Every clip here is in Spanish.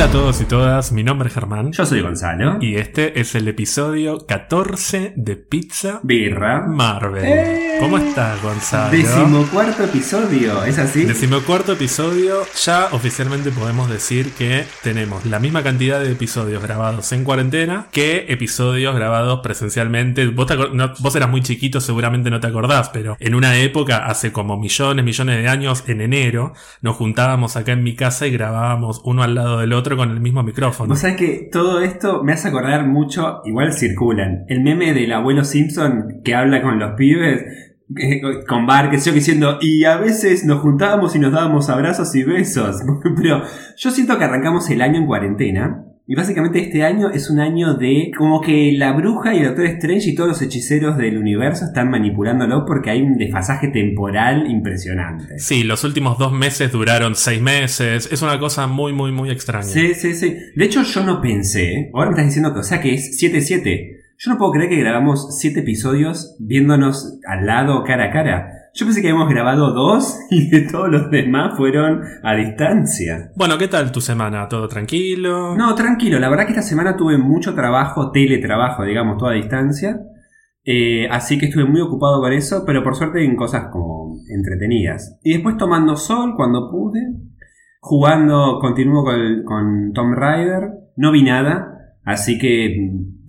Hola a todos y todas, mi nombre es Germán. Yo soy Gonzalo. Y este es el episodio 14 de Pizza Birra. Marvel. ¡Eh! ¿Cómo estás, Gonzalo? Decimocuarto episodio, ¿es así? Decimocuarto episodio, ya oficialmente podemos decir que tenemos la misma cantidad de episodios grabados en cuarentena que episodios grabados presencialmente. Vos, te no- vos eras muy chiquito, seguramente no te acordás, pero en una época, hace como millones, millones de años, en enero, nos juntábamos acá en mi casa y grabábamos uno al lado del otro con el mismo micrófono. Vos sabés que todo esto me hace acordar mucho, igual circulan, el meme del abuelo Simpson que habla con los pibes, eh, con Bar, que yo, diciendo, y a veces nos juntábamos y nos dábamos abrazos y besos. Pero yo siento que arrancamos el año en cuarentena. Y básicamente este año es un año de como que la bruja y el Doctor Strange y todos los hechiceros del universo están manipulándolo porque hay un desfasaje temporal impresionante. Sí, los últimos dos meses duraron seis meses. Es una cosa muy, muy, muy extraña. Sí, sí, sí. De hecho, yo no pensé. Ahora me estás diciendo que, o sea, que es 7-7. Yo no puedo creer que grabamos 7 episodios viéndonos al lado, cara a cara. Yo pensé que habíamos grabado dos y que todos los demás fueron a distancia. Bueno, ¿qué tal tu semana? ¿Todo tranquilo? No, tranquilo. La verdad que esta semana tuve mucho trabajo, teletrabajo, digamos, toda a distancia. Eh, así que estuve muy ocupado con eso, pero por suerte en cosas como entretenidas. Y después tomando sol cuando pude. Jugando, continúo con, con Tomb Raider. No vi nada, así que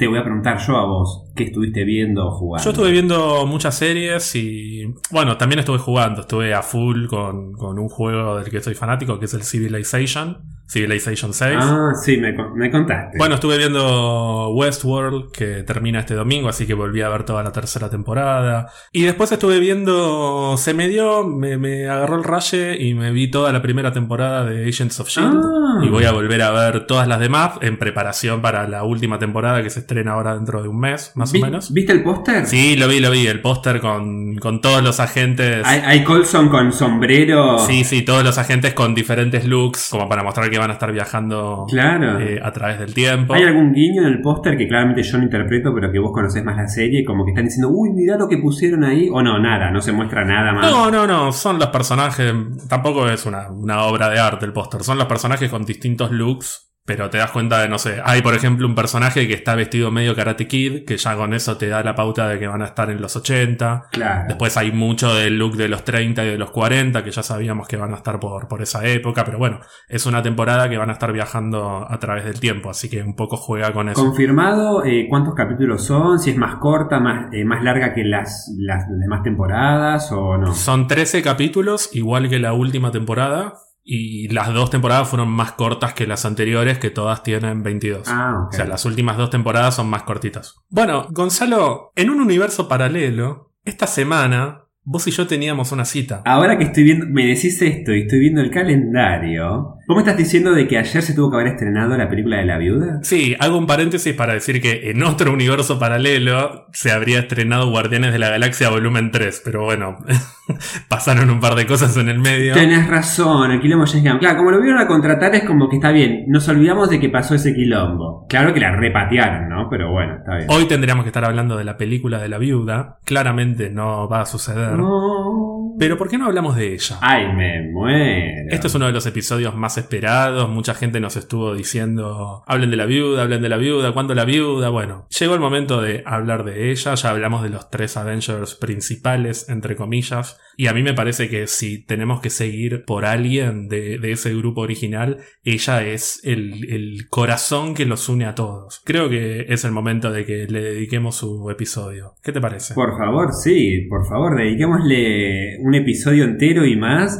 te voy a preguntar yo a vos, ¿qué estuviste viendo o jugando? Yo estuve viendo muchas series y. Bueno, también estuve jugando. Estuve a full con, con un juego del que soy fanático, que es el Civilization. Civilization 6. Ah, sí, me, me contaste. Bueno, estuve viendo Westworld, que termina este domingo, así que volví a ver toda la tercera temporada. Y después estuve viendo. Se me dio, me, me agarró el raye y me vi toda la primera temporada de Agents of Shield. Ah. Y voy a volver a ver todas las demás en preparación para la última temporada que se estrena ahora dentro de un mes, más o menos. ¿Viste el póster? Sí, lo vi, lo vi. El póster con, con todos los agentes. Hay, hay Colson con sombrero. Sí, sí, todos los agentes con diferentes looks, como para mostrar que van a estar viajando Claro. eh, a través del tiempo. ¿Hay algún guiño en el póster que claramente yo no interpreto, pero que vos conocés más la serie? Como que están diciendo, uy, mirá lo que pusieron ahí. O no, nada, no se muestra nada más. No, no, no, son los personajes, tampoco es una, una obra de arte el póster, son los personajes con distintos looks, pero te das cuenta de, no sé, hay por ejemplo un personaje que está vestido medio Karate Kid, que ya con eso te da la pauta de que van a estar en los 80. Claro. Después hay mucho del look de los 30 y de los 40, que ya sabíamos que van a estar por, por esa época, pero bueno, es una temporada que van a estar viajando a través del tiempo, así que un poco juega con eso. ¿Confirmado eh, cuántos capítulos son? ¿Si es más corta, más, eh, más larga que las, las demás temporadas o no? Son 13 capítulos, igual que la última temporada. Y las dos temporadas fueron más cortas que las anteriores, que todas tienen 22. Ah, ok. O sea, las últimas dos temporadas son más cortitas. Bueno, Gonzalo, en un universo paralelo, esta semana, vos y yo teníamos una cita. Ahora que estoy viendo, me decís esto y estoy viendo el calendario, ¿vos me estás diciendo de que ayer se tuvo que haber estrenado la película de la viuda? Sí, hago un paréntesis para decir que en otro universo paralelo se habría estrenado Guardianes de la Galaxia Volumen 3, pero bueno, pasaron un par de cosas en el medio. Tenés razón, el quilombo James. Claro, como lo vieron a contratar es como que está bien. Nos olvidamos de que pasó ese quilombo. Claro que la repatearon, ¿no? Pero bueno, está bien. Hoy tendríamos que estar hablando de la película de la viuda. Claramente no va a suceder. No. Pero ¿por qué no hablamos de ella? Ay, me muero. Este es uno de los episodios más esperados. Mucha gente nos estuvo diciendo, hablen de la viuda, hablen de la viuda, ¿cuándo la viuda? Bueno, llegó el momento de hablar de ella. Ya hablamos de los tres Avengers principales, entre comillas. Y a mí me parece que si tenemos que seguir por alguien de, de ese grupo original, ella es el, el corazón que los une a todos. Creo que es el momento de que le dediquemos su episodio. ¿Qué te parece? Por favor, sí, por favor, dediquémosle un episodio entero y más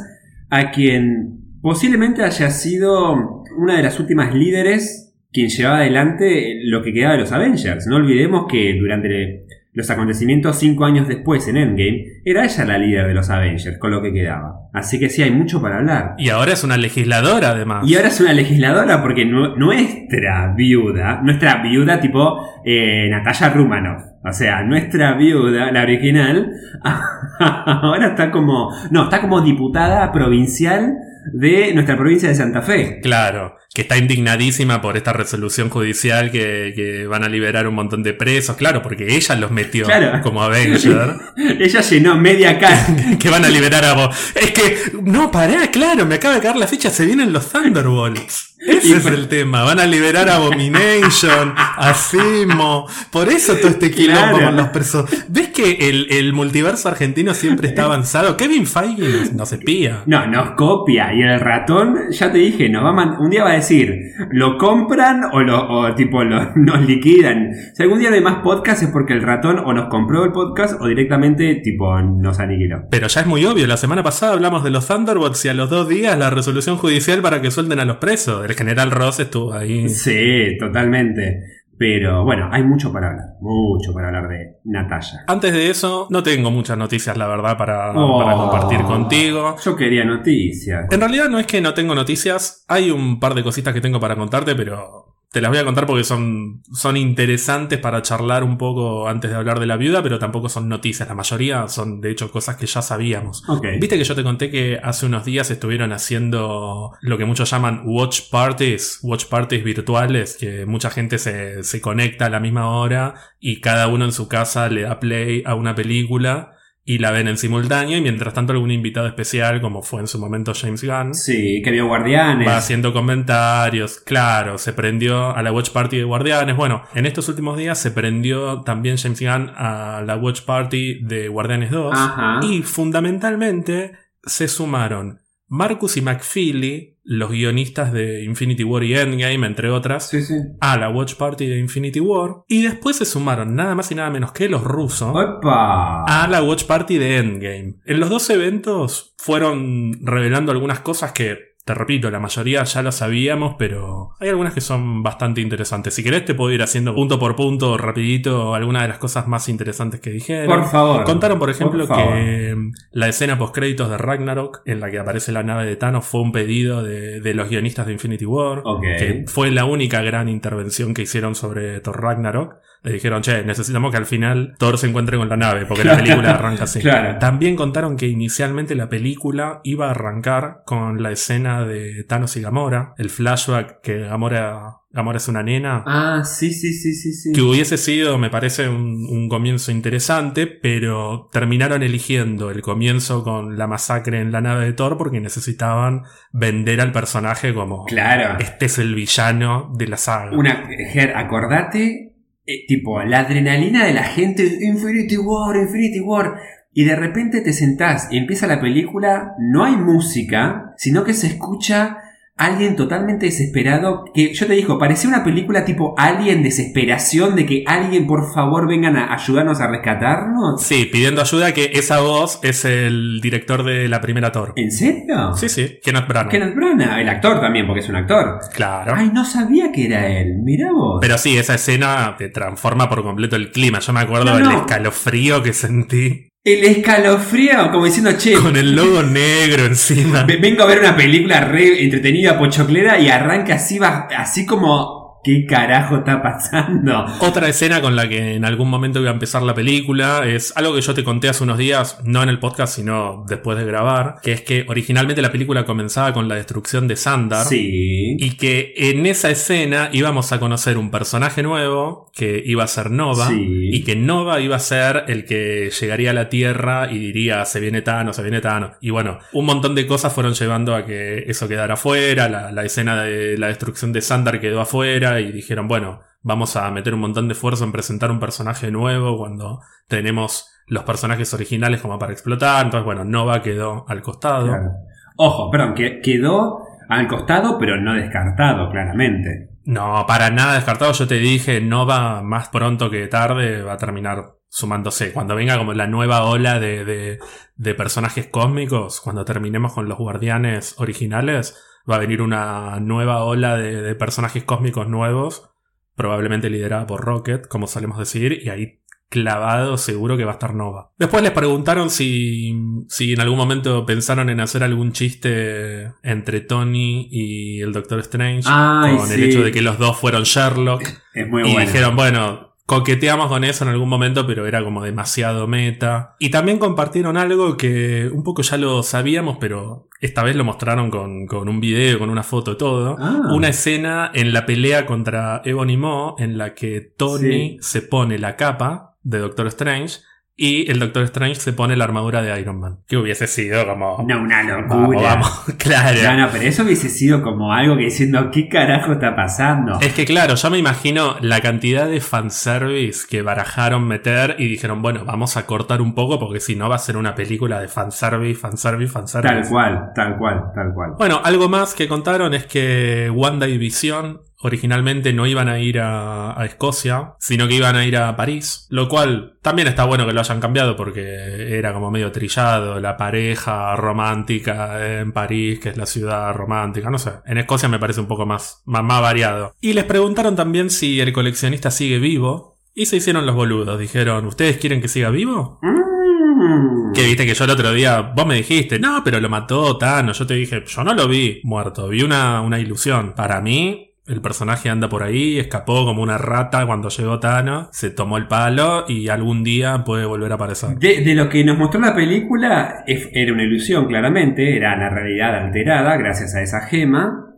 a quien posiblemente haya sido una de las últimas líderes quien llevaba adelante lo que quedaba de los Avengers. No olvidemos que durante los acontecimientos cinco años después en Endgame, era ella la líder de los Avengers, con lo que quedaba. Así que sí, hay mucho para hablar. Y ahora es una legisladora además. Y ahora es una legisladora porque nu- nuestra viuda, nuestra viuda tipo eh, Natalia Rumanoff, o sea, nuestra viuda, la original, ahora está como, no, está como diputada provincial de nuestra provincia de Santa Fe. Claro, que está indignadísima por esta resolución judicial que, que van a liberar un montón de presos, claro, porque ella los metió Claro. como Avenger. Ella llenó media cara. que van a liberar a vos. Es que, no, pará, claro, me acaba de caer la ficha, se vienen los Thunderbolts. Ese es el tema. Van a liberar a Abomination, a Simo. Por eso todo este quilombo Claro. con los presos. ¿Ves que el, el multiverso argentino siempre está avanzado? Kevin Feige nos, nos espía. No, nos copia. Y el ratón, ya te dije, nos va a man- un día va a decir, ¿lo compran o, lo, o tipo lo- nos liquidan? Si algún día hay más podcast es porque el ratón o nos compró el podcast o directamente tipo nos aniquiló. Pero ya es muy obvio. La semana pasada hablamos de los Thunderbolts y a los dos días la resolución judicial para que suelten a los presos. El general Ross estuvo ahí. Sí, totalmente. Pero bueno, hay mucho para hablar. Mucho para hablar de Natalia. Antes de eso, no tengo muchas noticias, la verdad, para, Oh. para compartir contigo. Yo quería noticias. En realidad no es que no tengo noticias, hay un par de cositas que tengo para contarte, pero te las voy a contar porque son, son interesantes para charlar un poco antes de hablar de la viuda, pero tampoco son noticias, la mayoría son de hecho cosas que ya sabíamos. Ok. Viste que yo te conté que hace unos días estuvieron haciendo lo que muchos llaman watch parties, watch parties virtuales, que mucha gente se, se conecta a la misma hora y cada uno en su casa le da play a una película y la ven en simultáneo y mientras tanto algún invitado especial, como fue en su momento James Gunn, Sí, que vio Guardianes. va haciendo comentarios, claro, se prendió a la Watch Party de Guardianes. Bueno, en estos últimos días se prendió también James Gunn a la Watch Party de Guardianes 2. Ajá. Y fundamentalmente se sumaron Marcus y McFeely, los guionistas de Infinity War y Endgame, entre otras, Sí, sí. a la Watch Party de Infinity War. Y después se sumaron nada más y nada menos que los rusos ¡Opa! a la Watch Party de Endgame. En los dos eventos fueron revelando algunas cosas que, te repito, la mayoría ya lo sabíamos, pero hay algunas que son bastante interesantes. Si querés te puedo ir haciendo punto por punto, rapidito, algunas de las cosas más interesantes que dijeron. Por favor. Contaron, por ejemplo, Por que mm, la escena post-créditos de Ragnarok, en la que aparece la nave de Thanos, fue un pedido de, de los guionistas de Infinity War. Ok. Que fue la única gran intervención que hicieron sobre Thor Ragnarok. Le dijeron, che, necesitamos que al final Thor se encuentre con la nave, porque la película arranca así. Claro. También contaron que inicialmente la película iba a arrancar con la escena de Thanos y Gamora, el flashback que Gamora, Gamora es una nena. Ah, sí, sí, sí, sí, sí. Que hubiese sido, me parece, un, un comienzo interesante, pero terminaron eligiendo el comienzo con la masacre en la nave de Thor porque necesitaban vender al personaje como Claro. este es el villano de la saga. Una, Ger, acordate, eh, tipo, la adrenalina de la gente, Infinity War, Infinity War. Y de repente te sentás y empieza la película, no hay música, sino que se escucha alguien totalmente desesperado, que yo te digo, parecía una película tipo Alien desesperación de que alguien por favor vengan a ayudarnos a rescatarnos. Sí, pidiendo ayuda que esa voz es el director de la primera Thor. ¿En serio? Sí, sí, Kenneth Branagh. Kenneth Branagh, el actor también, porque es un actor. Claro. Ay, no sabía que era él, mirá vos. Pero sí, esa escena te transforma por completo el clima. Yo me acuerdo No, del escalofrío que sentí El escalofrío, como diciendo, che, con el logo negro encima. ve- vengo a ver una película re entretenida, pochoclera, y arranca así, así como, ¿qué carajo está pasando? Otra escena con la que en algún momento iba a empezar la película es algo que yo te conté hace unos días, no en el podcast, sino después de grabar, que es que originalmente la película comenzaba con la destrucción de Sandar. Sí. Y que en esa escena íbamos a conocer un personaje nuevo que iba a ser Nova. Sí. Y que Nova iba a ser el que llegaría a la Tierra y diría se viene Thanos, se viene Thanos. Y bueno, un montón de cosas fueron llevando a que eso quedara afuera. La, la escena de la destrucción de Sandar quedó afuera. Y dijeron, bueno, vamos a meter un montón de esfuerzo en presentar un personaje nuevo cuando tenemos los personajes originales como para explotar. Entonces, bueno, Nova quedó al costado. Claro. Ojo, perdón, que quedó al costado, pero no descartado, claramente. No, para nada descartado. Yo te dije, Nova más pronto que tarde va a terminar sumándose. Cuando venga como la nueva ola de, de, de personajes cósmicos, cuando terminemos con los guardianes originales, va a venir una nueva ola de, de personajes cósmicos nuevos, probablemente liderada por Rocket, como solemos decir, y ahí clavado seguro que va a estar Nova. Después les preguntaron si, si en algún momento pensaron en hacer algún chiste entre Tony y el Doctor Strange Ay, con el hecho de que los dos fueron Sherlock. Es muy y bueno. dijeron, bueno, coqueteamos con eso en algún momento, pero era como demasiado meta. Y también compartieron algo que un poco ya lo sabíamos, pero esta vez lo mostraron con, con un video, con una foto y todo. Ah. Una escena en la pelea contra Ebony Maw en la que Tony Sí. se pone la capa de Doctor Strange y el Doctor Strange se pone la armadura de Iron Man. Que hubiese sido como. No, una locura. Vamos, vamos, claro. No, no, pero eso hubiese sido como algo que diciendo, ¿qué carajo está pasando? Es que claro, yo me imagino la cantidad de fanservice que barajaron meter y dijeron, bueno, vamos a cortar un poco porque si no va a ser una película de fanservice, fanservice, fanservice. Tal cual, tal cual, tal cual. Bueno, algo más que contaron es que Wanda y Visión originalmente no iban a ir a, a Escocia, sino que iban a ir a París, lo cual también está bueno que lo hayan cambiado porque era como medio trillado, la pareja romántica en París, que es la ciudad romántica, no sé, en Escocia me parece un poco más, más, más variado. Y les preguntaron también si el coleccionista sigue vivo, y se hicieron los boludos, dijeron, ¿ustedes quieren que siga vivo? Mm. Que viste que yo el otro día, vos me dijiste, no, pero lo mató Thanos. Yo te dije, yo no lo vi muerto, vi una, una ilusión. Para mí, el personaje anda por ahí, escapó como una rata cuando llegó Thanos, se tomó el palo y algún día puede volver a aparecer. De, lo que nos mostró la película, era una ilusión claramente, era la realidad alterada gracias a esa gema.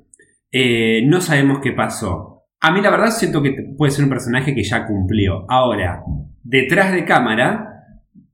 Eh, no sabemos qué pasó. A mí la verdad siento que puede ser un personaje que ya cumplió. Ahora, detrás de cámara,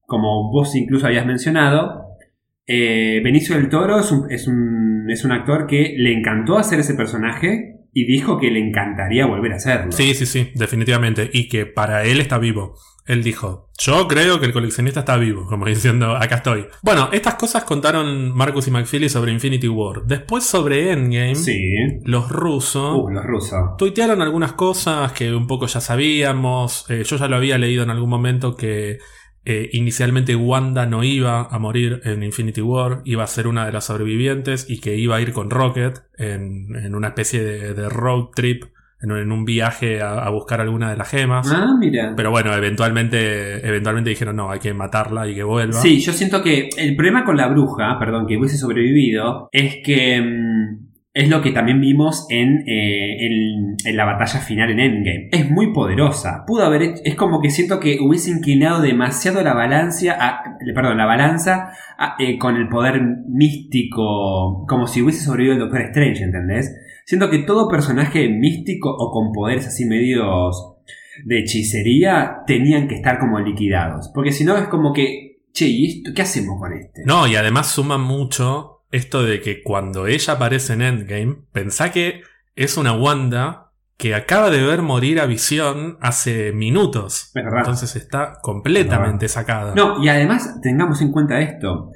como vos incluso habías mencionado, eh, Benicio del Toro es, un, es un actor que le encantó hacer ese personaje y dijo que le encantaría volver a hacerlo. Sí, sí, sí, definitivamente. Y que para él está vivo. Él dijo, yo creo que el coleccionista está vivo, como diciendo, acá estoy. Bueno, estas cosas contaron Marcus y McFeely sobre Infinity War. Después sobre Endgame, Sí. los rusos... Uh, los rusos. Tuitearon algunas cosas que un poco ya sabíamos. Eh, yo ya lo había leído en algún momento que eh, inicialmente Wanda no iba a morir en Infinity War, iba a ser una de las sobrevivientes y que iba a ir con Rocket en, en una especie de, de road trip, en, un- en un viaje a, a buscar alguna de las gemas. Ah, mira. Pero bueno, eventualmente, eventualmente dijeron no, hay que matarla y que vuelva. Sí, yo siento que el problema con la bruja, perdón, que hubiese sobrevivido, es que mm, es lo que también vimos en, eh, en- en la batalla final en Endgame. Es muy poderosa. Pudo haber hecho- es como que siento que hubiese inclinado demasiado la balanza, perdón, la balanza eh, con el poder místico, como si hubiese sobrevivido el Doctor Strange, ¿entendés? Siento que todo personaje místico o con poderes así medios de hechicería tenían que estar como liquidados. Porque si no es como que, che, ¿y esto qué hacemos con este? No, y además suma mucho esto de que cuando ella aparece en Endgame, pensá que es una Wanda que acaba de ver morir a Visión hace minutos. Verdad. Entonces está completamente sacada. No, y además tengamos en cuenta esto.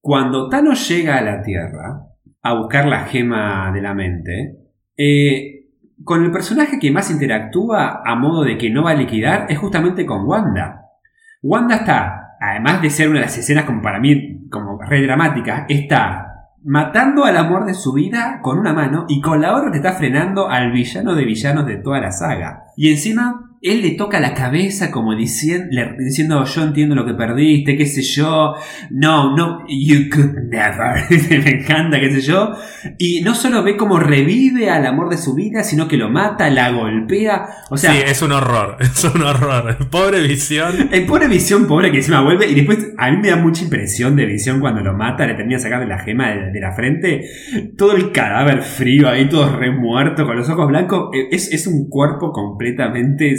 Cuando Thanos llega a la Tierra a buscar la gema de la mente, eh, con el personaje que más interactúa a modo de que no va a liquidar es justamente con Wanda. Wanda está, además de ser una de las escenas como para mí, como re dramáticas, está matando al amor de su vida con una mano y con la otra te está frenando al villano de villanos de toda la saga. Y encima él le toca la cabeza como diciendo, diciendo yo entiendo lo que perdiste, qué sé yo, no, no, you could never, me encanta, qué sé yo. Y no solo ve cómo revive al amor de su vida, sino que lo mata, la golpea, o sea... sí, es un horror, es un horror. Pobre Visión. El pobre Visión, pobre que encima vuelve. Y después, a mí me da mucha impresión de Visión cuando lo mata, le termina sacando la gema de, de la frente. Todo el cadáver frío ahí, todo remuerto, con los ojos blancos. Eh, Es, es un cuerpo completamente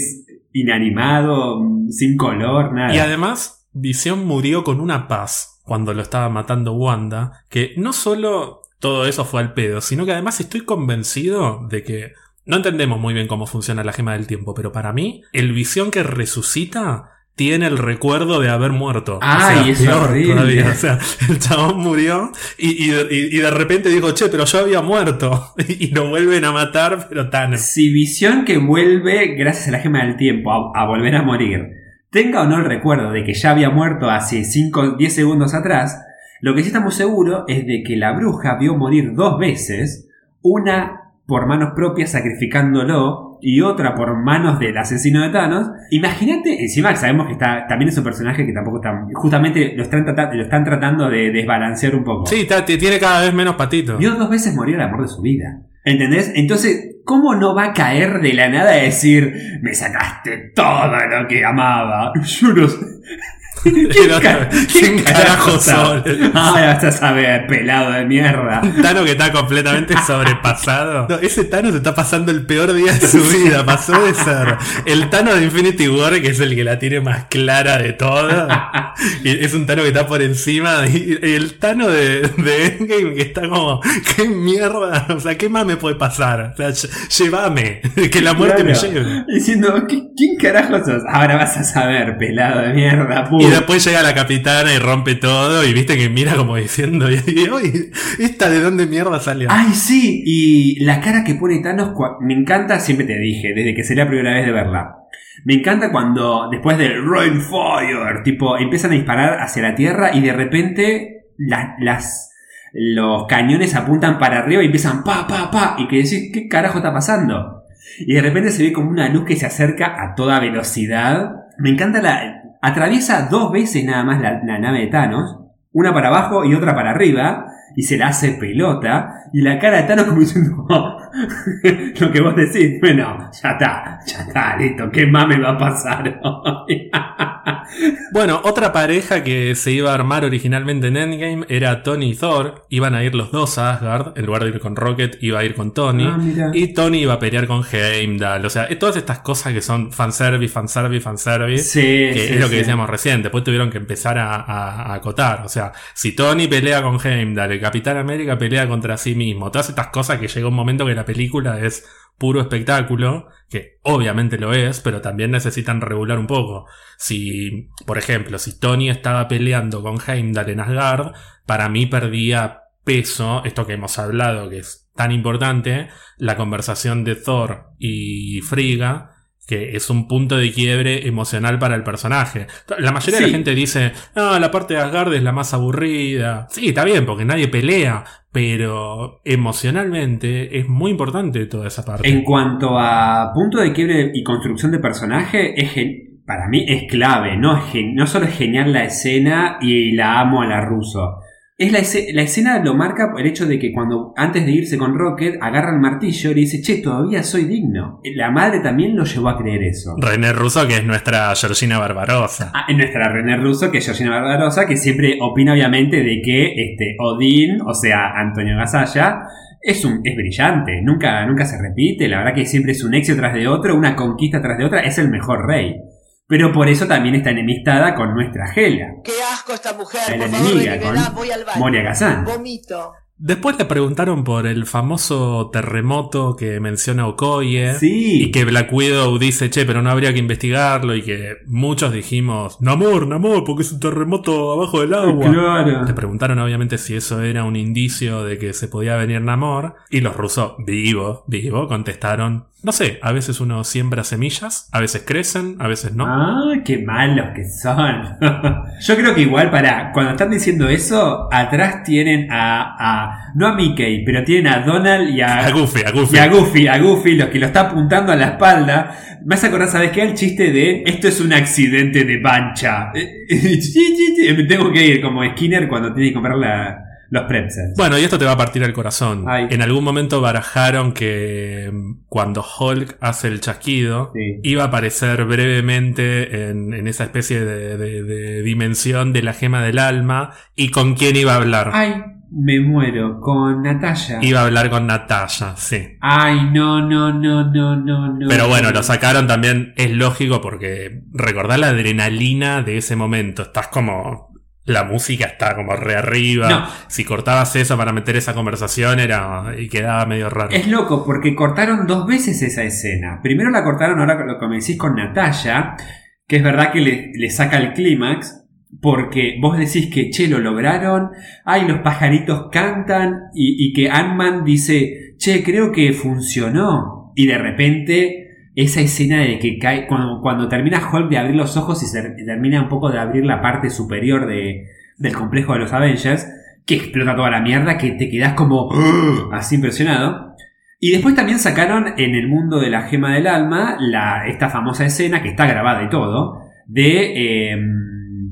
inanimado, sin color, nada. Y además, Visión murió con una paz cuando lo estaba matando Wanda, que no solo todo eso fue al pedo, sino que además estoy convencido de que no entendemos muy bien cómo funciona la gema del tiempo, pero para mí, el Visión que resucita tiene el recuerdo de haber muerto. Ay, es peor horrible. todavía. O sea, el chabón murió y, y de- y- de repente dijo, che, pero yo había muerto. Y, lo vuelven a matar, pero tan. Si Visión que vuelve, gracias a la gema del tiempo, a, a volver a morir, tenga o no el recuerdo de que ya había muerto hace 5 o 10 segundos atrás, lo que sí estamos seguros es de que la bruja vio morir dos veces, una por manos propias sacrificándolo y otra por manos del asesino de Thanos. Imagínate, encima sabemos que está, también es un personaje que tampoco está, justamente lo están, trata- lo están tratando de desbalancear un poco. Sí, ta- tiene cada vez menos patitos. Vio dos veces morir el amor de su vida. ¿Entendés? Entonces, ¿cómo no va a caer de la nada a decir, me sacaste todo lo que amaba? Yo no sé. Otro, ¿Quién carajo sos? Ahora vas a saber, pelado de mierda. Tano que está completamente sobrepasado. No, ese Tano se está pasando el peor día de su vida. Pasó de ser el Tano de Infinity War, que es el que la tiene más clara de todas. Y es un Tano que está por encima. Y el Tano de, de Endgame que está como, ¿qué mierda? O sea, ¿qué más me puede pasar? O sea, ll- llévame. Que la muerte me lleve. Diciendo, "¿Qui- ¿quién carajo sos? Ahora vas a saber, pelado de mierda. pum. Y después llega la capitana y rompe todo. Y viste que mira como diciendo, y, y, "Uy, ¿esta de dónde mierda salió? Ay, sí, y la cara que pone Thanos, me encanta, siempre te dije, desde que sería la primera vez de verla. Me encanta cuando, después del Rainfire, tipo, empiezan a disparar hacia la Tierra y de repente la- las, los cañones apuntan para arriba y empiezan pa, pa, pa, y que decís, ¿qué carajo está pasando? Y de repente se ve como una luz que se acerca a toda velocidad. Me encanta la... Atraviesa dos veces nada más la, nave de Thanos, una para abajo y otra para arriba, y se la hace pelota, y la cara de Thanos como diciendo, "Oh, lo que vos decís, bueno, ya está, ya está, listo, ¿qué más me va a pasar hoy?". Bueno, otra pareja que se iba a armar originalmente en Endgame era Tony y Thor. Iban a ir los dos a Asgard. En lugar de ir con Rocket, iba a ir con Tony. Ah, y Tony iba a pelear con Heimdall. O sea, todas estas cosas que son fanservice, fanservice, fanservice. Sí, que sí, es lo que sí. decíamos recién. Después tuvieron que empezar a, a- a acotar. O sea, si Tony pelea con Heimdall, el Capitán América pelea contra sí mismo. Todas estas cosas que llega un momento que la película es puro espectáculo, que obviamente lo es, pero también necesitan regular un poco. Si, por ejemplo, si Tony estaba peleando con Heimdall en Asgard, para mí perdía peso, esto que hemos hablado, que es tan importante, la conversación de Thor y Frigga, que es un punto de quiebre emocional para el personaje. La mayoría de la gente dice, no, la parte de Asgard es la más aburrida. Sí, está bien, porque nadie pelea, pero emocionalmente es muy importante toda esa parte. En cuanto a punto de quiebre y construcción de personaje, es para mí es clave. No, es no solo es genial la escena y la amo a la ruso. Es la, esce- la escena lo marca por el hecho de que cuando antes de irse con Rocket agarra el martillo y le dice, che, todavía soy digno. La madre también lo llevó a creer eso. René Russo, que es nuestra Georgina Barbarosa. Ah, nuestra René Russo, que es Georgina Barbarosa, que siempre opina obviamente de que este, Odín, o sea, Antonio Gasalla, es, un, es brillante, nunca, nunca se repite, la verdad que siempre es un éxito tras de otro, una conquista tras de otra, es el mejor rey. Pero por eso también está enemistada con nuestra Gela, Qué asco esta mujer, la por favor, enemiga, retirará, con voy al baño. Moria Kazan. Vomito. Después le preguntaron por el famoso terremoto que menciona Okoye. Sí, Y que Black Widow dice, che, pero no habría que investigarlo. Y que muchos dijimos, Namor, Namor, porque es un terremoto abajo del agua. claro. Le preguntaron obviamente si eso era un indicio de que se podía venir Namor. Y los rusos, vivo, vivo, contestaron, no sé, a veces uno siembra semillas, a veces crecen, a veces no. Ah, qué malos que son. Yo creo que igual para cuando están diciendo eso, atrás tienen a, a no a Mickey, pero tienen a Donald y a, A Goofy, a Goofy. y a Goofy, a Goofy, los que lo está apuntando a la espalda. Me hace acordar, ¿sabes qué? El chiste de esto es un accidente de pancha. Me tengo que ir como Skinner cuando tiene que comprar la- los pretzels. Bueno, y esto te va a partir el corazón. Ay. En algún momento barajaron que cuando Hulk hace el chasquido, Sí. iba a aparecer brevemente en, en esa especie de, de- de dimensión de la gema del alma y con quién iba a hablar. Ay, me muero con Natalia. Iba a hablar con Natalia, sí. Ay, no, no, no, no, no, no. Pero bueno, lo sacaron también, es lógico porque recordar la adrenalina de ese momento. Estás como. La música está como re arriba. No. Si cortabas eso para meter esa conversación era. y quedaba medio raro. Es loco porque cortaron dos veces esa escena. Primero la cortaron, ahora lo comencís con Natalia, que es verdad que le, le saca el clímax, porque vos decís que, che, lo lograron, ay, los pajaritos cantan, y, y que Ant-Man dice, che, creo que funcionó. Y de repente, esa escena de que cae, cuando, cuando termina Hulk de abrir los ojos y se termina un poco de abrir la parte superior de, del complejo de los Avengers, que explota toda la mierda, que te quedás como así impresionado. Y después también sacaron en el mundo de la gema del alma la, esta famosa escena, que está grabada y todo, de, eh,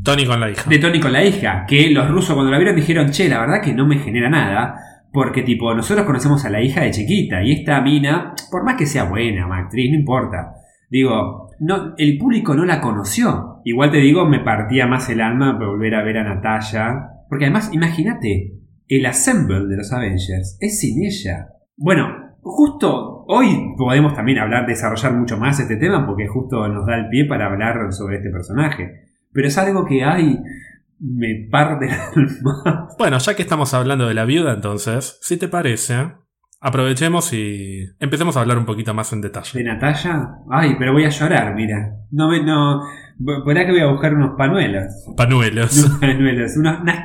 Tony con la hija. de Tony con la hija, que los rusos cuando la vieron dijeron, che, la verdad que no me genera nada, porque tipo, nosotros conocemos a la hija de chiquita, y esta mina, por más que sea buena, actriz, no importa, digo, no, el público no la conoció. Igual te digo, me partía más el alma volver a ver a Natalia. Porque además, imagínate, el assemble de los Avengers es sin ella. Bueno, justo hoy podemos también hablar, desarrollar mucho más este tema porque justo nos da el pie para hablar sobre este personaje. Pero es algo que hay, me parte el alma. Bueno, ya que estamos hablando de la viuda, entonces, si te parece, aprovechemos y empecemos a hablar un poquito más en detalle. ¿De Natalia? Ay, pero voy a llorar, mira. No me, no. Verá que voy a buscar unos panuelos. Panuelos. Unos panuelos, unos- unas,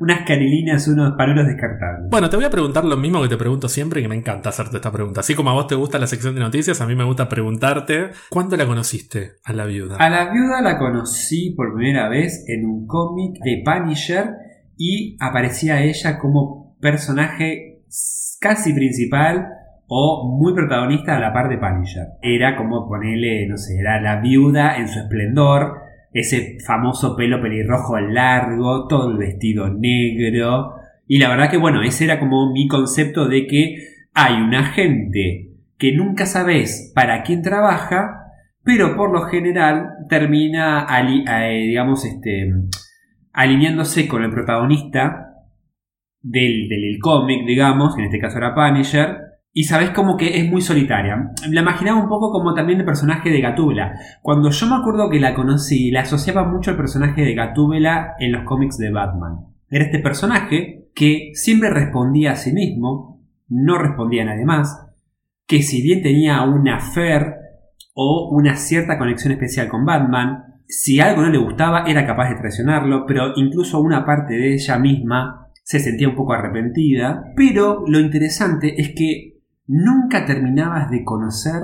unas canilinas, unos panuelos descartables. Bueno, te voy a preguntar lo mismo que te pregunto siempre, que me encanta hacerte esta pregunta. Así como a vos te gusta la sección de noticias, a mí me gusta preguntarte, ¿cuándo la conociste a la viuda? A la viuda la conocí por primera vez en un cómic de Punisher y aparecía ella como personaje casi principal o muy protagonista a la par de Punisher. Era como ponerle, no sé, era la viuda en su esplendor, ese famoso pelo pelirrojo largo, todo el vestido negro. Y la verdad que bueno, ese era como mi concepto de que hay una gente que nunca sabes para quién trabaja, pero por lo general termina, eh, digamos, este, alineándose con el protagonista del, del cómic, digamos, que en este caso era Punisher, y sabes como que es muy solitaria. La imaginaba un poco como también el personaje de Gatúbela. Cuando yo me acuerdo que la conocí, la asociaba mucho al personaje de Gatúbela en los cómics de Batman. Era este personaje que siempre respondía a sí mismo, no respondía a nadie más, que si bien tenía una affair o una cierta conexión especial con Batman, si algo no le gustaba era capaz de traicionarlo, pero incluso una parte de ella misma se sentía un poco arrepentida. Pero lo interesante es que nunca terminabas de conocer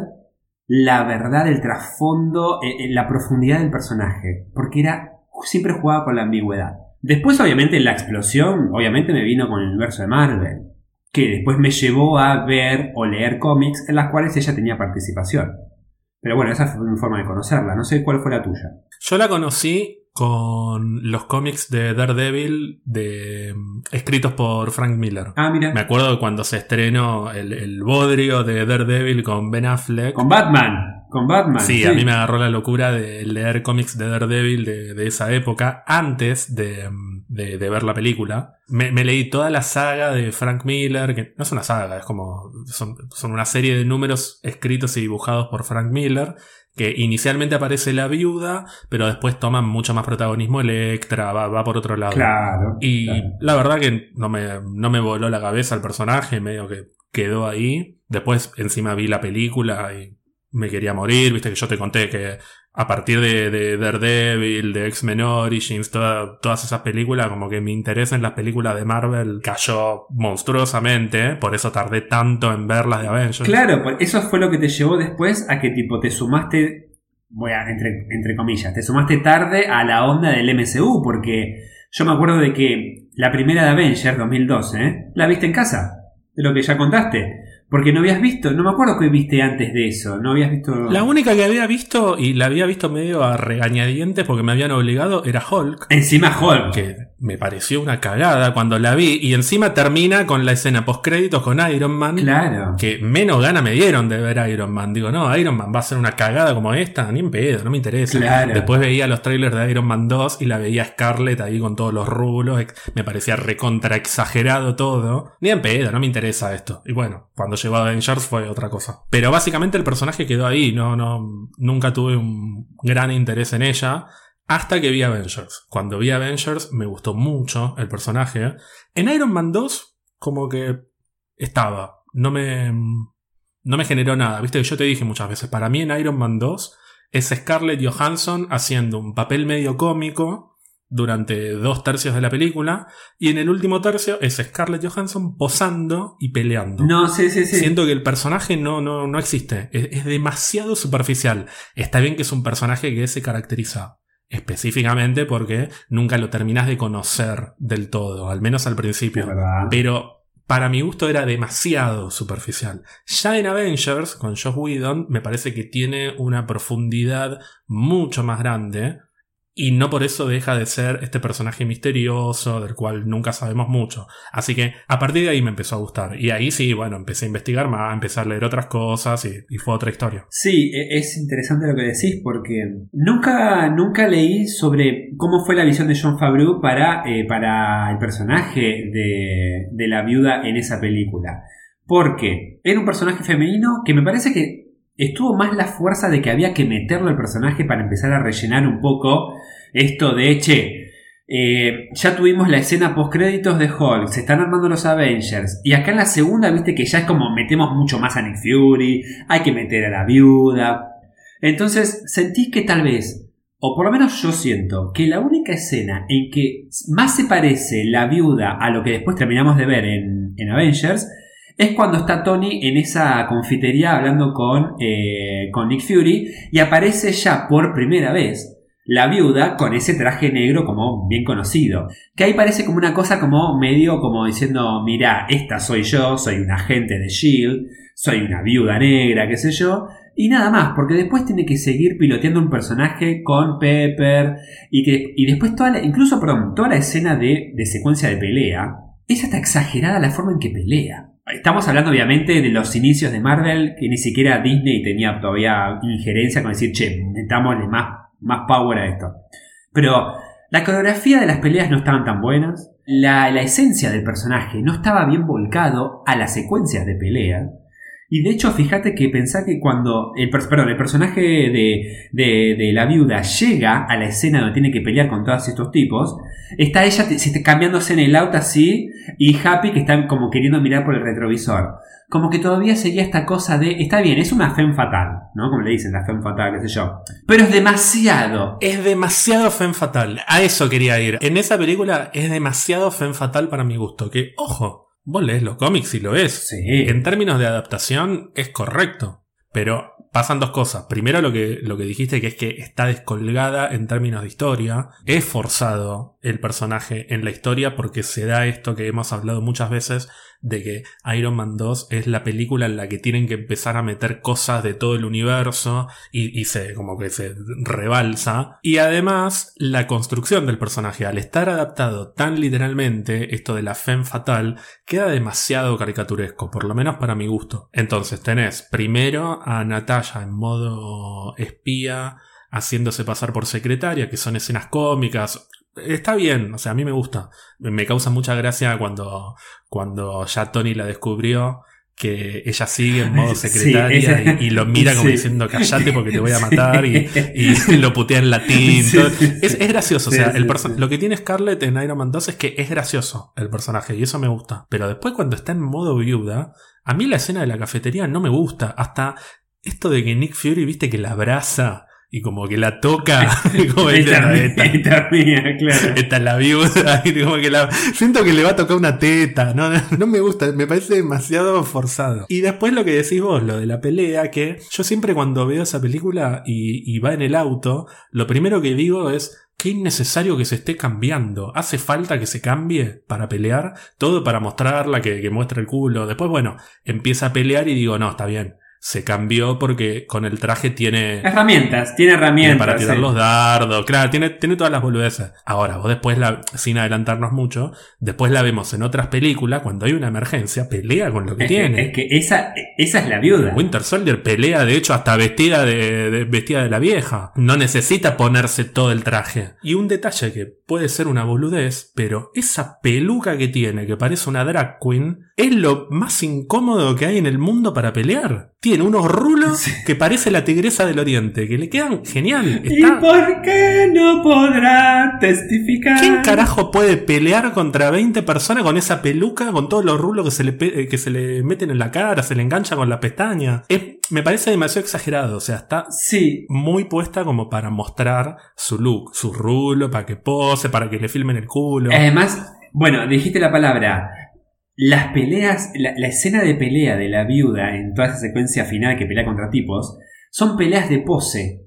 la verdad del trasfondo, eh, eh, la profundidad del personaje, porque era siempre jugaba con la ambigüedad. Después, obviamente, la explosión, obviamente me vino con el universo de Marvel, que después me llevó a ver o leer cómics en las cuales ella tenía participación. Pero bueno, esa fue mi forma de conocerla. No sé cuál fue la tuya. Yo la conocí con los cómics de Daredevil de, mm, escritos por Frank Miller. Ah, mira. Me acuerdo de cuando se estrenó el, el bodrio de Daredevil con Ben Affleck. Con Batman. Con Batman. Sí, a mí me agarró la locura de leer cómics de Daredevil de, de esa época antes de, mm, de- de ver la película. Me, me leí toda la saga de Frank Miller, que no es una saga, es como. Son, son una serie de números escritos y dibujados por Frank Miller. Que inicialmente aparece la viuda, pero después toman mucho más protagonismo Electra, va, va por otro lado. Claro. Y claro. la verdad que no me, no me voló la cabeza el personaje, medio que quedó ahí. Después encima vi la película y me quería morir, viste que yo te conté que a partir de, de Daredevil, de X-Men Origins, toda- todas esas películas, como que mi interés en las películas de Marvel cayó monstruosamente, por eso tardé tanto en ver las de Avengers. Claro, pues eso fue lo que te llevó después a que tipo te sumaste, voy a, entre, entre comillas, te sumaste tarde a la onda del MCU, porque yo me acuerdo de que la primera de Avengers 2012, ¿eh? la viste en casa, de lo que ya contaste. Porque no habías visto, no me acuerdo que viste antes de eso, no habías visto... La única que había visto, y la había visto medio a regañadientes porque me habían obligado, era Hulk. Encima Hulk. que me pareció una cagada cuando la vi y encima termina con la escena post créditos con Iron Man Claro. que menos ganas me dieron de ver Iron Man. Digo no Iron Man va a ser una cagada como esta ni en pedo no me interesa. Claro. después veía los trailers de Iron Man 2 y la veía Scarlett ahí con todos los rulos me parecía recontra exagerado todo. Ni en pedo no me interesa esto. Y bueno cuando llegó Avengers fue otra cosa. Pero básicamente el personaje quedó ahí no no nunca tuve un gran interés en ella hasta que vi Avengers. Cuando vi Avengers me gustó mucho el personaje. En Iron Man 2 como que estaba. No me, no me generó nada. Viste que yo te dije muchas veces, para mí en Iron Man 2 es Scarlett Johansson haciendo un papel medio cómico durante dos tercios de la película y en el último tercio es Scarlett Johansson posando y peleando. No, sí, sí, sí. Siento que el personaje no, no, no existe. Es, es demasiado superficial. Está bien que es un personaje que se caracteriza específicamente porque nunca lo terminas de conocer del todo, al menos al principio. Pero para mi gusto era demasiado superficial. Ya en Avengers, con Josh Whedon, me parece que tiene una profundidad mucho más grande. Y no por eso deja de ser este personaje misterioso del cual nunca sabemos mucho. Así que a partir de ahí me empezó a gustar. Y ahí sí, bueno, empecé a investigar más, empecé a leer otras cosas y, fue otra historia. Sí, e, es interesante lo que decís porque nunca, nunca leí sobre cómo fue la visión de John Favreau para, eh, para el personaje de, de la viuda en esa película. Porque era un personaje femenino que me parece que estuvo más la fuerza de que había que meterlo al personaje para empezar a rellenar un poco esto de, che, eh, ya tuvimos la escena post créditos de Hulk, se están armando los Avengers, y acá en la segunda, viste que ya es como metemos mucho más a Nick Fury, hay que meter a la viuda. Entonces, sentís que tal vez, o por lo menos yo siento, que la única escena en que más se parece la viuda a lo que después terminamos de ver en, en Avengers, es cuando está Tony en esa confitería hablando con, eh, con Nick Fury y aparece ya por primera vez la viuda con ese traje negro como bien conocido. Que ahí parece como una cosa como medio como diciendo, mira, esta soy yo, soy un agente de Shield, soy una viuda negra, qué sé yo. Y nada más, porque después tiene que seguir piloteando un personaje con Pepper y que y después toda la, incluso toda la escena de, de secuencia de pelea es hasta exagerada la forma en que pelea. Estamos hablando obviamente de los inicios de Marvel, que ni siquiera Disney tenía todavía injerencia con decir, che, metámosle más, más power a esto. Pero la coreografía de las peleas no estaban tan buenas, la, la esencia del personaje no estaba bien volcado a las secuencias de pelea. Y de hecho, fíjate que pensá que cuando el, perdón, el personaje de, de, de, la viuda llega a la escena donde tiene que pelear con todos estos tipos, está ella cambiándose en el auto así y Happy que están como queriendo mirar por el retrovisor. Como que todavía seguía esta cosa de, está bien, es una femme fatal, ¿no? Como le dicen, la femme fatal, qué sé yo. Pero es demasiado. Es demasiado femme fatal. A eso quería ir. En esa película es demasiado femme fatal para mi gusto. Que, ojo, vos lees los cómics y lo es. Sí. En términos de adaptación es correcto. Pero pasan dos cosas. Primero lo que, lo que dijiste que es que está descolgada en términos de historia. Es forzado el personaje en la historia porque se da esto que hemos hablado muchas veces de que Iron Man 2 es la película en la que tienen que empezar a meter cosas de todo el universo y, se como que se rebalsa. Y además la construcción del personaje al estar adaptado tan literalmente, esto de la femme fatal, queda demasiado caricaturesco, por lo menos para mi gusto. Entonces tenés primero a Natasha en modo espía, haciéndose pasar por secretaria, que son escenas cómicas, está bien, o sea, a mí me gusta. Me causa mucha gracia cuando, cuando ya Tony la descubrió que ella sigue en modo secretaria y, lo mira como diciendo callate porque te voy a matar y, lo putea en latín. Es, es, gracioso, o sea, el lo que tiene Scarlett en Iron Man 2 es que es gracioso el personaje y eso me gusta. Pero después cuando está en modo viuda, a mí la escena de la cafetería no me gusta. Hasta esto de que Nick Fury, viste, que la abraza y como que la toca. como esta, esta, esta, mía, claro. Esta es la viuda. Y como que la, siento que le va a tocar una teta. No, no me gusta, me parece demasiado forzado. Y después lo que decís vos, lo de la pelea, que yo siempre cuando veo esa película y, y va en el auto, lo primero que digo es. Qué innecesario que se esté cambiando. ¿Hace falta que se cambie para pelear? Todo para mostrarla, que, que muestre el culo. Después, bueno, empieza a pelear y digo, no, está bien se cambió porque con el traje tiene. Herramientas, tiene herramientas. para tirar los dardos, claro, tiene, tiene todas las boludeces. Ahora, vos después, la, sin adelantarnos mucho, después la vemos en otras películas, cuando hay una emergencia, pelea con lo que tiene. es que esa, esa es la viuda. Winter Soldier pelea, de hecho, hasta vestida de, vestida de la vieja. No necesita ponerse todo el traje. Y un detalle que puede ser una boludez, pero esa peluca que tiene, que parece una drag queen, es lo más incómodo que hay en el mundo para pelear tiene unos rulos que parece la tigresa del oriente, que le quedan genial. ¿Y por qué no podrá testificar? ¿Quién carajo puede pelear contra 20 personas con esa peluca, con todos los rulos que se le, eh, que se le meten en la cara, se le engancha con la pestaña? me parece demasiado exagerado, o sea, está sí. muy puesta como para mostrar su look, su rulo, para que pose, para que le filmen el culo. Además, bueno, dijiste la palabra las peleas, la, escena de pelea de la viuda en toda esa secuencia final que pelea contra tipos, son peleas de pose.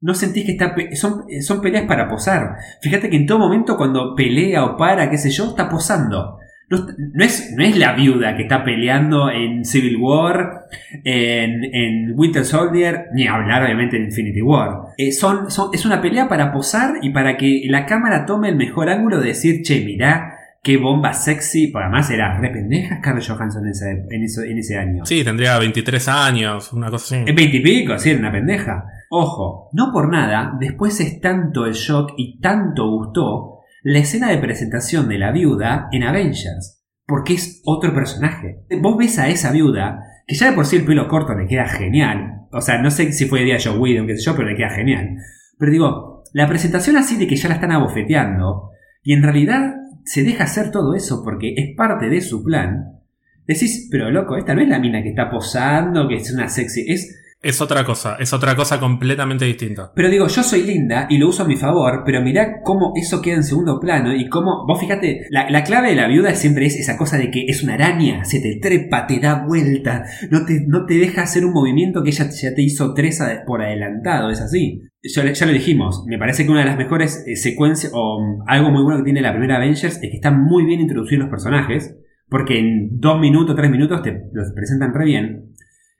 No sentís que está. Son, son peleas para posar. Fíjate que en todo momento cuando pelea o para, qué sé yo, está posando. No, es, no es la viuda que está peleando en Civil War, en, en Winter Soldier, ni hablar obviamente en Infinity War. Eh, son, es una pelea para posar y para que la cámara tome el mejor ángulo de decir, che, mirá, qué bomba sexy. Porque además era re pendeja Scarlett Johansson en ese, en, en ese año. Sí, tendría 23 años, una cosa así. Es veintipico, sí, era una pendeja. Ojo, no por nada, después es tanto el shock y tanto gustó la escena de presentación de la viuda en Avengers. Porque es otro personaje. Vos ves a esa viuda, que ya de por sí el pelo corto le queda genial. O sea, no sé si fue idea de Joe Whedon, qué sé yo, pero le queda genial. Pero digo, la presentación así de que ya la están abofeteando, y en realidad se deja hacer todo eso porque es parte de su plan. Decís, pero loco, esta no es la mina que está posando, que es una sexy. Es, Es otra cosa, es otra cosa completamente distinta. pero digo, yo soy linda y lo uso a mi favor, pero mirá cómo eso queda en segundo plano y cómo, vos fíjate, la, la clave de la viuda siempre es esa cosa de que es una araña, se te trepa, te da vuelta, no te, no te deja hacer un movimiento que ella ya te hizo tres por adelantado, es así. Ya, ya lo dijimos, me parece que una de las mejores eh, secuencias, o mm, algo muy bueno que tiene la primera Avengers, es que están muy bien introducidos los personajes, porque en dos minutos, tres minutos te los presentan re bien.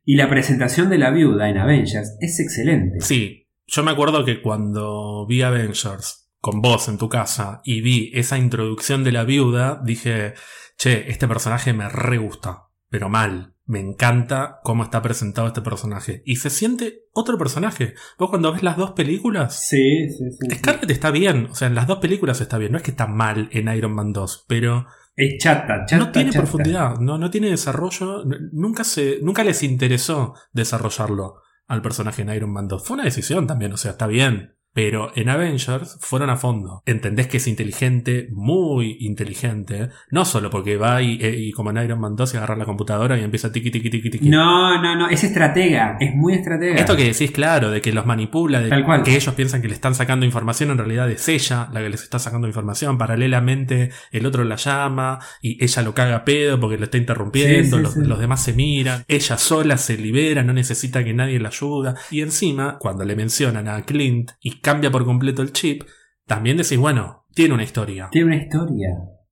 Y la presentación de la viuda en Avengers es excelente. Sí, yo me acuerdo que cuando vi Avengers con vos en tu casa y vi esa introducción de la viuda, dije, che, este personaje me re gusta, pero mal. Me encanta cómo está presentado este personaje. Y se siente otro personaje. Vos cuando ves las dos películas, Sí, sí, sí. sí. Scarlett está bien. O sea, en las dos películas está bien. No es que está mal en Iron Man 2, pero Es chata, chata. no tiene chata. profundidad, no, no tiene desarrollo, nunca se, nunca les interesó desarrollarlo al personaje en Iron Man 2. Fue una decisión también, o sea, está bien. Pero en Avengers fueron a fondo. Entendés que es inteligente, muy inteligente. No solo porque va y, eh, y como en Iron Man 2 y agarra la computadora y empieza tiki tiki tiki tiki. No, no, no. Es estratega. Es muy estratega. Esto que decís, claro, de que los manipula, de Tal cual. que ellos piensan que le están sacando información, en realidad es ella la que les está sacando información. Paralelamente, el otro la llama y ella lo caga a pedo porque lo está interrumpiendo, Sí, sí, los, sí. los demás se miran, ella sola se libera, no necesita que nadie la ayuda. Y encima, cuando le mencionan a Clint y cambia por completo el chip, también decís, bueno, tiene una historia. Tiene una historia.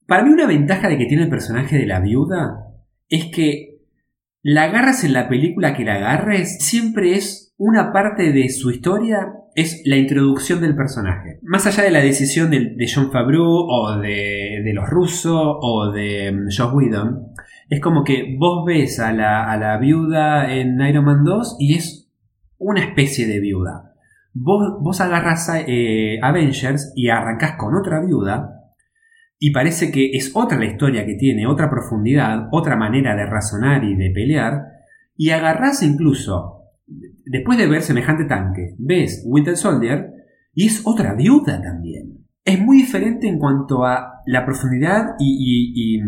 Para mí una ventaja de que tiene el personaje de la viuda es que la agarras en la película que la agarres, siempre es una parte de su historia, es la introducción del personaje. Más allá de la decisión de, John Favreau o de, los rusos o de mm, Joss Whedon, es como que vos ves a la, a la viuda en Iron Man 2 y es una especie de viuda. Vos, vos agarras a, eh, Avengers y arrancás con otra viuda y parece que es otra la historia que tiene, otra profundidad, otra manera de razonar y de pelear, y agarrás incluso, después de ver semejante tanque, ves Winter Soldier y es otra viuda también. Es muy diferente en cuanto a la profundidad y,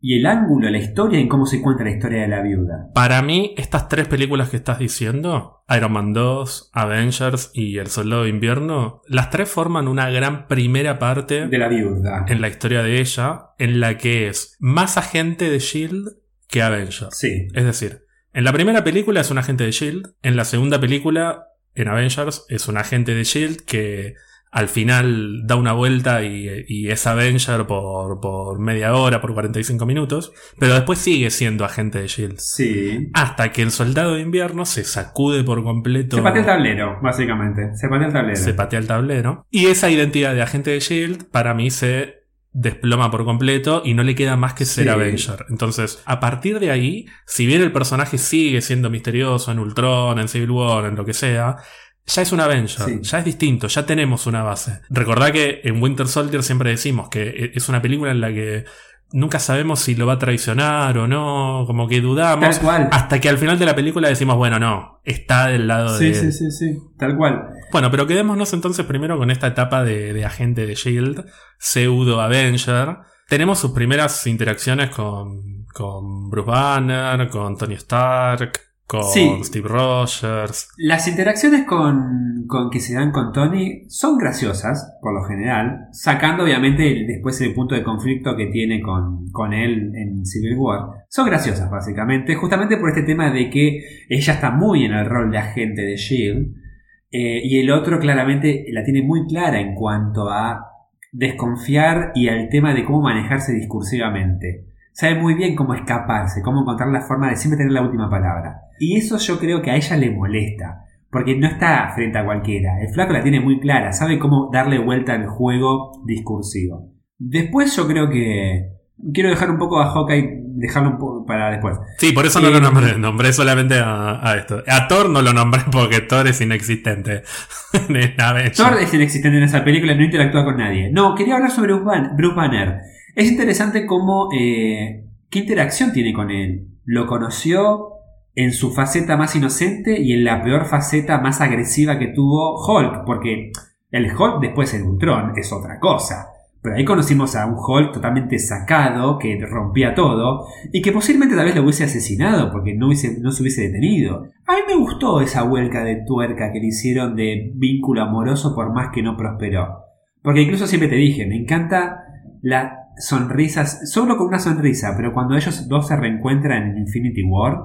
y el ángulo, la historia, en cómo se cuenta la historia de la viuda. Para mí, estas tres películas que estás diciendo, Iron Man 2, Avengers y El Soldado de Invierno, las tres forman una gran primera parte De la viuda. en la historia de ella, en la que es más agente de Shield que Avengers. Sí. Es decir, en la primera película es un agente de Shield, en la segunda película, en Avengers, es un agente de Shield que al final da una vuelta y, y es Avenger por, por media hora, por 45 minutos, pero después sigue siendo agente de Shield. Sí. Hasta que el soldado de invierno se sacude por completo. Se patea el tablero, básicamente. Se patea el tablero. se patea el tablero. Y esa identidad de agente de Shield, para mí, se desploma por completo y no le queda más que ser Sí. Avenger. Entonces, a partir de ahí, si bien el personaje sigue siendo misterioso en Ultron, en Civil War, en lo que sea, ya es un Avenger, Sí. ya es distinto, ya tenemos una base. Recordá que en Winter Soldier siempre decimos que e- es una película en la que nunca sabemos si lo va a traicionar o no, como que dudamos. Tal cual. Hasta que al final de la película decimos, bueno, no, está del lado Sí, de sí, él. sí, sí. Tal cual. Bueno, pero quedémonos entonces primero con esta etapa de, de agente de Shield, pseudo Avenger. Tenemos sus primeras interacciones con, con Bruce Banner, con Tony Stark, con Sí. Steve Rogers. Las interacciones con, con que se dan con Tony son graciosas, por lo general, sacando obviamente el- después el punto de conflicto que tiene con, con él en Civil War. Son graciosas, básicamente, justamente por este tema de que ella está muy en el rol de agente de Shield, eh, y el otro claramente la tiene muy clara en cuanto a desconfiar y al tema de cómo manejarse discursivamente. Sabe muy bien cómo escaparse, cómo encontrar la forma de siempre tener la última palabra. Y eso yo creo que a ella le molesta. Porque no está frente a cualquiera. El flaco la tiene muy clara, sabe cómo darle vuelta al juego discursivo. Después yo creo que quiero dejar un poco a Hawkeye, dejarlo un poco para después. Sí, por eso no lo nombré, nombré solamente a, esto. A Thor no lo nombré porque Thor es inexistente. Thor es inexistente en esa película, no interactúa con nadie. No, quería hablar sobre Bruce Banner. Es interesante cómo, eh, qué interacción tiene con él. Lo conoció, en su faceta más inocente y en la peor faceta más agresiva que tuvo Hulk, porque el Hulk después en Ultron es otra cosa. Pero ahí conocimos a un Hulk totalmente sacado, que rompía todo, y que posiblemente tal vez lo hubiese asesinado porque no, no se hubiese detenido. A mí me gustó esa huelga de tuerca que le hicieron de vínculo amoroso por más que no prosperó. Porque incluso siempre te dije, me encanta la sonrisas, solo con una sonrisa, pero cuando ellos dos se reencuentran en Infinity War,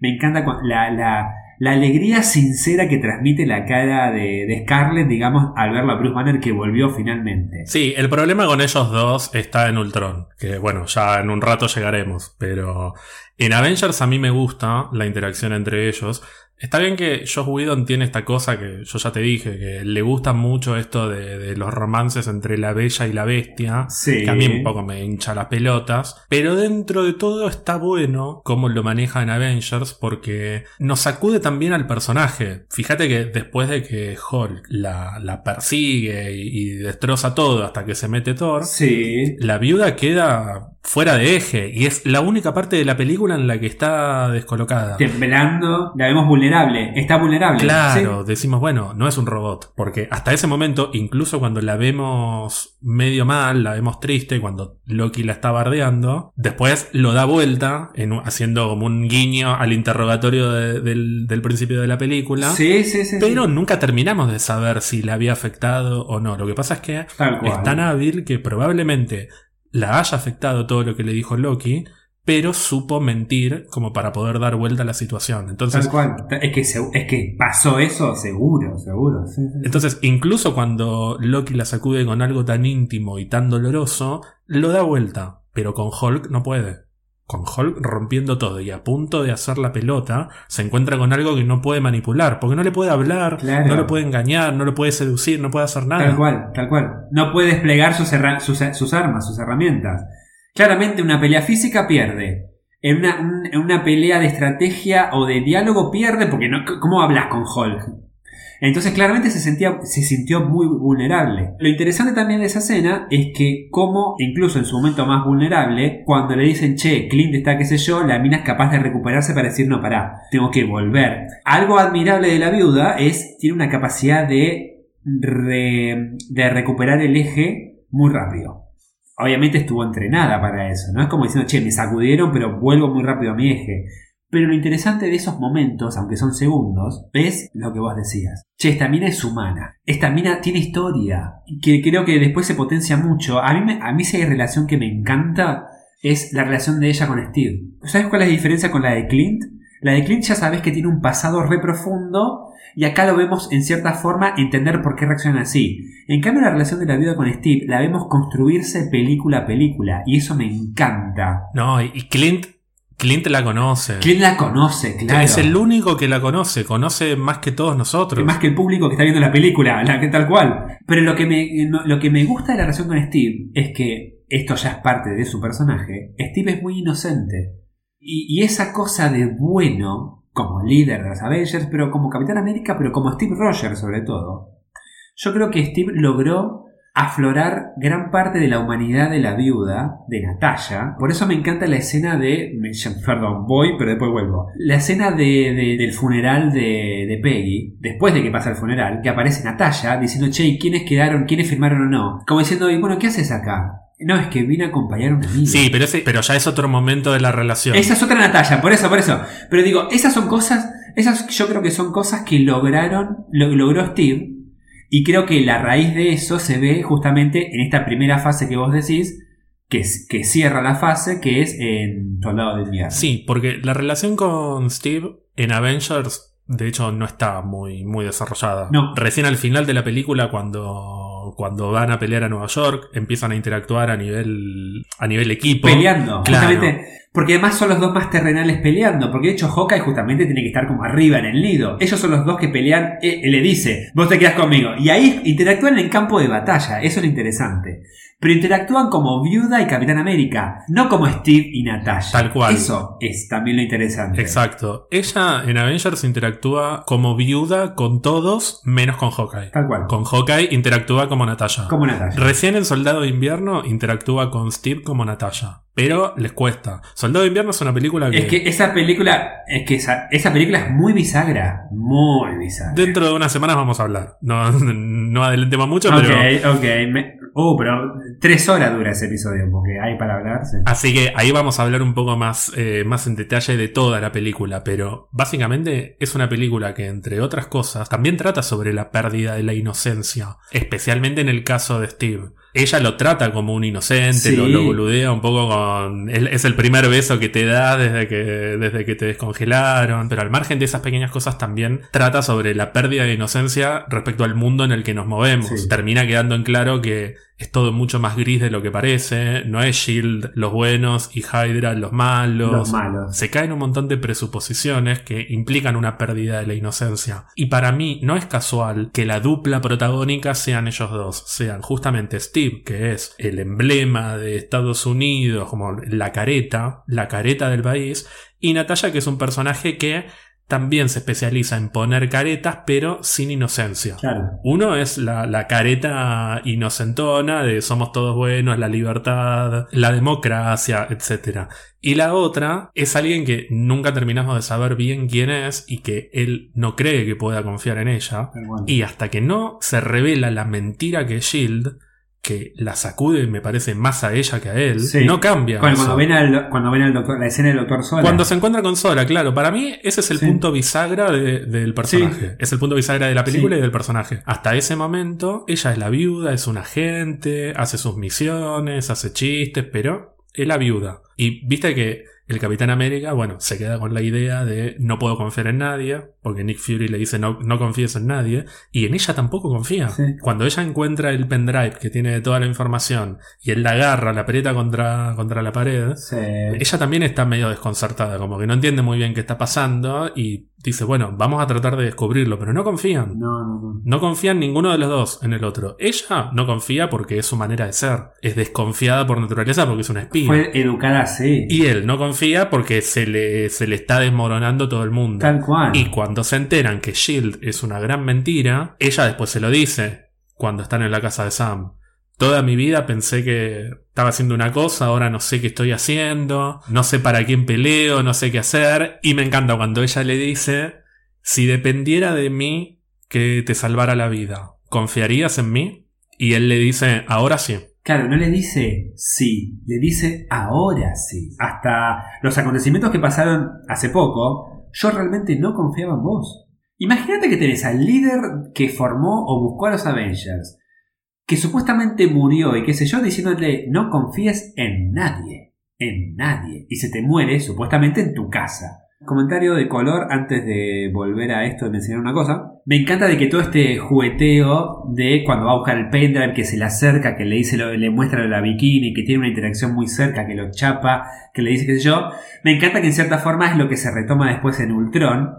me encanta la, la, la, alegría sincera que transmite la cara de, de, Scarlett, digamos, al ver a Bruce Banner que volvió finalmente. Sí, el problema con ellos dos está en Ultron, que bueno, ya en un rato llegaremos, pero en Avengers a mí me gusta la interacción entre ellos. Está bien que Josh Whedon tiene esta cosa que yo ya te dije, que le gusta mucho esto de, los romances entre la bella y la bestia, sí. que a mí un poco me hincha las pelotas, pero dentro de todo está bueno cómo lo maneja en Avengers porque nos sacude también al personaje. Fíjate que después de que Hulk la, persigue y, destroza todo hasta que se mete Thor, sí. la viuda queda fuera de eje y es la única parte de la película en la que está descolocada. Temblando, la vemos vulnerable, está vulnerable. Claro, decimos, bueno, no es un robot, porque hasta ese momento, incluso cuando la vemos medio mal, la vemos triste, cuando Loki la está bardeando, después lo da vuelta, en, haciendo como un guiño al interrogatorio del, principio de la película. Sí, sí, sí. Pero nunca terminamos de saber si la había afectado o no. Lo que pasa es que es tan hábil que probablemente la haya afectado todo lo que le dijo Loki, pero supo mentir como para poder dar vuelta a la situación. Entonces, Es, que es que pasó eso seguro, seguro. Entonces, incluso cuando Loki la sacude con algo tan íntimo y tan doloroso, lo da vuelta, pero con Hulk no puede. Con Hulk rompiendo todo y a punto de hacer la pelota, se encuentra con algo que no puede manipular, porque no le puede hablar, no lo puede engañar, no lo puede seducir, no puede hacer nada. Tal cual, tal cual. No puede desplegar sus, sus, armas, sus herramientas. Claramente una pelea física pierde. En una, en una, pelea de estrategia o de diálogo pierde porque no, ¿cómo hablas con Hulk? Entonces claramente se, sentía, se sintió muy vulnerable. Lo interesante también de esa escena es que como incluso en su momento más vulnerable, cuando le dicen, che, Clint está qué sé yo, la mina es capaz de recuperarse para decir, no, pará, tengo que volver. Algo admirable de la viuda es, tiene una capacidad de, de recuperar el eje muy rápido. Obviamente estuvo entrenada para eso, no es como diciendo, che, me sacudieron, pero vuelvo muy rápido a mi eje. Pero lo interesante de esos momentos, aunque son segundos, es lo que vos decías. Che, esta mina es humana. Esta mina tiene historia. Que creo que después se potencia mucho. A mí, a mí si hay relación que me encanta, es la relación de ella con Steve. ¿Sabes cuál es la diferencia con la de Clint? La de Clint ya sabes que tiene un pasado re profundo y acá lo vemos en cierta forma entender por qué reacciona así. En cambio la relación de la vida con Steve la vemos construirse película a película y eso me encanta. No, y Clint Clint la conoce. Clint la conoce, claro. Es el único que la conoce, conoce más que todos nosotros. más que el público que está viendo la película, la que tal cual. Pero lo que, me, lo que me gusta de la relación con Steve es que esto ya es parte de su personaje. Steve es muy inocente. Y, y esa cosa de bueno, como líder de los Avengers, pero como Capitán América, pero como Steve Rogers sobre todo. Yo creo que Steve logró aflorar gran parte de la humanidad de la viuda, de Natalia. Por eso me encanta la escena de... Perdón, voy, pero después vuelvo. La escena de, del funeral de, de, Peggy, después de que pasa el funeral, que aparece Natalia diciendo, che, ¿quiénes quedaron? ¿Quiénes firmaron o no? Como diciendo, y bueno, ¿qué haces acá? No, es que vine a acompañar a una amiga. Sí, pero, ese, pero ya es otro momento de la relación. Esa es otra Natalia, por eso, por eso. Pero digo, esas son cosas, esas yo creo que son cosas que lograron, lo, logró Steve y creo que la raíz de eso se ve justamente en esta primera fase que vos decís, que, que cierra la fase, que es en Soldado de Invierno. Sí, porque la relación con Steve en Avengers, de hecho, no está muy, muy desarrollada. No. Recién al final de la película, cuando cuando van a pelear a Nueva York, empiezan a interactuar a nivel, a nivel equipo. Peleando, Claro. justamente. Porque además son los dos más terrenales peleando. Porque de hecho Hawkeye justamente tiene que estar como arriba en el nido. Ellos son los dos que pelean. eh, le dice, vos te quedas conmigo. Y ahí interactúan en campo de batalla. Eso es lo interesante. Pero interactúan como Viuda y Capitán América. No como Steve y Natasha. Tal cual. Eso es también lo interesante. Exacto. Ella en Avengers interactúa como viuda con todos, menos con Hawkeye. Tal cual. Con Hawkeye interactúa como Natasha. Como Natasha. Recién en Soldado de Invierno interactúa con Steve como Natasha. Pero les cuesta. Soldado de Invierno es una película que, Es que esa película, es que esa, esa película es muy bisagra. Muy bisagra. dentro de unas semanas vamos a hablar. No, no adelantemos mucho, Ok, pero... ok. Me- oh, pero tres horas dura ese episodio porque hay para hablar. sí. Así que ahí vamos a hablar un poco más, eh, más en detalle de toda la película, pero básicamente es una película que, entre otras cosas, también trata sobre la pérdida de la inocencia, especialmente en el caso de Steve. Ella lo trata como un inocente, Sí. lo, lo boludea un poco con... Es el primer beso que te da desde que, desde que te descongelaron, pero al margen de esas pequeñas cosas también trata sobre la pérdida de inocencia respecto al mundo en el que nos movemos. Sí. Termina quedando en claro que es todo mucho más gris de lo que parece, no es Shield los buenos y Hydra los malos. Los malos. Se caen un montón de presuposiciones que implican una pérdida de la inocencia. Y para mí no es casual que la dupla protagónica sean ellos dos, sean justamente Steve, que es el emblema de Estados Unidos, como la careta, la careta del país, y Natalia, que es un personaje que también se especializa en poner caretas, pero sin inocencia. Claro. Uno es la, la careta inocentona de somos todos buenos, la libertad, la democracia, etc. Y la otra es alguien que nunca terminamos de saber bien quién es y que él no cree que pueda confiar en ella. Y hasta que no se revela la mentira que Shield, que la sacude, me parece, más a ella que a él, Sí. no cambia. Cuando, cuando ven al, cuando ven al doctor, la escena del doctor Sola. Cuando se encuentra con Sora, claro, para mí ese es el Sí. punto bisagra de- del personaje. Sí. Es el punto bisagra de la película y del personaje. Hasta ese momento, ella es la viuda, es un agente, hace sus misiones, hace chistes, pero es la viuda. Y viste que el Capitán América, bueno, se queda con la idea de no puedo confiar en nadie, porque Nick Fury le dice no, no confíes en nadie, y en ella tampoco confía. Sí. Cuando ella encuentra el pendrive que tiene toda la información y él la agarra, la aprieta contra, contra la pared, Sí. ella también está medio desconcertada, como que no entiende muy bien qué está pasando y dice, bueno, vamos a tratar de descubrirlo, pero no confían. No, no, no. No confían ninguno de los dos en el otro. Ella no confía porque es su manera de ser. Es desconfiada por naturaleza porque es una espía. Fue educada así. Y él no confía porque se le, se le está desmoronando todo el mundo. Tal cual. Y cuando se enteran que Shield es una gran mentira, ella después se lo dice cuando están en la casa de Sam. Toda mi vida pensé que estaba haciendo una cosa, ahora no sé qué estoy haciendo, no sé para quién peleo, no sé qué hacer. Y me encanta cuando ella le dice, si dependiera de mí que te salvara la vida, ¿confiarías en mí? Y él le dice, ahora sí. Claro, no le dice sí, le dice ahora sí. Hasta los acontecimientos que pasaron hace poco, yo realmente no confiaba en vos. Imagínate que tenés al líder que formó o buscó a los Avengers, que supuestamente murió y qué sé yo, diciéndole no confíes en nadie, en nadie, y se te muere supuestamente en tu casa. Comentario de color antes de volver a esto de mencionar una cosa. Me encanta de que todo este jugueteo de cuando va a buscar el pendrive, que se le acerca, que le dice, lo- le muestra la bikini, que tiene una interacción muy cerca, que lo chapa, que le dice qué sé yo. Me encanta que en cierta forma es lo que se retoma después en Ultron,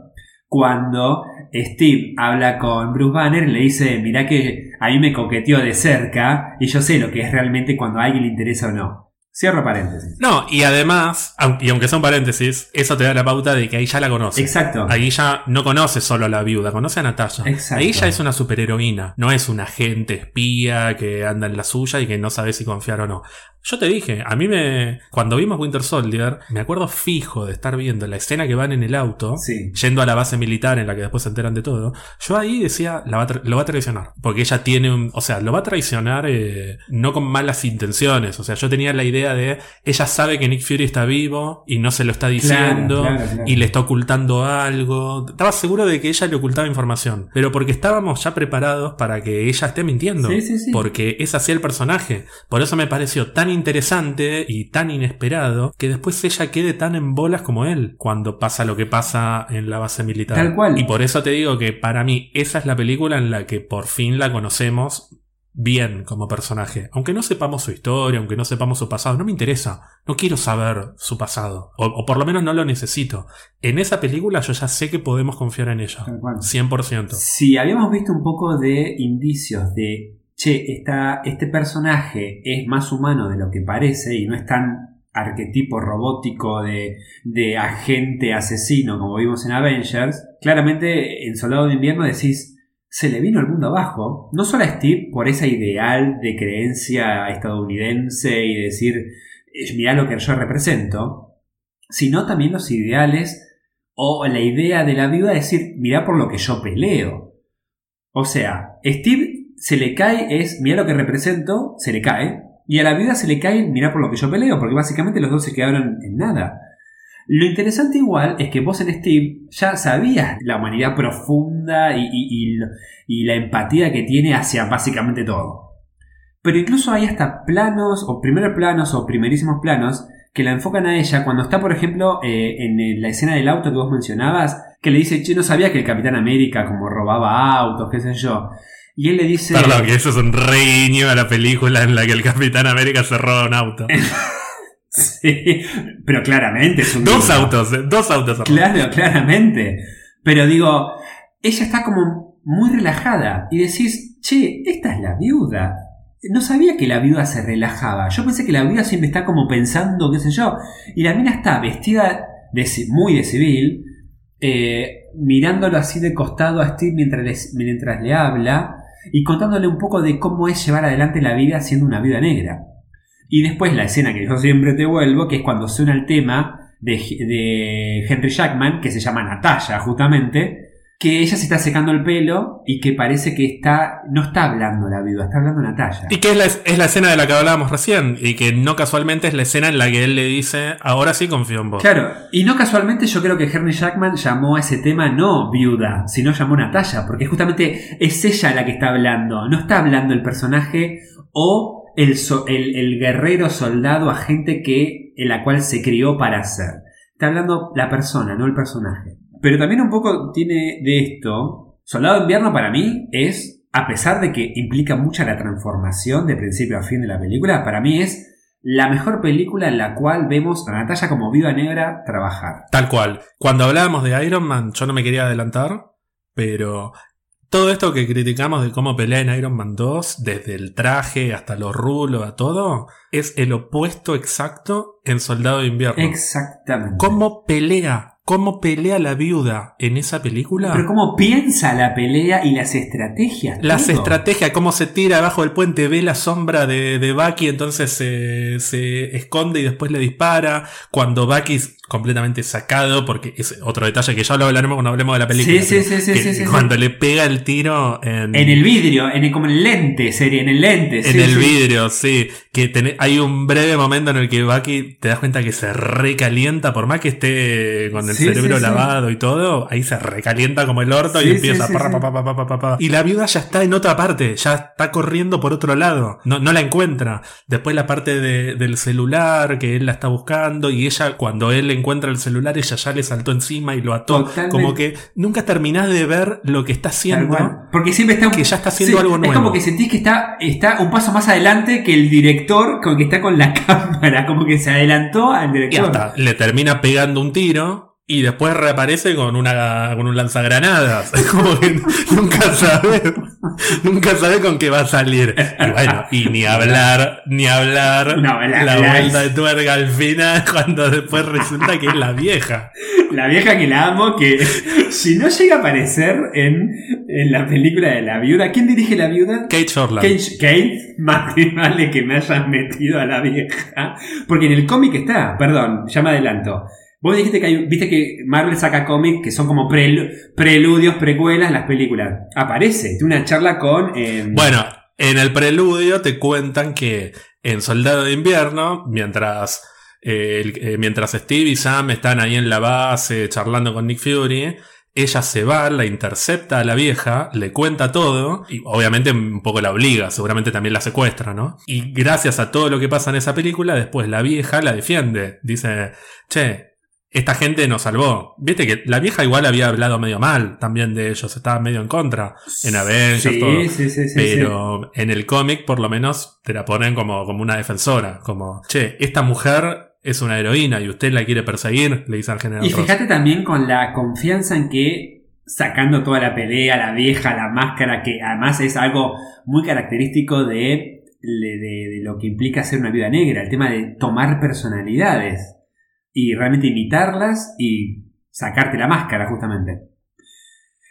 cuando Steve habla con Bruce Banner y le dice, mirá que a mí me coqueteó de cerca y yo sé lo que es realmente cuando a alguien le interesa o no. Cierro paréntesis. No, y además, y aunque son paréntesis, eso te da la pauta de que ahí ya la conoce. Exacto. Ahí ya no conoce solo a la viuda, conoce a Natasha. Exacto. Ahí ya es una superheroína, no es una agente espía que anda en la suya y que no sabe si confiar o no. Yo te dije, a mí me. Cuando vimos Winter Soldier, me acuerdo fijo de estar viendo la escena que van en el auto, Sí. yendo a la base militar en la que después se enteran de todo. Yo ahí decía, la va lo va a traicionar. Porque ella tiene un. O sea, lo va a traicionar eh, no con malas intenciones. O sea, yo tenía la idea de. Ella sabe que Nick Fury está vivo y no se lo está diciendo claro, claro. y le está ocultando algo. Estaba seguro de que ella le ocultaba información. Pero porque estábamos ya preparados para que ella esté mintiendo. Sí, sí, sí. Porque es así el personaje. Por eso me pareció tan interesante y tan inesperado que después ella quede tan en bolas como él cuando pasa lo que pasa en la base militar. Tal cual. Y por eso te digo que para mí esa es la película en la que por fin la conocemos bien como personaje. Aunque no sepamos su historia, aunque no sepamos su pasado, no me interesa. No quiero saber su pasado. O, o por lo menos no lo necesito. En esa película yo ya sé que podemos confiar en ella. Cual. 100%. Si habíamos visto un poco de indicios de, che, esta, este personaje es más humano de lo que parece y no es tan arquetipo robótico de, de agente asesino como vimos en Avengers, claramente en Soldado de Invierno decís, se le vino el mundo abajo, no solo a Steve por esa ideal de creencia estadounidense y decir, "Eh, mirá lo que yo represento, sino también los ideales o la idea de la viuda de decir, mirá por lo que yo peleo. O sea, Steve se le cae es, mirá lo que represento, se le cae, y a la viuda se le cae, mirá por lo que yo peleo, porque básicamente los dos se quedaron en nada. Lo interesante igual es que vos en Steve ya sabías la humanidad profunda y, y- y lo- y la empatía que tiene hacia básicamente todo. Pero incluso hay hasta planos, o primeros planos, o primerísimos planos, que la enfocan a ella cuando está, por ejemplo, eh, en la escena del auto que vos mencionabas, que le dice, che, no sabía que el Capitán América como robaba autos, qué sé yo. Y él le dice... Perdón, que eso es un reguiño a la película en la que el Capitán América se roba un auto. Sí, pero claramente es un dos autos, eh, dos autos. Claro, claramente. Pero digo, ella está como muy relajada y decís, che, esta es la viuda. No sabía que la viuda se relajaba. Yo pensé que la viuda siempre está como pensando, qué sé yo. Y la mina está vestida de muy de civil, eh, mirándolo así de costado a Steve mientras mientras le habla y contándole un poco de cómo es llevar adelante la vida siendo una viuda negra. Y después la escena que yo siempre te vuelvo, que es cuando suena el tema de, de Henry Jackman, que se llama Natalia, justamente, que ella se está secando el pelo y que parece que está no está hablando la viuda, está hablando Natalia. Y que es la, es la escena de la que hablábamos recién, y que no casualmente es la escena en la que él le dice, ahora sí confío en vos. Claro, y no casualmente yo creo que Henry Jackman llamó a ese tema no viuda, sino llamó Natalia, porque justamente es ella la que está hablando, no está hablando el personaje o el, guerrero soldado agente que, en la cual se crió para ser. Está hablando la persona, no el personaje. Pero también un poco tiene de esto, Soldado de Invierno para mí es, a pesar de que implica mucha la transformación de principio a fin de la película, para mí es la mejor película en la cual vemos a Natalia como viuda negra trabajar. Tal cual. Cuando hablábamos de Iron Man, yo no me quería adelantar, pero todo esto que criticamos de cómo pelea en Iron Man 2, desde el traje hasta los rulos, a todo, es el opuesto exacto en Soldado de Invierno. Exactamente. ¿Cómo pelea? ¿Cómo pelea la viuda en esa película? Pero cómo piensa la pelea y las estrategias. Las estrategias, cómo se tira abajo del puente, ve la sombra de, de Bucky, entonces se, se esconde y después le dispara. Cuando Bucky es completamente sacado, porque es otro detalle que ya lo hablaremos cuando hablemos de la película. Sí, sí, sí, sí, sí. Cuando le pega el tiro en, En el vidrio, en el, como en el lente, serie, en el lente. en sí, el vidrio, sí. Que tené- hay un breve momento en el que Bucky te das cuenta que se recalienta, por más que esté con el Sí, cerebro sí, lavado y todo, ahí se recalienta como el orto y empieza sí, pa, pa, pa, pa, pa, pa, pa. Y la viuda ya está en otra parte, ya está corriendo por otro lado, no, no la encuentra. Después la parte de- del celular, que él la está buscando, y ella, cuando él encuentra el celular, ella ya le saltó encima y lo ató. Totalmente. Como que nunca terminás de ver lo que está haciendo. Porque siempre está un- que ya está haciendo algo Es nuevo. como que sentís que está, está un paso más adelante que el director, como que está con la cámara, como que se adelantó al Y director. hasta le termina pegando un tiro y después reaparece con una con un lanzagranadas. Como que nunca sabe, nunca sabe con qué va a salir. Y bueno, y ni hablar, ni hablar No, la- la, vuelta de tuerca al final cuando después resulta que es la vieja. La vieja que la amo, que si no llega a aparecer en, en la película de la viuda, ¿quién dirige la viuda? Kate Shortland. Kate, Kate, más vale que me hayan metido a la vieja. Porque en el cómic está, perdón, ya me adelanto. Vos dijiste que hay, viste que Marvel saca cómics que son como prelu- preludios, precuelas, las películas. Aparece, tiene una charla con. eh, Bueno, en el preludio te cuentan que en Soldado de Invierno, mientras, eh, eh, mientras Steve y Sam están ahí en la base charlando con Nick Fury, ella se va, la intercepta a la vieja, le cuenta todo, y obviamente un poco la obliga, seguramente también la secuestra, ¿no? Y gracias a todo lo que pasa en esa película, después la vieja la defiende. Dice, che, esta gente nos salvó. Viste que la vieja igual había hablado medio mal también de ellos, estaba medio en contra en Avengers, Sí, todo. sí, sí, sí, Pero en el cómic, por lo menos, te la ponen como, como una defensora. Como, che, esta mujer es una heroína y usted la quiere perseguir, le dice al general Y Ross. fíjate también con la confianza en que, sacando toda la pelea, la vieja, la máscara, que además es algo muy característico de, de- de- de lo que implica ser una viuda negra, el tema de tomar personalidades y realmente imitarlas y sacarte la máscara, justamente.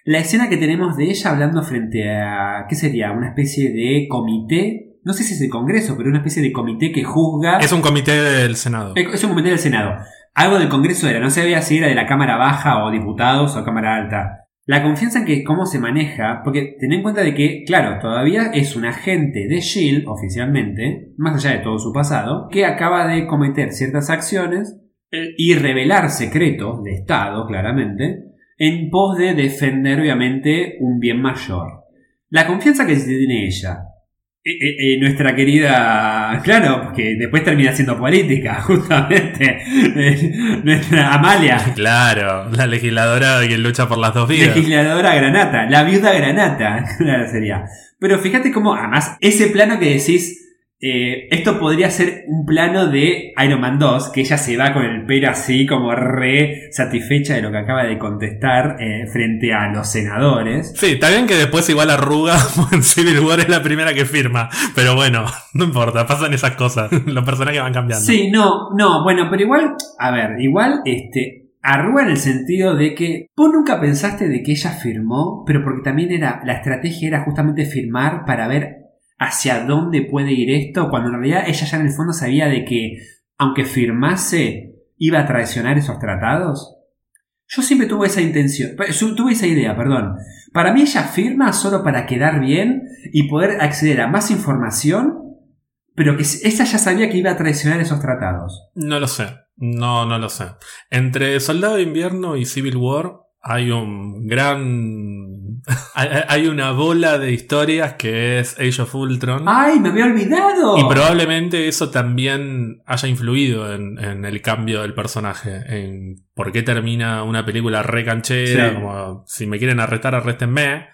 La escena que tenemos de ella hablando frente a, ¿qué sería? Una especie de comité, no sé si es el Congreso, pero una especie de comité que juzga... Es un comité del Senado. Es un comentario del Senado. Algo del Congreso era, no sabía si era de la Cámara Baja o diputados o Cámara Alta. La confianza en que cómo se maneja, porque ten en cuenta de que, claro, todavía es un agente de Shield oficialmente, más allá de todo su pasado, que acaba de cometer ciertas acciones y revelar secretos de Estado, claramente, en pos de defender, obviamente, un bien mayor. La confianza que tiene ella, eh, eh, eh, nuestra querida, claro, porque después termina siendo política, justamente, eh, nuestra Amalia, Claro, la legisladora que lucha por las dos vidas. legisladora Granata, la viuda Granata, claro sería. Pero fíjate cómo, además, ese plano que decís, eh, esto podría ser un plano de Iron Man 2, que ella se va con el pelo así como re satisfecha de lo que acaba de contestar eh, frente a los senadores. Sí, está bien que después igual arruga en Civil War es la primera que firma. Pero bueno, no importa, pasan esas cosas. Los personajes van cambiando. Sí, no, no, bueno, pero igual, a ver, igual, este, arruga en el sentido de que vos nunca pensaste de que ella firmó, pero porque también era, la estrategia era justamente firmar para ver hacia dónde puede ir esto, cuando en realidad ella ya en el fondo sabía de que, aunque firmase, iba a traicionar esos tratados. Yo siempre tuve esa intención, tuve esa idea, perdón. Para mí ella firma solo para quedar bien y poder acceder a más información pero que ella ya sabía que iba a traicionar esos tratados. No lo sé. No, no lo sé. Entre Soldado de Invierno y Civil War hay un gran. hay, una bola de historias que es Age of Ultron. ¡Ay, me había olvidado! Y probablemente eso también haya influido en, en el cambio del personaje. En por qué termina una película re canchera, Sí. como si me quieren arrestar, arréstenme.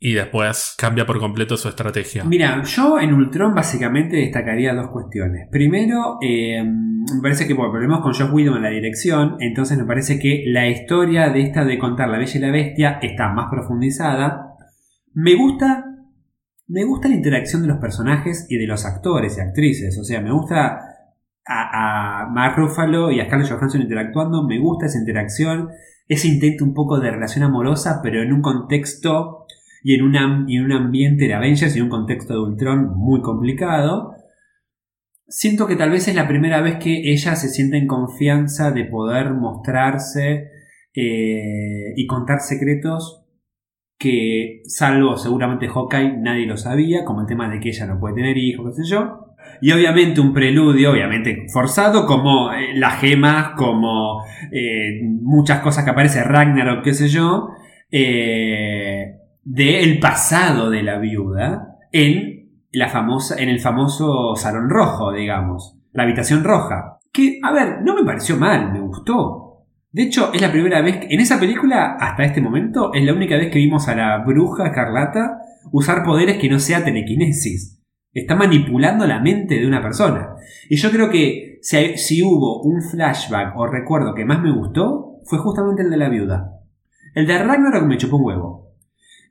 Y después cambia por completo su estrategia. Mira, yo en Ultron básicamente destacaría dos cuestiones. Primero, eh, me parece que bueno, volvemos con Josh Whedon en la dirección, entonces me parece que la historia de esta de contar La Bella y la Bestia está más profundizada. Me gusta, me gusta la interacción de los personajes y de los actores y actrices, o sea, me gusta a, a Mark Ruffalo y a Scarlett Johansson interactuando, me gusta esa interacción, ese intento un poco de relación amorosa, pero en un contexto y en, una- en un ambiente de Avengers y un contexto de Ultron muy complicado. Siento que tal vez es la primera vez que ella se siente en confianza de poder mostrarse eh, y contar secretos que, salvo seguramente Hawkeye, nadie lo sabía, como el tema de que ella no puede tener hijos, qué sé yo. Y obviamente un preludio, obviamente forzado, como eh, las gemas, como eh, muchas cosas que aparece Ragnarok, qué sé yo, eh, del pasado de la viuda en, la famosa, en el famoso salón rojo, digamos, la habitación roja. Que, a ver, no me pareció mal, me gustó. De hecho, es la primera vez, que- en esa película, hasta este momento, es la única vez que vimos a la bruja Carlata usar poderes que no sea telequinesis. Está manipulando la mente de una persona. Y yo creo que si, si hubo un flashback o recuerdo que más me gustó, fue justamente el de la viuda. El de Ragnarok me chupó un huevo.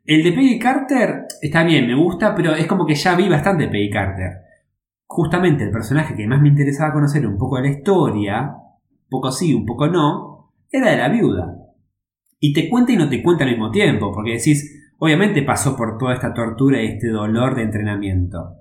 El de Peggy Carter está bien, me gusta, pero es como que ya vi bastante Peggy Carter. Justamente el personaje que más me interesaba conocer un poco de la historia, un poco sí, un poco no, era de la viuda. Y te cuenta y no te cuenta al mismo tiempo, porque decís, obviamente pasó por toda esta tortura y este dolor de entrenamiento.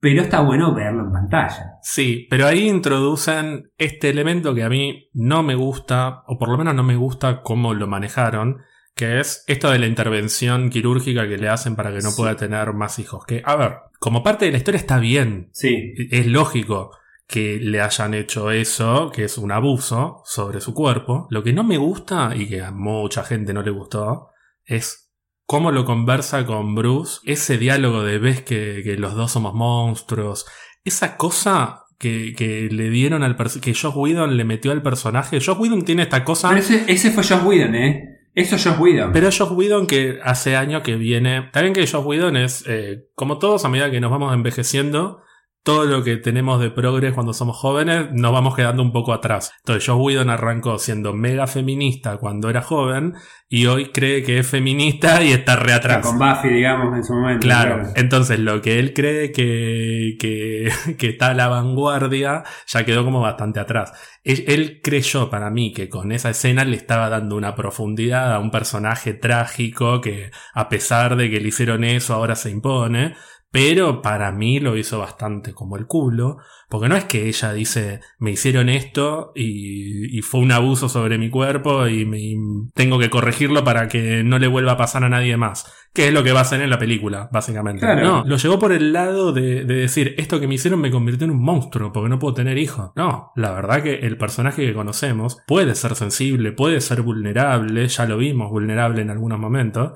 Pero está bueno verlo en pantalla. Sí, pero ahí introducen este elemento que a mí no me gusta, o por lo menos no me gusta cómo lo manejaron, que es esto de la intervención quirúrgica que le hacen para que no Sí. pueda tener más hijos. Que, a ver, como parte de la historia está bien, Sí, es lógico que le hayan hecho eso, que es un abuso sobre su cuerpo. Lo que no me gusta, y que a mucha gente no le gustó, es cómo lo conversa con Bruce, ese diálogo de ves que, que los dos somos monstruos, esa cosa que, que le dieron al que Josh Whedon le metió al personaje. Josh Whedon tiene esta cosa. Pero ese, ese fue Josh Whedon, ¿eh? Eso es Josh Whedon. Pero Josh Whedon que hace años que viene. Bien que Josh Whedon es, eh, como todos, a medida que nos vamos envejeciendo, todo lo que tenemos de progres cuando somos jóvenes, nos vamos quedando un poco atrás. Entonces Josh Whedon arrancó siendo mega feminista cuando era joven y hoy cree que es feminista y está re atrás. Con Buffy, digamos, en su momento. Claro, entonces lo que él cree que, que, que está a la vanguardia ya quedó como bastante atrás. Él, él creyó para mí que con esa escena le estaba dando una profundidad a un personaje trágico que a pesar de que le hicieron eso ahora se impone. Pero para mí lo hizo bastante como el culo, porque no es que ella dice, me hicieron esto y, y fue un abuso sobre mi cuerpo y, me- y tengo que corregirlo para que no le vuelva a pasar a nadie más. Que es lo que va a hacer en la película, básicamente. Claro. No, lo llevó por el lado de, de decir, esto que me hicieron me convirtió en un monstruo porque no puedo tener hijos. No, la verdad que el personaje que conocemos puede ser sensible, puede ser vulnerable, ya lo vimos vulnerable en algunos momentos.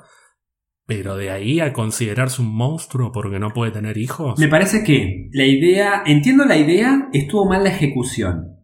Pero de ahí a considerarse un monstruo porque no puede tener hijos. Me parece que la idea, entiendo la idea, estuvo mal la ejecución.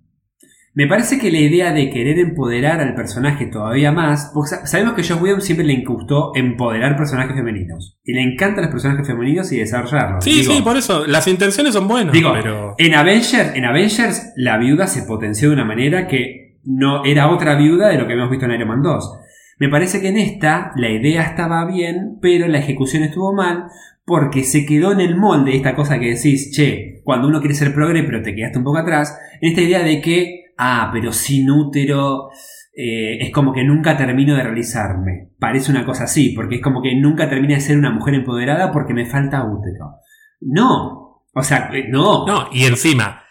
Me parece que la idea de querer empoderar al personaje todavía más, porque sa- sabemos que Josh Whedon siempre le incrustó empoderar personajes femeninos. Y le encantan los personajes femeninos y desarrollarlos. Sí, Digo, sí, por eso. Las intenciones son buenas, Digo, pero. En Avengers, en Avengers, la viuda se potenció de una manera que no era otra viuda de lo que habíamos visto en Iron Man 2. Me parece que en esta la idea estaba bien, pero la ejecución estuvo mal porque se quedó en el molde esta cosa que decís, che, cuando uno quiere ser progre pero te quedaste un poco atrás, esta idea de que, ah, pero sin útero eh, es como que nunca termino de realizarme. Parece una cosa así, porque es como que nunca termino de ser una mujer empoderada porque me falta útero. No, o sea, eh, no. No, y encima,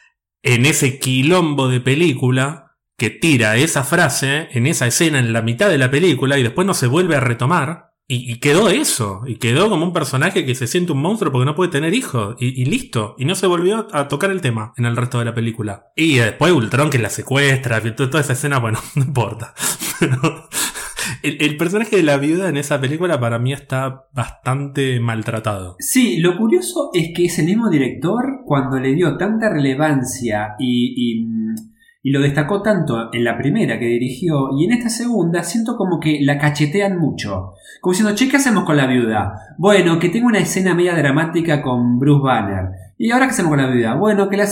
en ese quilombo de película que tira esa frase en esa escena en la mitad de la película y después no se vuelve a retomar. Y, quedó eso, y quedó como un personaje que se siente un monstruo porque no puede tener hijos, y, listo, y no se volvió a tocar el tema en el resto de la película. Y después Ultron que la secuestra, toda esa escena, bueno, no importa. El, personaje de la viuda en esa película para mí está bastante maltratado. Sí, lo curioso es que ese mismo director, cuando le dio tanta relevancia y, y lo destacó tanto en la primera que dirigió y en esta segunda, siento como que la cachetean mucho. Como diciendo, che, ¿qué hacemos con la viuda? Bueno, que tengo una escena media dramática con Bruce Banner. ¿Y ahora qué hacemos con la viuda? Bueno, que la,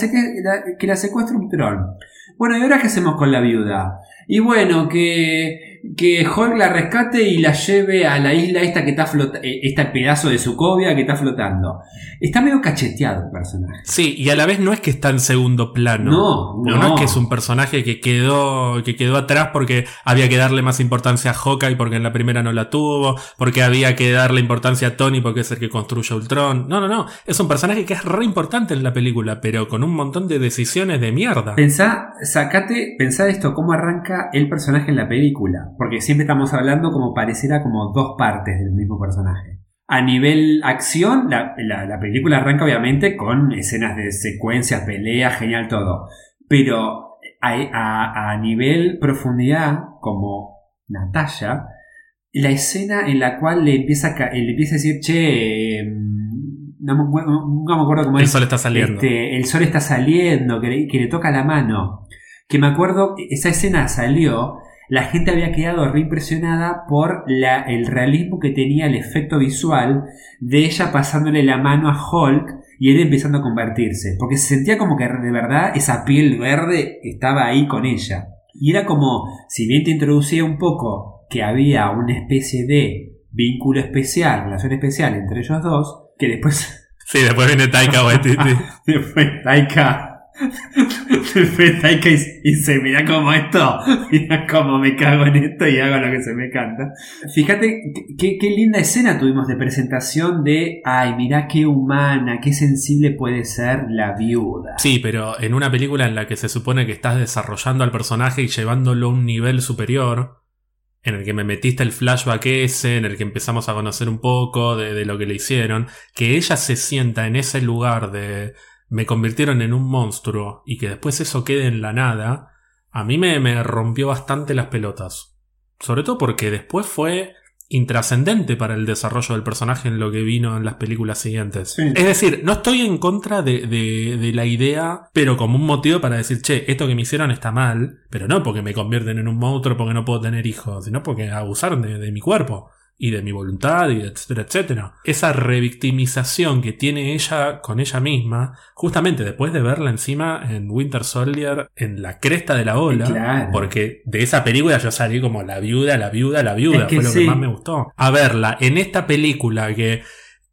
que la un tron. Bueno, ¿y ahora qué hacemos con la viuda? Y bueno, que, que Hulk la rescate y la lleve a la isla esta que está flotando, este pedazo de Sokovia que está flotando. Está medio cacheteado el personaje. Sí, y a la vez no es que está en segundo plano. No, No, no. no es que es un personaje que quedó, que quedó atrás porque había que darle más importancia a Hawkeye porque en la primera no la tuvo, porque había que darle importancia a Tony porque es el que construye Ultron. No, no, no. Es un personaje que es re importante en la película, pero con un montón de decisiones de mierda. Pensá, sacate, pensá esto, cómo arranca el personaje en la película. Porque siempre estamos hablando como pareciera como dos partes del mismo personaje. A nivel acción, la, la- la película arranca obviamente con escenas de secuencias, peleas, genial todo. Pero a, a- a nivel profundidad, como Natalia, la escena en la cual le empieza a, le empieza a decir, che, eh, no me, acuerdo- nunca me acuerdo cómo El es. sol está saliendo. Este, el sol está saliendo, que le, que le toca la mano. Que me acuerdo, esa escena salió, la gente había quedado re impresionada por la, el realismo que tenía el efecto visual de ella pasándole la mano a Hulk y él empezando a convertirse. Porque se sentía como que de verdad esa piel verde estaba ahí con ella. Y era como, si bien te introducía un poco que había una especie de vínculo especial, relación especial entre ellos dos, que después Sí, después viene Taika Waititi. Después Taika. Y, se mira como esto. Mira cómo me cago en esto y hago lo que se me canta. Fíjate qué linda escena tuvimos de presentación de. Ay, mira qué humana, qué sensible puede ser la viuda. Sí, pero en una película en la que se supone que estás desarrollando al personaje y llevándolo a un nivel superior, en el que me metiste el flashback ese, en el que empezamos a conocer un poco de, de lo que le hicieron, que ella se sienta en ese lugar de me convirtieron en un monstruo y que después eso quede en la nada, a mí me, me rompió bastante las pelotas. Sobre todo porque después fue intrascendente para el desarrollo del personaje en lo que vino en las películas siguientes. Sí. Es decir, no estoy en contra de, de- de la idea, pero como un motivo para decir, che, esto que me hicieron está mal, pero no porque me convierten en un monstruo, porque no puedo tener hijos, sino porque abusaron de, de mi cuerpo y de mi voluntad, y etcétera, etcétera. Esa revictimización que tiene ella con ella misma, justamente después de verla encima en Winter Soldier, en la cresta de la ola, Claro. porque de esa película yo salí como la viuda, la viuda, la viuda, Es que fue lo sí. que más me gustó. A verla en esta película que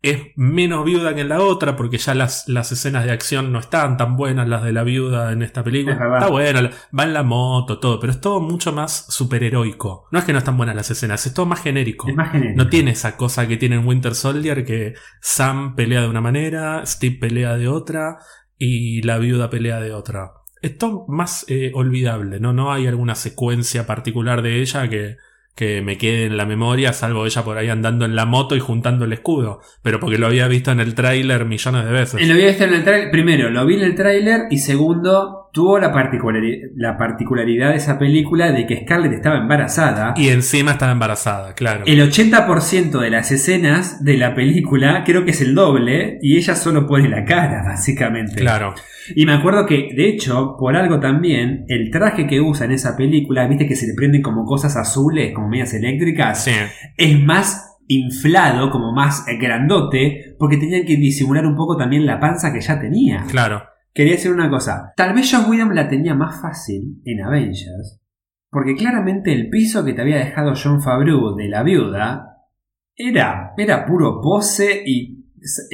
es menos viuda que en la otra, porque ya las, las escenas de acción no están tan buenas las de la viuda en esta película. Es. Está bueno, va en la moto, todo, pero es todo mucho más superheroico. No es que no están buenas las escenas, es todo más genérico. Es más genérico. No tiene esa cosa que tiene en Winter Soldier que Sam pelea de una manera, Steve pelea de otra y la viuda pelea de otra. Es todo más eh, olvidable, ¿no? No hay alguna secuencia particular de ella que, que me quede en la memoria, salvo ella por ahí andando en la moto y juntando el escudo. Pero porque lo había visto en el tráiler millones de veces. Eh, Lo vi este en el tráiler. Primero, lo vi en el tráiler y segundo, tuvo la, particulari- la particularidad de esa película de que Scarlett estaba embarazada. Y encima estaba embarazada, claro. El 80% de las escenas de la película creo que es el doble y ella solo pone la cara, básicamente. Claro. Y me acuerdo que, de hecho, por algo también, el traje que usa en esa película, viste que se le prenden como cosas azules, como medias eléctricas, Sí. es más inflado, como más grandote, porque tenían que disimular un poco también la panza que ya tenía. Claro. Quería decir una cosa. Tal vez Josh Whedon la tenía más fácil en Avengers. Porque claramente el piso que te había dejado John Favreau de la viuda era, era puro pose y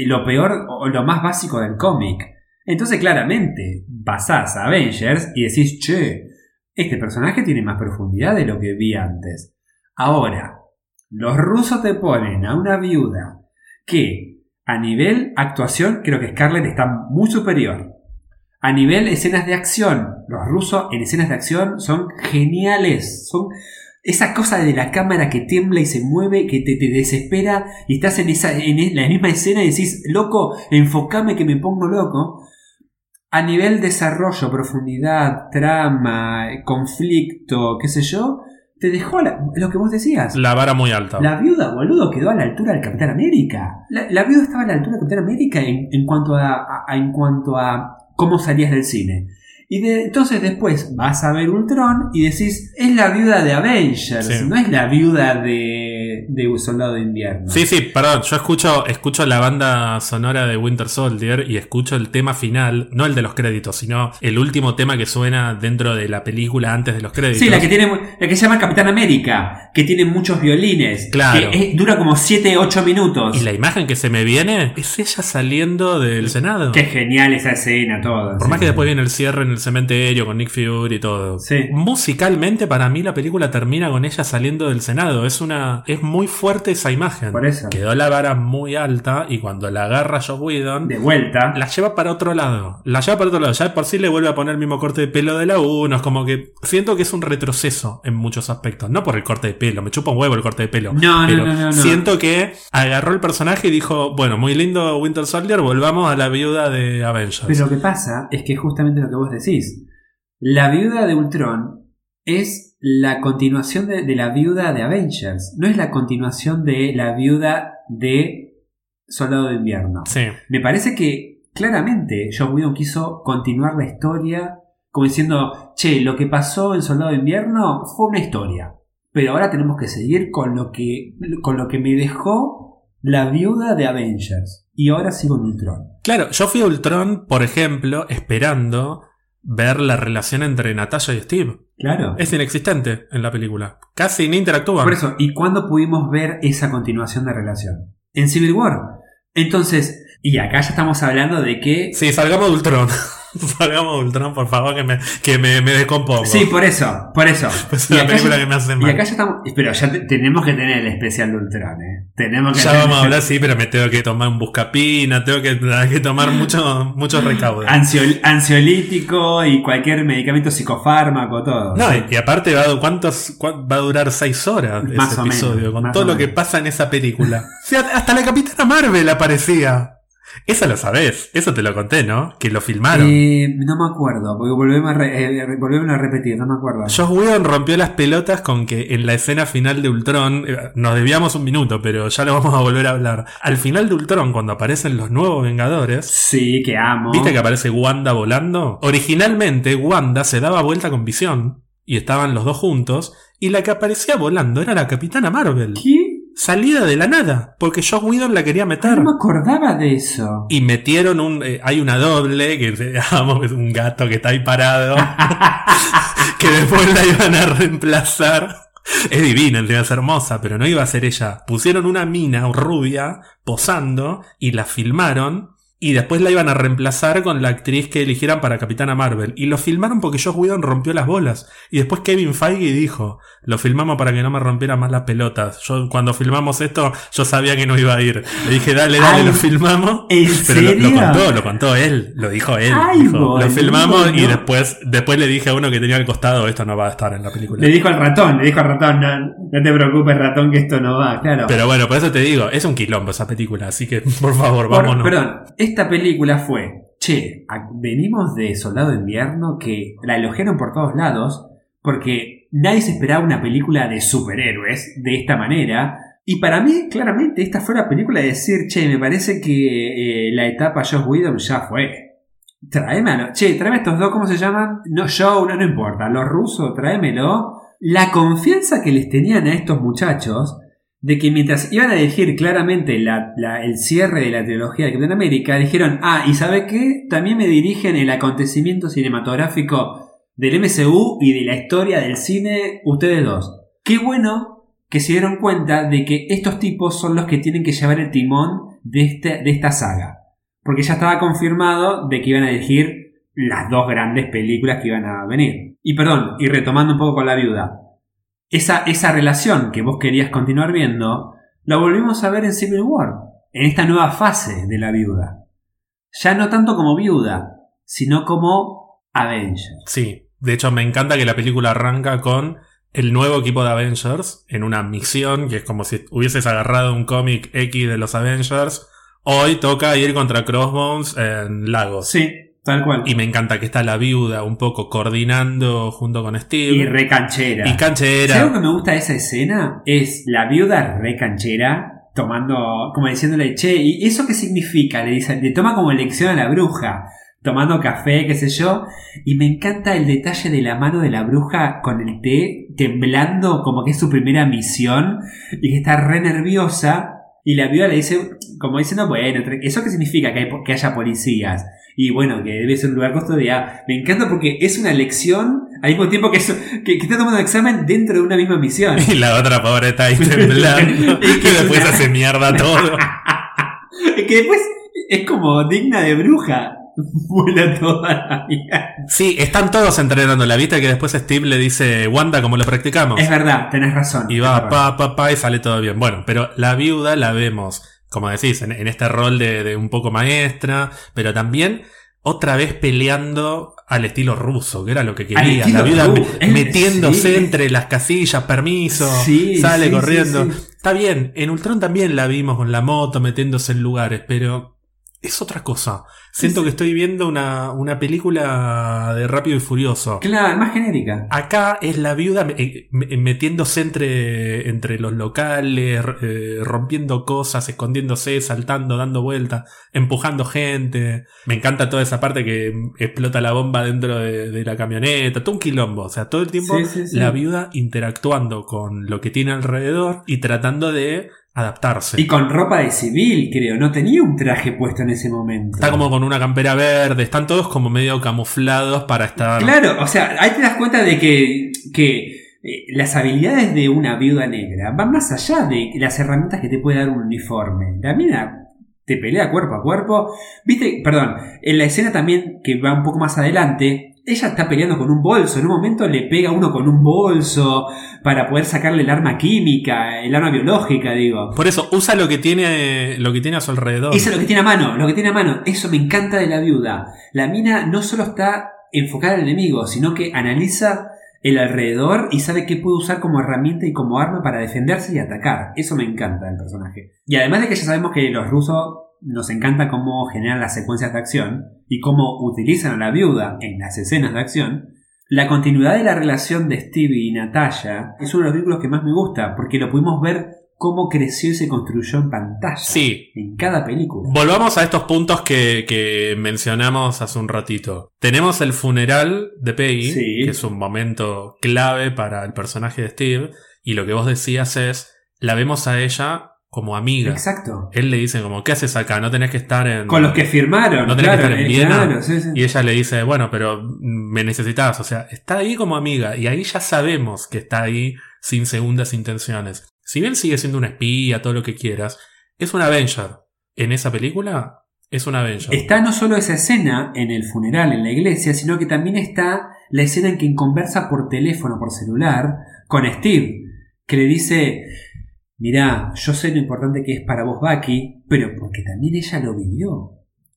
lo peor o lo más básico del cómic. Entonces claramente pasás a Avengers y decís, che, este personaje tiene más profundidad de lo que vi antes. Ahora, los rusos te ponen a una viuda que a nivel actuación creo que Scarlett está muy superior. A nivel escenas de acción, los rusos en escenas de acción son geniales. Son esa cosa de la cámara que tiembla y se mueve, que te, te desespera y estás en, esa, en la misma escena y decís, loco, enfocame que me pongo loco. A nivel desarrollo, profundidad, trama, conflicto, qué sé yo, te dejó la- lo que vos decías. La vara muy alta. La viuda, boludo, quedó a la altura del Capitán América. La, la viuda estaba a la altura del Capitán América en, en cuanto a, a- a- en cuanto a cómo salías del cine. Y de- entonces después vas a ver Ultron y decís, es la viuda de Avengers, Sí. no es la viuda de, de Un Soldado de Invierno. Sí, sí, perdón, yo escucho, escucho la banda sonora de Winter Soldier y escucho el tema final, no el de los créditos, sino el último tema que suena dentro de la película antes de los créditos. Sí, la que tiene la que se llama Capitán América, que tiene muchos violines, Claro. que es- dura como 7, 8 minutos. Y la imagen que se me viene es ella saliendo del Senado. Qué genial esa escena toda. Por sí. más que después viene el cierre en el cementerio con Nick Fury y todo. Sí. Musicalmente, para mí, la película termina con ella saliendo del Senado. Es una. Es muy fuerte esa imagen. Por eso. Quedó la vara muy alta y cuando la agarra Josh Whedon. De vuelta. La lleva para otro lado. La lleva para otro lado. Ya por sí le vuelve a poner el mismo corte de pelo de la 1. Es como que siento que es un retroceso en muchos aspectos. No por el corte de pelo. Me chupa un huevo el corte de pelo. No, no, no, no, no. siento que agarró el personaje y dijo: Bueno, muy lindo Winter Soldier. Volvamos a la viuda de Avengers. Pero lo que pasa es que justamente lo que vos decís. La viuda de Ultron es la continuación de, de la viuda de Avengers. No es la continuación de la viuda de Soldado de Invierno. Sí. Me parece que claramente John Whedon quiso continuar la historia como diciendo, che, lo que pasó en Soldado de Invierno fue una historia. Pero ahora tenemos que seguir con lo que, con lo que me dejó la viuda de Avengers. Y ahora sigo en Ultron. Claro, yo fui a Ultron, por ejemplo, esperando ver la relación entre Natasha y Steve. Claro. Es inexistente en la película. Casi ni interactúan. Por eso, ¿y cuándo pudimos ver esa continuación de relación? En Civil War. Entonces, y acá ya estamos hablando de que... Sí, salgamos de Ultron. salgamos de Ultron, por favor, que me, que me, me descompongo. Sí, por eso, por eso. Es Y acá película ya- que me hace Y mal. acá ya estamos... Pero ya te- tenemos que tener el especial de Ultron, ¿eh? Tenemos que Ya vamos a hablar, sí, pero me tengo que tomar un buscapina, tengo que, que tomar mucho, recaudos. Ansiol- ansiolítico y cualquier medicamento psicofármaco, todo. No, y, y aparte va, ¿cuántos, cuán- va a durar seis horas Más ese o menos, episodio, con todo lo que pasa en esa película. O sea, hasta la Capitana Marvel aparecía. Eso lo sabés, eso te lo conté, ¿no? Que lo filmaron. Eh, no me acuerdo, porque volvemos a, re- eh, volvemos a repetir, no me acuerdo. Josh Whedon rompió las pelotas con que en la escena final de Ultron, eh, nos debíamos un minuto, pero ya lo vamos a volver a hablar. Al final de Ultron, cuando aparecen los nuevos Vengadores, Sí, que amo. ¿viste que aparece Wanda volando? Originalmente Wanda se daba vuelta con Visión y estaban los dos juntos, y la que aparecía volando era la Capitana Marvel. ¿Qué? Salida de la nada, porque Josh Whedon la quería meter. No me acordaba de eso. Y metieron un. eh, hay una doble, que es un gato que está ahí parado. que después la iban a reemplazar. Es divina, es hermosa, pero no iba a ser ella. Pusieron una mina rubia posando y la filmaron. Y después la iban a reemplazar con la actriz que eligieran para Capitana Marvel. Y lo filmaron porque Josh Whedon rompió las bolas. Y después Kevin Feige dijo, lo filmamos para que no me rompiera más las pelotas. Yo cuando filmamos esto, yo sabía que no iba a ir. Le dije, dale, dale, Ay, lo filmamos. ¿En Pero lo, serio? lo contó, lo contó él, lo dijo él. Ay, dijo, lo filmamos y después, después le dije a uno que tenía al costado, esto no va a estar en la película. Le dijo al ratón, le dijo al ratón, no, no te preocupes ratón que esto no va, claro. Pero bueno, por eso te digo, es un quilombo esa película, así que por favor, Por- vámonos. perdón, esta película fue, che, venimos de Soldado de Invierno que la elogiaron por todos lados porque nadie se esperaba una película de superhéroes de esta manera. Y para mí, claramente, esta fue la película de decir, che, me parece que eh, la etapa Josh Whedon ya fue. Tráeme Che, tráeme estos dos, ¿cómo se llaman? No, Joe, no, no importa. Los rusos, tráemelo. La confianza que les tenían a estos muchachos de que mientras iban a elegir claramente la- la- el cierre de la trilogía de Capitán América, dijeron, ah, ¿y sabe qué? También me dirigen el acontecimiento cinematográfico del MCU y de la historia del cine, ustedes dos. Qué bueno que se dieron cuenta de que estos tipos son los que tienen que llevar el timón de, este, de esta saga. Porque ya estaba confirmado de que iban a elegir las dos grandes películas que iban a venir. Y perdón, y retomando un poco con la viuda, esa, esa relación que vos querías continuar viendo, la volvimos a ver en Civil War, en esta nueva fase de la viuda. Ya no tanto como viuda, sino como Avenger. Sí, de hecho me encanta que la película arranca con el nuevo equipo de Avengers en una misión que es como si hubieses agarrado un cómic X de los Avengers. Hoy toca ir contra Crossbones en Lagos. Sí, tal cual. Y me encanta que está la viuda un poco coordinando junto con Steve. Y re canchera. Y Si algo canchera. que me gusta de esa escena es la viuda re canchera tomando, como diciéndole, che, ¿y eso qué significa? Le dice, le toma como lección a la bruja, tomando café, qué sé yo, y me encanta el detalle de la mano de la bruja con el té, temblando como que es su primera misión, y que está re nerviosa, y la viuda le dice, como diciendo, bueno, ¿eso qué significa que, hay- que haya policías? Y bueno, que debe ser un lugar custodiado. Me encanta porque es una lección al mismo tiempo que, es- que, que está tomando examen dentro de una misma misión. Y la otra pobre está ahí temblando. Y y que es después una- hace mierda todo. que después es como digna de bruja. Vuela toda la vida. Sí, están todos entrenando. La vista que después Steve le dice, Wanda, como lo practicamos. Es verdad, tenés razón. Y va pa, pa, pa y sale todo bien. Bueno, pero la viuda la vemos, como decís, en, en este rol de, de un poco maestra, pero también otra vez peleando al estilo ruso, que era lo que quería. La viuda él- metiéndose sí. entre las casillas, permiso, Sí, sale sí, corriendo. Está bien, en Ultron también la vimos con la moto metiéndose en lugares, pero es otra cosa. Siento Sí, sí. que estoy viendo una, una película de Rápido y Furioso. Claro, más genérica. Acá es la viuda eh, me- metiéndose entre, entre los locales, eh, rompiendo cosas, escondiéndose, saltando, dando vueltas, empujando gente. Me encanta toda esa parte que explota la bomba dentro de, de la camioneta, todo un quilombo. O sea, todo el tiempo sí. la viuda interactuando con lo que tiene alrededor y tratando de adaptarse. Y con ropa de civil, creo. No tenía un traje puesto en ese momento. Está como con una campera verde, están todos como medio camuflados para estar... Claro, o sea, ahí te das cuenta de que, que eh, las habilidades de una viuda negra van más allá de las herramientas que te puede dar un uniforme. La mina te pelea cuerpo a cuerpo. Viste, perdón, en la escena también que va un poco más adelante, ella está peleando con un bolso. En un momento le pega a uno con un bolso para poder sacarle el arma química, el arma biológica, digo. Por eso, usa lo que tiene, lo que tiene a su alrededor. Eso es lo que tiene a mano, lo que tiene a mano. Eso me encanta de la viuda. La mina no solo está enfocada al enemigo, sino que analiza el alrededor y sabe qué puede usar como herramienta y como arma para defenderse y atacar. Eso me encanta del personaje. Y además de que ya sabemos que los rusos nos encanta cómo generan las secuencias de acción y cómo utilizan a la viuda en las escenas de acción, la continuidad de la relación de Stevie y Natalia es uno de los vínculos que más me gusta, porque lo pudimos ver cómo creció y se construyó en pantalla. Sí. En cada película. Volvamos a estos puntos que, que mencionamos hace un ratito. Tenemos el funeral de Peggy, Sí. que es un momento clave para el personaje de Steve, y lo que vos decías es, la vemos a ella como amiga. Exacto. Él le dice como, ¿qué haces acá? No tenés que estar en... Con los que firmaron. No tenés que estar en eh, Viena. claro, sí, sí. Y ella le dice, bueno, pero me necesitas. O sea, está ahí como amiga. Y ahí ya sabemos que está ahí sin segundas intenciones. Si bien sigue siendo una espía, todo lo que quieras, es una Avenger. En esa película, es una Avenger. Está no solo esa escena en el funeral en la iglesia, sino que también está la escena en que conversa por teléfono, por celular, con Steve, que le dice, mirá, yo sé lo importante que es para vos Bucky, pero porque también ella lo vivió.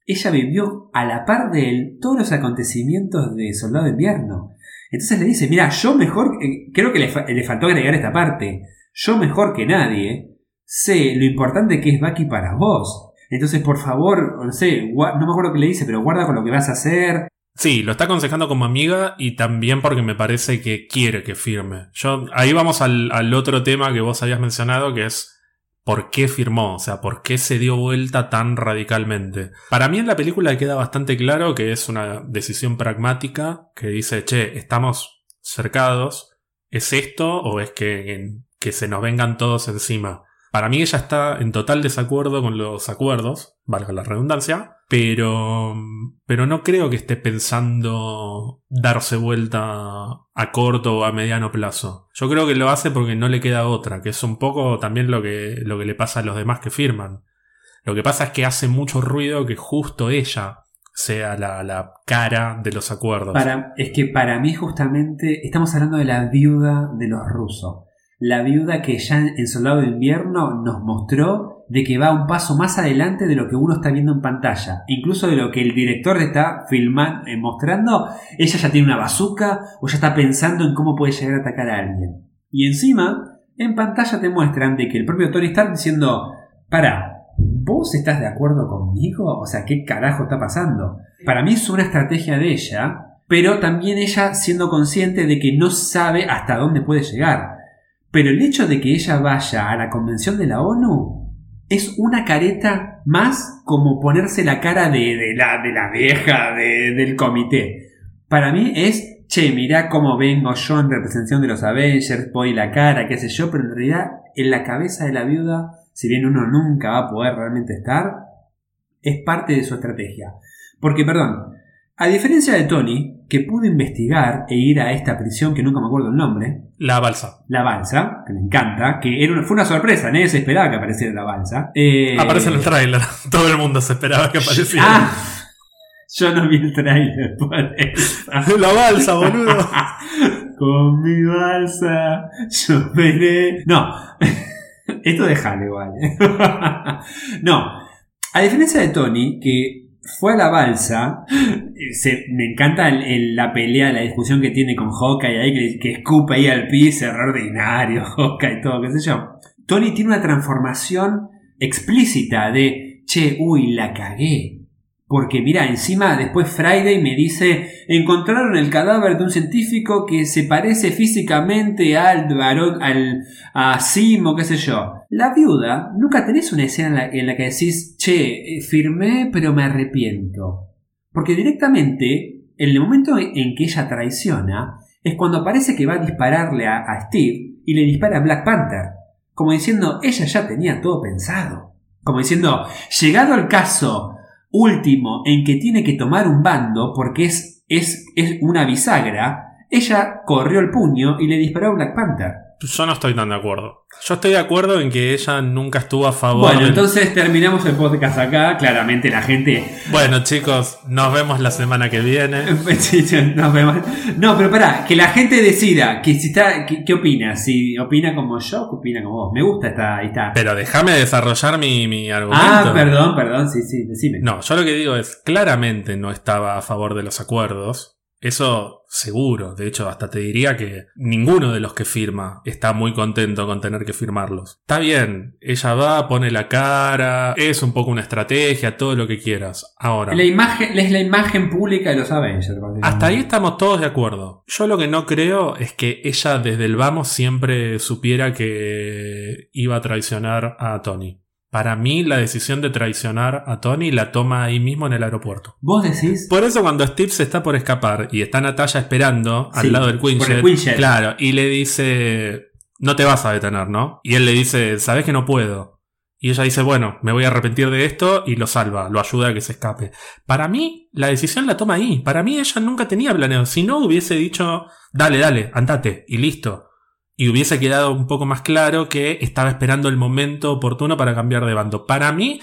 Ella vivió a la par de él todos los acontecimientos de Soldado de Invierno. Entonces le dice, mira, yo mejor, creo que le, le faltó agregar esta parte, yo mejor que nadie sé lo importante que es Bucky para vos. Entonces, por favor, no sé, no me acuerdo qué le dice, pero guarda con lo que vas a hacer. Sí, lo está aconsejando como amiga y también porque me parece que quiere que firme. Yo, ahí vamos al, al otro tema que vos habías mencionado, que es por qué firmó, o sea, por qué se dio vuelta tan radicalmente. Para mí en la película queda bastante claro que es una decisión pragmática que dice, che, estamos cercados, ¿es esto o es que, que se nos vengan todos encima? Para mí ella está en total desacuerdo con los acuerdos, valga la redundancia, pero, pero no creo que esté pensando darse vuelta a corto o a mediano plazo. Yo creo que lo hace porque no le queda otra, que es un poco también lo que, lo que le pasa a los demás que firman. Lo que pasa es que hace mucho ruido que justo ella sea la, la cara de los acuerdos. Es que para mí justamente estamos hablando de la viuda de los rusos. La viuda que ya en Soldado de Invierno nos mostró de que va un paso más adelante de lo que uno está viendo en pantalla. Incluso de lo que el director está filmando, eh, mostrando. Ella ya tiene una bazooka o ya está pensando en cómo puede llegar a atacar a alguien. Y encima, en pantalla te muestran de que el propio Tony Stark diciendo, para, ¿vos estás de acuerdo conmigo? O sea, ¿qué carajo está pasando? Para mí es una estrategia de ella, pero también ella siendo consciente de que no sabe hasta dónde puede llegar. Pero el hecho de que ella vaya a la convención de la ONU es una careta más como ponerse la cara de, la, de la vieja de- del comité. Para mí es, che, mirá cómo vengo yo en representación de los Avengers, voy la cara, qué sé yo, pero en realidad en la cabeza de la viuda, si bien uno nunca va a poder realmente estar, es parte de su estrategia. Porque, perdón, a diferencia de Tony, que pudo investigar e ir a esta prisión que nunca me acuerdo el nombre, La balsa. la balsa, que me encanta, que era una- fue una sorpresa, nadie se esperaba que apareciera la balsa. Eh, Aparece en el tráiler. Todo el mundo se esperaba que apareciera. Ah, yo no vi el trailer por eso. La balsa, boludo. Con mi balsa, yo veré. No, esto déjalo igual. no, a diferencia de Tony, que fue a la balsa, se- me encanta la pelea, la discusión que tiene con Hawkeye ahí, que, que escupa ahí al piso, error ordinario, Hawkeye todo, qué sé yo. Tony tiene una transformación explícita de, che, uy, la cagué. Porque mira, encima después Friday me dice, encontraron el cadáver de un científico que se parece físicamente al varón, al, a Simo, qué sé yo. La viuda, nunca tenés una escena en la, en la que decís, che, eh, firmé pero me arrepiento. Porque directamente, en el momento en que ella traiciona, es cuando parece que va a dispararle a, a Steve y le dispara a Black Panther. Como diciendo, ella ya tenía todo pensado. Como diciendo, llegado el caso último en que tiene que tomar un bando porque es, es, es una bisagra, ella corrió el puño y le disparó a Black Panther. Yo no estoy tan de acuerdo. Yo estoy de acuerdo en que ella nunca estuvo a favor. Bueno, entonces terminamos el podcast acá. Claramente la gente. Bueno, chicos, nos vemos la semana que viene. Nos vemos. No, pero pará, que la gente decida que si está, que- qué opina. Si opina como yo, opina como vos. Me gusta esta. esta... Pero déjame desarrollar mi, mi argumento. Ah, perdón, perdón, sí, sí, decime. No, yo lo que digo es, claramente no estaba a favor de los acuerdos. Eso seguro. De hecho, hasta te diría que ninguno de los que firma está muy contento con tener que firmarlos. Está bien, ella va, pone la cara, es un poco una estrategia, todo lo que quieras. Ahora. La imagen, es la imagen pública de los Avengers. Hasta ahí estamos todos de acuerdo. Yo lo que no creo es que ella desde el vamos siempre supiera que iba a traicionar a Tony. Para mí, la decisión de traicionar a Tony la toma ahí mismo en el aeropuerto. ¿Vos decís? Por eso, cuando Steve se está por escapar y está Natalia esperando al lado del Quinjet, Quinjet, claro, y le dice: No te vas a detener, ¿no? Y él le dice: Sabes que no puedo. Y ella dice: Bueno, me voy a arrepentir de esto y lo salva, lo ayuda a que se escape. Para mí, la decisión la toma ahí. Para mí, ella nunca tenía planeado. Si no, hubiese dicho: Dale, dale, andate, y listo y hubiese quedado un poco más claro que estaba esperando el momento oportuno para cambiar de bando. Para mí,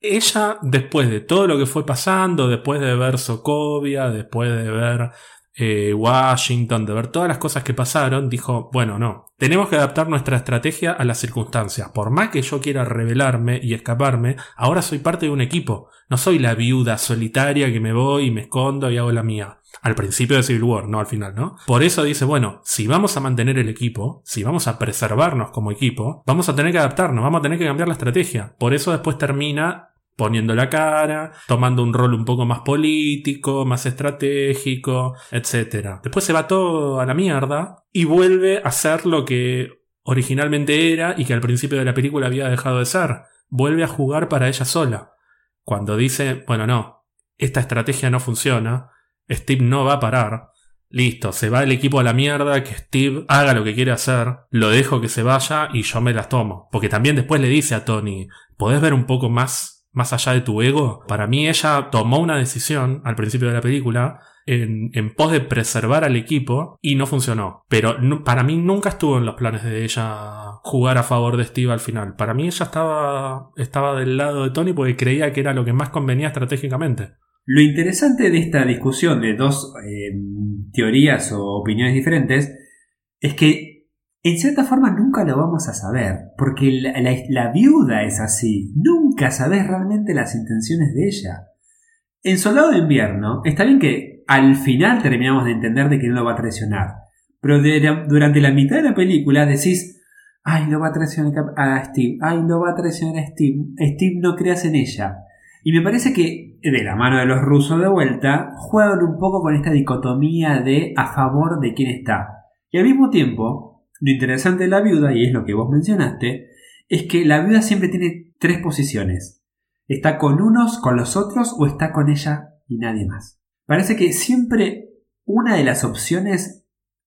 ella, después de todo lo que fue pasando, después de ver Sokovia, después de ver eh, Washington, de ver todas las cosas que pasaron, dijo, bueno, no, tenemos que adaptar nuestra estrategia a las circunstancias. Por más que yo quiera rebelarme y escaparme, ahora soy parte de un equipo. No soy la viuda solitaria que me voy y me escondo y hago la mía. Al principio de Civil War, no al final, ¿no? Por eso dice, bueno, si vamos a mantener el equipo, si vamos a preservarnos como equipo, vamos a tener que adaptarnos, vamos a tener que cambiar la estrategia. Por eso después termina poniendo la cara, tomando un rol un poco más político, más estratégico, etc. Después se va todo a la mierda y vuelve a ser lo que originalmente era y que al principio de la película había dejado de ser. Vuelve a jugar para ella sola. Cuando dice, bueno, no, esta estrategia no funciona, Steve no va a parar. Listo, se va el equipo a la mierda, que Steve haga lo que quiere hacer, lo dejo que se vaya y yo me las tomo. Porque también después le dice a Tony, ¿podés ver un poco más, más allá de tu ego? Para mí ella tomó una decisión al principio de la película en, en pos de preservar al equipo y no funcionó. Pero para mí nunca estuvo en los planes de ella jugar a favor de Steve al final. Para mí ella estaba, estaba del lado de Tony porque creía que era lo que más convenía estratégicamente. Lo interesante de esta discusión de dos eh, teorías o opiniones diferentes es que en cierta forma nunca lo vamos a saber, porque la, viuda es así, nunca sabes realmente las intenciones de ella. En Soldado de Invierno, está bien que al final terminamos de entender de que no lo va a traicionar, pero durante la mitad de la película decís, ay, lo va a traicionar a Steve, ay, lo va a traicionar a Steve, Steve no creas en ella. Y me parece que, de la mano de los rusos de vuelta, juegan un poco con esta dicotomía de a favor de quién está. Y al mismo tiempo, lo interesante de la viuda, y es lo que vos mencionaste, es que la viuda siempre tiene tres posiciones. Está con unos, con los otros, o está con ella y nadie más. Parece que siempre una de las opciones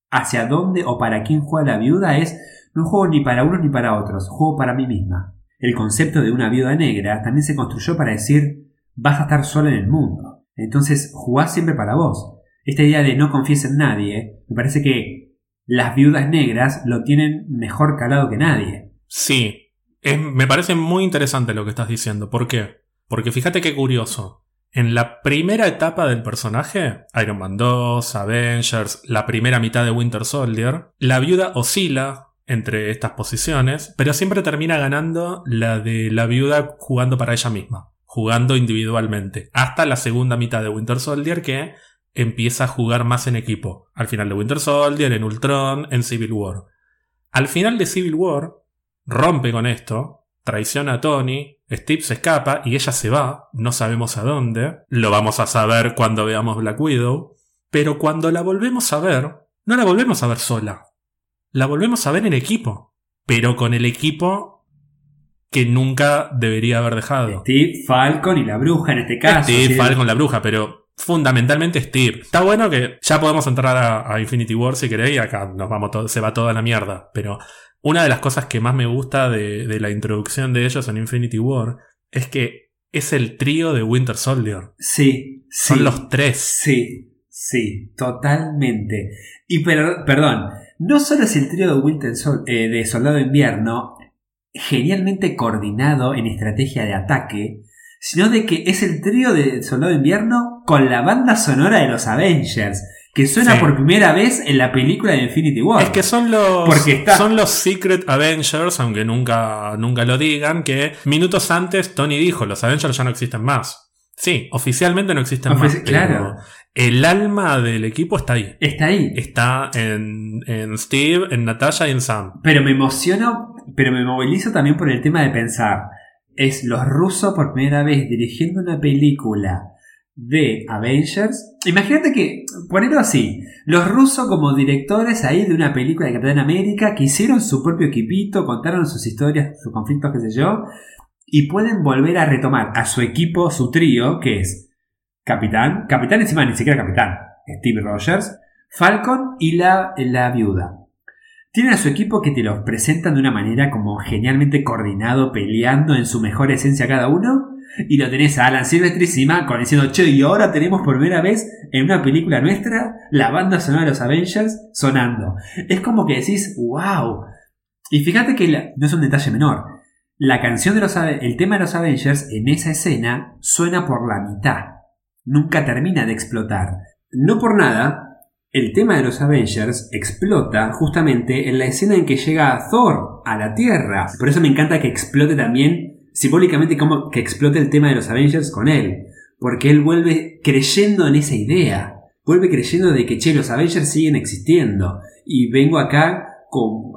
hacia dónde o para quién juega la viuda es no juego ni para unos ni para otros, juego para mí misma. El concepto de una viuda negra también se construyó para decir vas a estar sola en el mundo. Entonces jugás siempre para vos. Esta idea de no confíes en nadie, me parece que las viudas negras lo tienen mejor calado que nadie. Sí, me parece muy interesante lo que estás diciendo. ¿Por qué? Porque fíjate qué curioso. En la primera etapa del personaje, Iron Man 2, Avengers, la primera mitad de Winter Soldier, la viuda oscila entre estas posiciones, pero siempre termina ganando la de la viuda jugando para ella misma, jugando individualmente, hasta la segunda mitad de Winter Soldier que empieza a jugar más en equipo, al final de Winter Soldier, en Ultron, en Civil War. Al final de Civil War, rompe con esto, traiciona a Tony, Steve se escapa y ella se va, no sabemos a dónde, lo vamos a saber cuando veamos Black Widow, pero cuando la volvemos a ver, no la volvemos a ver sola, la volvemos a ver en equipo, pero con el equipo que nunca debería haber dejado. Steve, Falcon y la bruja en este caso. Steve, Falcon, la bruja, pero fundamentalmente Steve. Está bueno que ya podemos entrar a, Infinity War si queréis y acá nos vamos se va toda la mierda, pero una de las cosas que más me gusta de, de la introducción de ellos en Infinity War es que es el trío de Winter Soldier. Sí, Son los tres. Sí, sí, totalmente. Y pero, perdón, no solo es el trío de Winter eh, de Soldado Invierno genialmente coordinado en estrategia de ataque, sino de que es el trío de Soldado Invierno con la banda sonora de los Avengers, que suena por primera vez en la película de Infinity War. Es que son los, son los Secret Avengers, aunque nunca, nunca lo digan, que minutos antes Tony dijo, los Avengers ya no existen más. Sí, oficialmente no existen Ofici- más. claro. El alma del equipo está ahí. Está ahí. Está en, en Steve, en Natasha y en Sam. Pero me emociono, pero me movilizo también por el tema de pensar. Es los rusos por primera vez dirigiendo una película de Avengers. Imagínate que, ponerlo así, los rusos como directores ahí de una película de Capitán América que hicieron su propio equipito, contaron sus historias, sus conflictos, qué sé yo, y pueden volver a retomar a su equipo, su trío, que es Capitán, Capitán encima ni siquiera Capitán, Steve Rogers, Falcon y la, la viuda. Tienen a su equipo que te los presentan de una manera como genialmente coordinado, peleando en su mejor esencia cada uno. Y lo tenés a Alan Silvestri encima con diciendo, che, y ahora tenemos por primera vez en una película nuestra la banda sonora de los Avengers sonando. Es como que decís, wow. Y fíjate que no es un detalle menor. La canción de los el tema de los Avengers en esa escena suena por la mitad. Nunca termina de explotar. No por nada, el tema de los Avengers explota justamente en la escena en que llega Thor a la Tierra. Por eso me encanta que explote también, simbólicamente, como que explote el tema de los Avengers con él. Porque él vuelve creyendo en esa idea. Vuelve creyendo de que, los Avengers siguen existiendo. Y vengo acá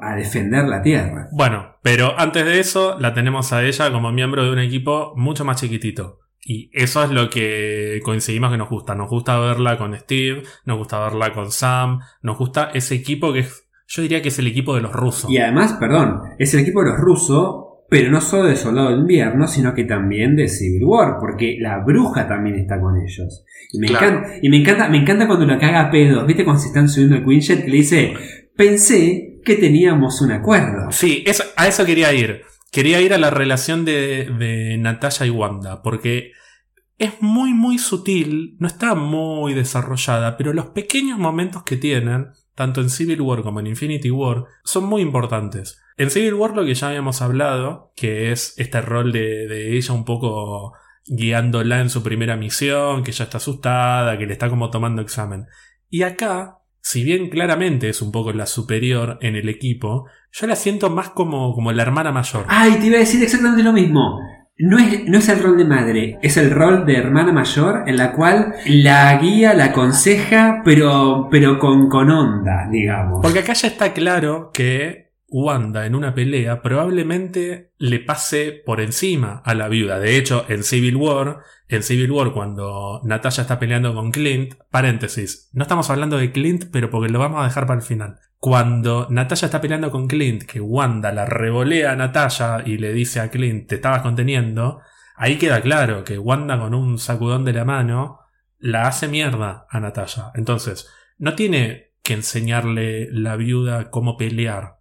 a defender la Tierra. Bueno, pero antes de eso la tenemos a ella como miembro de un equipo mucho más chiquitito. Y eso es lo que coincidimos que nos gusta. Nos gusta verla con Steve, nos gusta verla con Sam, nos gusta ese equipo que es, yo diría que es el equipo de los rusos. Y además, perdón, es el equipo de los rusos, pero no solo de Soldado de Invierno, sino que también de Civil War, porque la bruja también está con ellos. Y me, Claro. encanta, y me encanta, me encanta cuando lo caga a pedos, ¿viste? Cuando se están subiendo el Quinjet, que le dice, pensé que teníamos un acuerdo. Sí, eso- a eso quería ir. Quería ir a la relación de, de Natasha y Wanda, porque es muy, muy sutil, no está muy desarrollada, pero los pequeños momentos que tienen, tanto en Civil War como en Infinity War, son muy importantes. En Civil War lo que ya habíamos hablado, que es este rol de, de ella un poco guiándola en su primera misión, que ya está asustada, que le está como tomando examen. Y acá, si bien claramente es un poco la superior en el equipo, yo la siento más como, como la hermana mayor. Ay, te iba a decir exactamente lo mismo. No es, no es el rol de madre, es el rol de hermana mayor en la cual la guía, la aconseja, pero, pero con, con onda, digamos. Porque acá ya está claro que Wanda en una pelea probablemente le pase por encima a la viuda. De hecho, en Civil War, en Civil War cuando Natasha está peleando con Clint, paréntesis, no estamos hablando de Clint, pero porque lo vamos a dejar para el final. Cuando Natasha está peleando con Clint, que Wanda la revolea a Natasha y le dice a Clint, te estabas conteniendo, ahí queda claro que Wanda con un sacudón de la mano la hace mierda a Natasha. Entonces, no tiene que enseñarle la viuda cómo pelear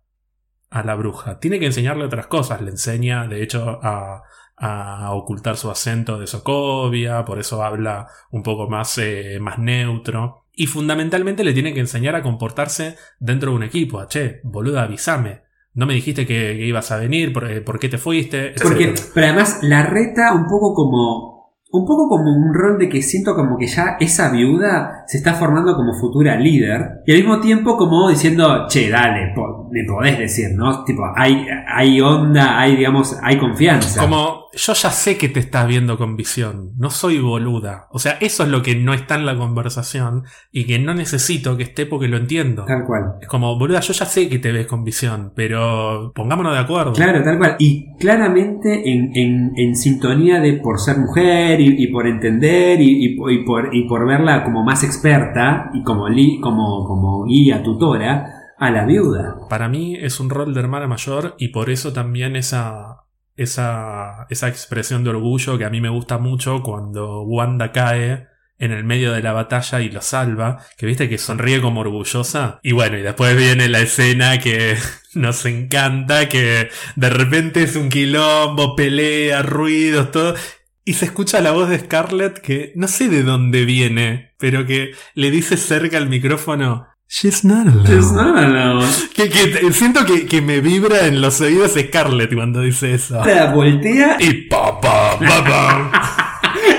a la bruja. Tiene que enseñarle otras cosas. Le enseña, de hecho, a, a ocultar su acento de Sokovia, por eso habla un poco más, eh, más neutro. Y fundamentalmente le tiene que enseñar a comportarse dentro de un equipo. A, che, boluda, avísame. No me dijiste que, que ibas a venir, por, eh, ¿por qué te fuiste? Porque, pero además la reta un poco como. Un poco como un rol de que siento como que ya esa viuda se está formando como futura líder. Y al mismo tiempo como diciendo, che, dale, po- me podés decir, ¿no? Tipo, hay, hay onda, hay, digamos, hay confianza. Como yo ya sé que te estás viendo con visión, no soy boluda. O sea, eso es lo que no está en la conversación y que no necesito que esté porque lo entiendo. Tal cual. Es como, boluda, yo ya sé que te ves con visión, pero pongámonos de acuerdo. Claro, tal cual. Y claramente en, en- en sintonía de por ser mujer y, y por entender y, y por, y por verla como más experta y como, li- como, como guía, tutora a la viuda. Para mí es un rol de hermana mayor y por eso también esa, esa, esa expresión de orgullo que a mí me gusta mucho cuando Wanda cae en el medio de la batalla y lo salva, que viste que sonríe como orgullosa. Y bueno, y después viene la escena que nos encanta, que de repente es un quilombo, pelea, ruidos, todo. Y se escucha la voz de Scarlett que no sé de dónde viene, pero que le dice cerca al micrófono, She's not alone. Que, que te- siento que, que me vibra en los oídos Scarlett cuando dice eso. La voltea Y pa, pa, pa, pa.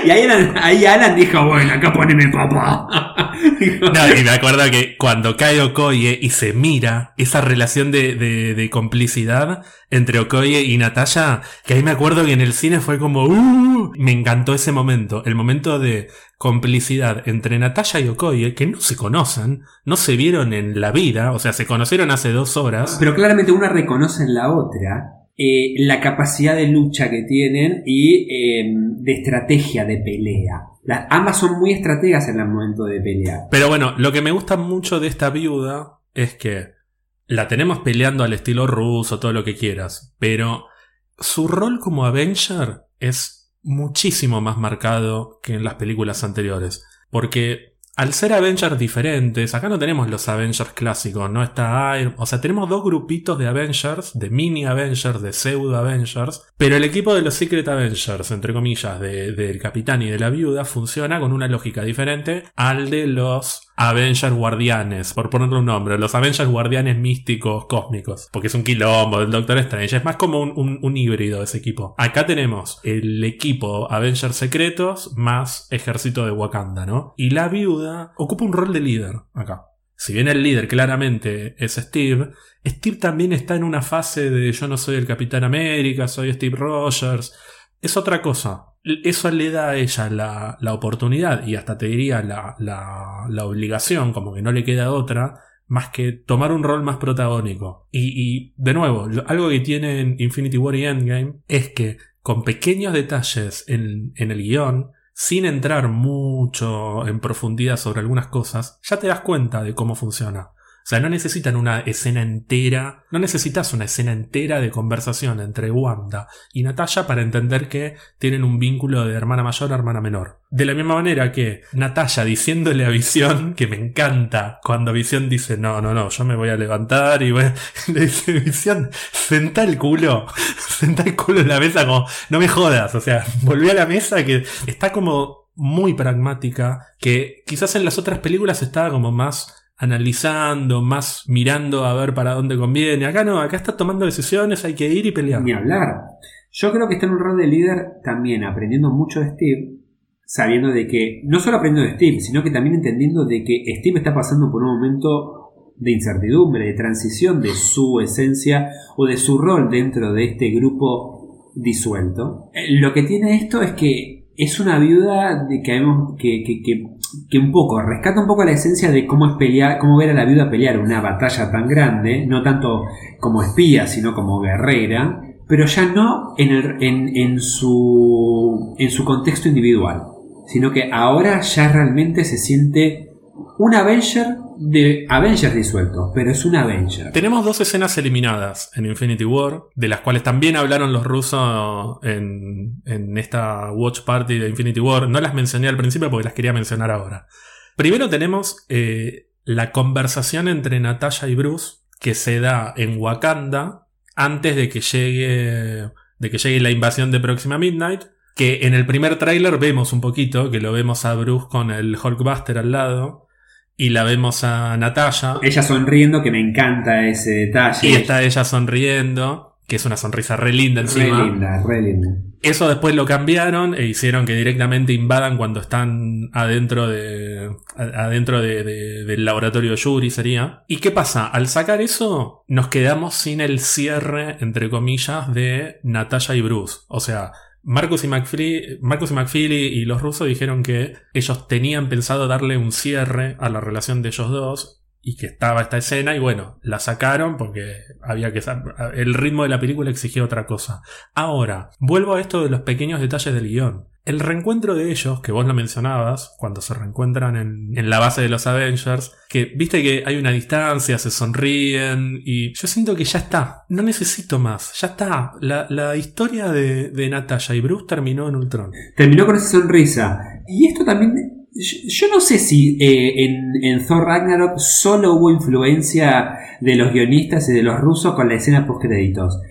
Y ahí, Alan, ahí Alan dijo, bueno, acá poneme papá. No, y me acuerdo que cuando cae Okoye y se mira esa relación de, de- de complicidad entre Okoye y Natalia, que ahí me acuerdo que en el cine fue como, "Uh", me encantó ese momento, el momento de complicidad entre Natalia y Okoye, que no se conocen, no se vieron en la vida, o sea, se conocieron hace dos horas. Pero claramente una reconoce en la otra eh, la capacidad de lucha que tienen y eh, de estrategia de pelea. Las, ambas son muy estrategas en el momento de pelear. Pero bueno, lo que me gusta mucho de esta viuda es que la tenemos peleando al estilo ruso, todo lo que quieras, pero su rol como Avenger es muchísimo más marcado que en las películas anteriores. Porque al ser Avengers diferentes, acá no tenemos los Avengers clásicos, no está Iron, o sea, tenemos dos grupitos de Avengers, de mini Avengers, de pseudo Avengers, pero el equipo de los Secret Avengers, entre comillas, de- del Capitán y de la Viuda, funciona con una lógica diferente al de los Avengers Guardianes, por ponerle un nombre, los Avengers Guardianes místicos cósmicos, porque es un quilombo del Doctor Strange, es más como un, un- un híbrido ese equipo. Acá tenemos el equipo Avengers secretos más ejército de Wakanda, ¿no? Y la viuda ocupa un rol de líder acá. Si bien el líder claramente es Steve, Steve también está en una fase de yo no soy el Capitán América, soy Steve Rogers. Es otra cosa. Eso le da a ella la, la oportunidad y hasta te diría la, la, la obligación, como que no le queda otra, más que tomar un rol más protagónico. Y, de nuevo, algo que tienen Infinity War y Endgame es que con pequeños detalles en, en el guion, sin entrar mucho en profundidad sobre algunas cosas, ya te das cuenta de cómo funciona. O sea, no necesitan una escena entera, no necesitas una escena entera de conversación entre Wanda y Natalia para entender que tienen un vínculo de hermana mayor a hermana menor. De la misma manera que Natalia diciéndole a Visión, que me encanta, cuando Visión dice, no, no, no, yo me voy a levantar y voy a-", le dice Visión, senta el culo, senta el culo en la mesa como, no me jodas, o sea, volví a la mesa que está como muy pragmática, que quizás en las otras películas estaba como más analizando, más mirando a ver para dónde conviene. Acá no, acá está tomando decisiones, hay que ir y pelear. Ni hablar. Yo creo que está en un rol de líder también aprendiendo mucho de Steve, sabiendo de que, no solo aprendiendo de Steve, sino que también entendiendo de que Steve está pasando por un momento de incertidumbre, de transición de su esencia o de su rol dentro de este grupo disuelto. Eh, Lo que tiene esto es que es una viuda de que, que, que, que, que un poco rescata un poco la esencia de cómo es pelear, cómo ver a la viuda pelear una batalla tan grande, no tanto como espía, sino como guerrera, pero ya no en, el- en, en su, en su contexto individual, sino que ahora ya realmente se siente un Avenger de Avengers disueltos, pero es un Avenger. Tenemos dos escenas eliminadas en Infinity War, de las cuales también hablaron los rusos en, en esta Watch Party de Infinity War. No las mencioné al principio porque las quería mencionar ahora. Primero tenemos eh, la conversación entre Natasha y Bruce que se da en Wakanda antes de que llegue, de que llegue la invasión de Próxima Midnight. Que en el primer tráiler vemos un poquito, que lo vemos a Bruce con el Hulkbuster al lado. Y la vemos a Natasha. Ella sonriendo, que me encanta ese detalle. Y está ella sonriendo, que es una sonrisa re linda re encima. linda, re linda. Eso después lo cambiaron e hicieron que directamente invadan cuando están adentro de adentro de- de- del laboratorio Yuri sería. ¿Y qué pasa? Al sacar eso nos quedamos sin el cierre entre comillas de Natalia y Bruce. O sea, Marcus y, McFly, Marcus y McFeely y los rusos dijeron que ellos tenían pensado darle un cierre a la relación de ellos dos y que estaba esta escena y bueno, la sacaron porque había que el ritmo de la película exigía otra cosa. Ahora, vuelvo a esto de los pequeños detalles del guion. El reencuentro de ellos, que vos lo mencionabas, cuando se reencuentran en, en la base de los Avengers, que viste que hay una distancia, se sonríen, y yo siento que ya está, no necesito más, ya está. La, la historia de, de Natasha y Bruce terminó en Ultron. Terminó con esa sonrisa. Y esto también. Yo, no sé si eh, en, en Thor Ragnarok solo hubo influencia de los guionistas y de los rusos con la escena post créditos.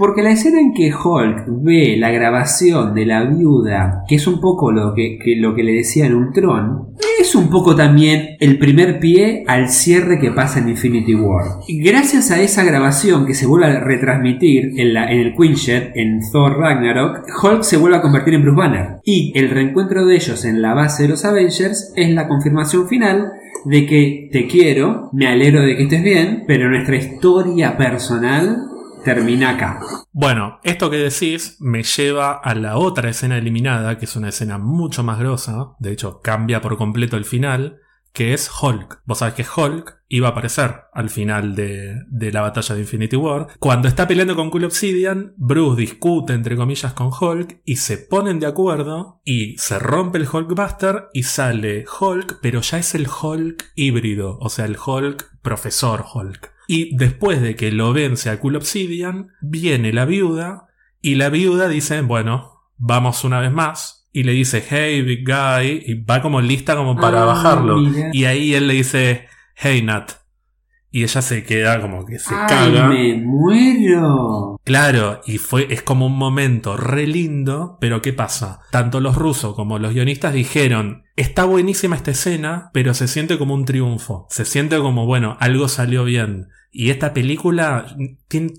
Porque la escena en que Hulk ve la grabación de la viuda, que es un poco lo que, lo que le decía en Ultron, es un poco también el primer pie al cierre que pasa en Infinity War. Gracias a esa grabación que se vuelve a retransmitir en, la, en el Quinjet, en Thor Ragnarok, Hulk se vuelve a convertir en Bruce Banner. Y el reencuentro de ellos en la base de los Avengers es la confirmación final de que te quiero, me alegro de que estés bien, pero nuestra historia personal termina acá. Bueno, esto que decís me lleva a la otra escena eliminada, que es una escena mucho más grosa, de hecho cambia por completo el final, que es Hulk. Vos sabés que Hulk iba a aparecer al final de, la batalla de Infinity War. Cuando está peleando con Cool Obsidian, Bruce discute entre comillas con Hulk y se ponen de acuerdo y se rompe el Hulkbuster y sale Hulk, pero ya es el Hulk híbrido, o sea, el Hulk profesor Hulk. Y después de que lo vence a Cool Obsidian, viene la viuda y la viuda dice, bueno, vamos una vez más, y le dice, hey, big guy, y va como lista como para Ah, bajarlo. mira. Y ahí él le dice, hey, Nat. Y ella se queda como que se ¡Ay, caga. me muero! Claro, y fue, es como un momento re lindo, pero ¿qué pasa? Tanto los rusos como los guionistas dijeron, está buenísima esta escena, pero se siente como un triunfo. Se siente como, bueno, algo salió bien. Y esta película,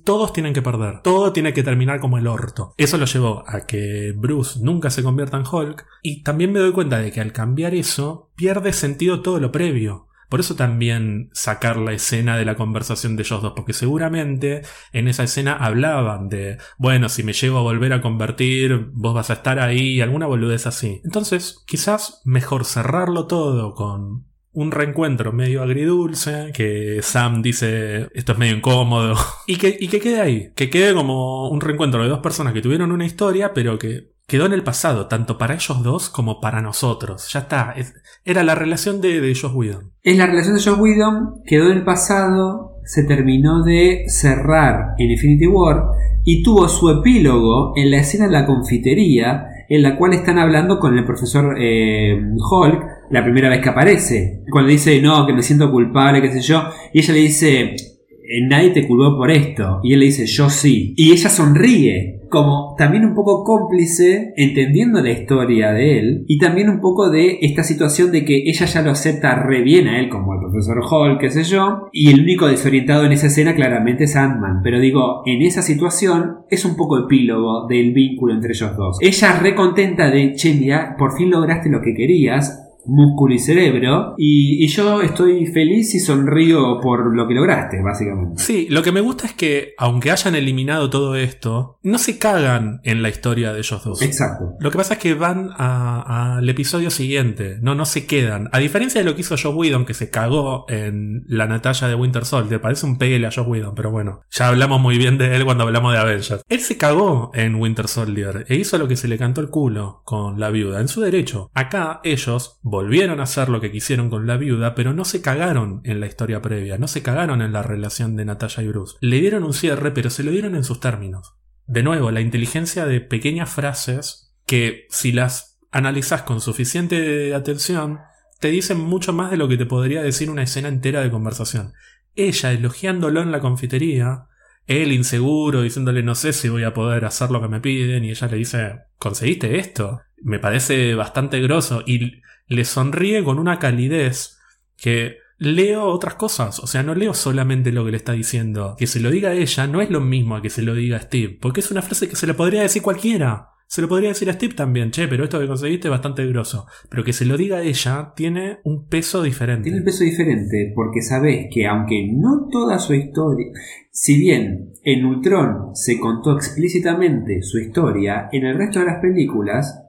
todos tienen que perder. Todo tiene que terminar como el orto. Eso lo llevó a que Bruce nunca se convierta en Hulk. Y también me doy cuenta de que al cambiar eso, pierde sentido todo lo previo. Por eso también sacar la escena de la conversación de ellos dos, porque seguramente en esa escena hablaban de, bueno, si me llego a volver a convertir, vos vas a estar ahí, alguna boludez así. Entonces, quizás mejor cerrarlo todo con un reencuentro medio agridulce, que Sam dice esto es medio incómodo, y que, y que quede ahí, que quede como un reencuentro de dos personas que tuvieron una historia, pero que quedó en el pasado, tanto para ellos dos como para nosotros. Ya está, es- era la relación de, de Joss Whedon. Es la relación de Joss Whedon, quedó en el pasado, se terminó de cerrar en Infinity War y tuvo su epílogo en la escena de la confitería en la cual están hablando con el profesor eh, Hulk la primera vez que aparece. Cuando dice, no, que me siento culpable, qué sé yo, y ella le dice, "Eh, nadie te culpó por esto. Y él le dice, yo sí. Y ella sonríe, como también un poco cómplice, entendiendo la historia de él, y también un poco de esta situación de que ella ya lo acepta re bien a él, como el profesor Hall, qué sé yo, y el único desorientado en esa escena claramente es Ant-Man. Pero digo, en esa situación es un poco epílogo del vínculo entre ellos dos. Ella re contenta de, che, por fin lograste lo que querías, músculo y cerebro, y, y yo estoy feliz y sonrío por lo que lograste, básicamente. Sí, lo que me gusta es que, aunque hayan eliminado todo esto, no se cagan en la historia de ellos dos. Exacto. Lo que pasa es que van al episodio siguiente, no, no se quedan. A diferencia de lo que hizo Joe Whedon, que se cagó en la Natalia de Winter Soldier, parece un peguele a Joe Whedon, pero bueno, ya hablamos muy bien de él cuando hablamos de Avengers. Él se cagó en Winter Soldier e hizo lo que se le cantó el culo con la viuda, en su derecho. Acá ellos volvieron a hacer lo que quisieron con la viuda, pero no se cagaron en la historia previa, no se cagaron en la relación de Natalia y Bruce. Le dieron un cierre, pero se lo dieron en sus términos. De nuevo, la inteligencia de pequeñas frases que si las analizas con suficiente atención, te dicen mucho más de lo que te podría decir una escena entera de conversación. Ella elogiándolo en la confitería, él inseguro, diciéndole no sé si voy a poder hacer lo que me piden, y ella le dice, ¿conseguiste esto? Me parece bastante grosso, y le sonríe con una calidez que leo otras cosas, o sea, no leo solamente lo que le está diciendo. Que se lo diga a ella no es lo mismo a que se lo diga a Steve, porque es una frase que se le podría decir cualquiera. Se lo podría decir a Steve también, che, pero esto que conseguiste es bastante grosso. Pero que se lo diga a ella tiene un peso diferente. Tiene un peso diferente porque sabes que aunque no toda su historia, si bien en Ultron se contó explícitamente su historia, en el resto de las películas,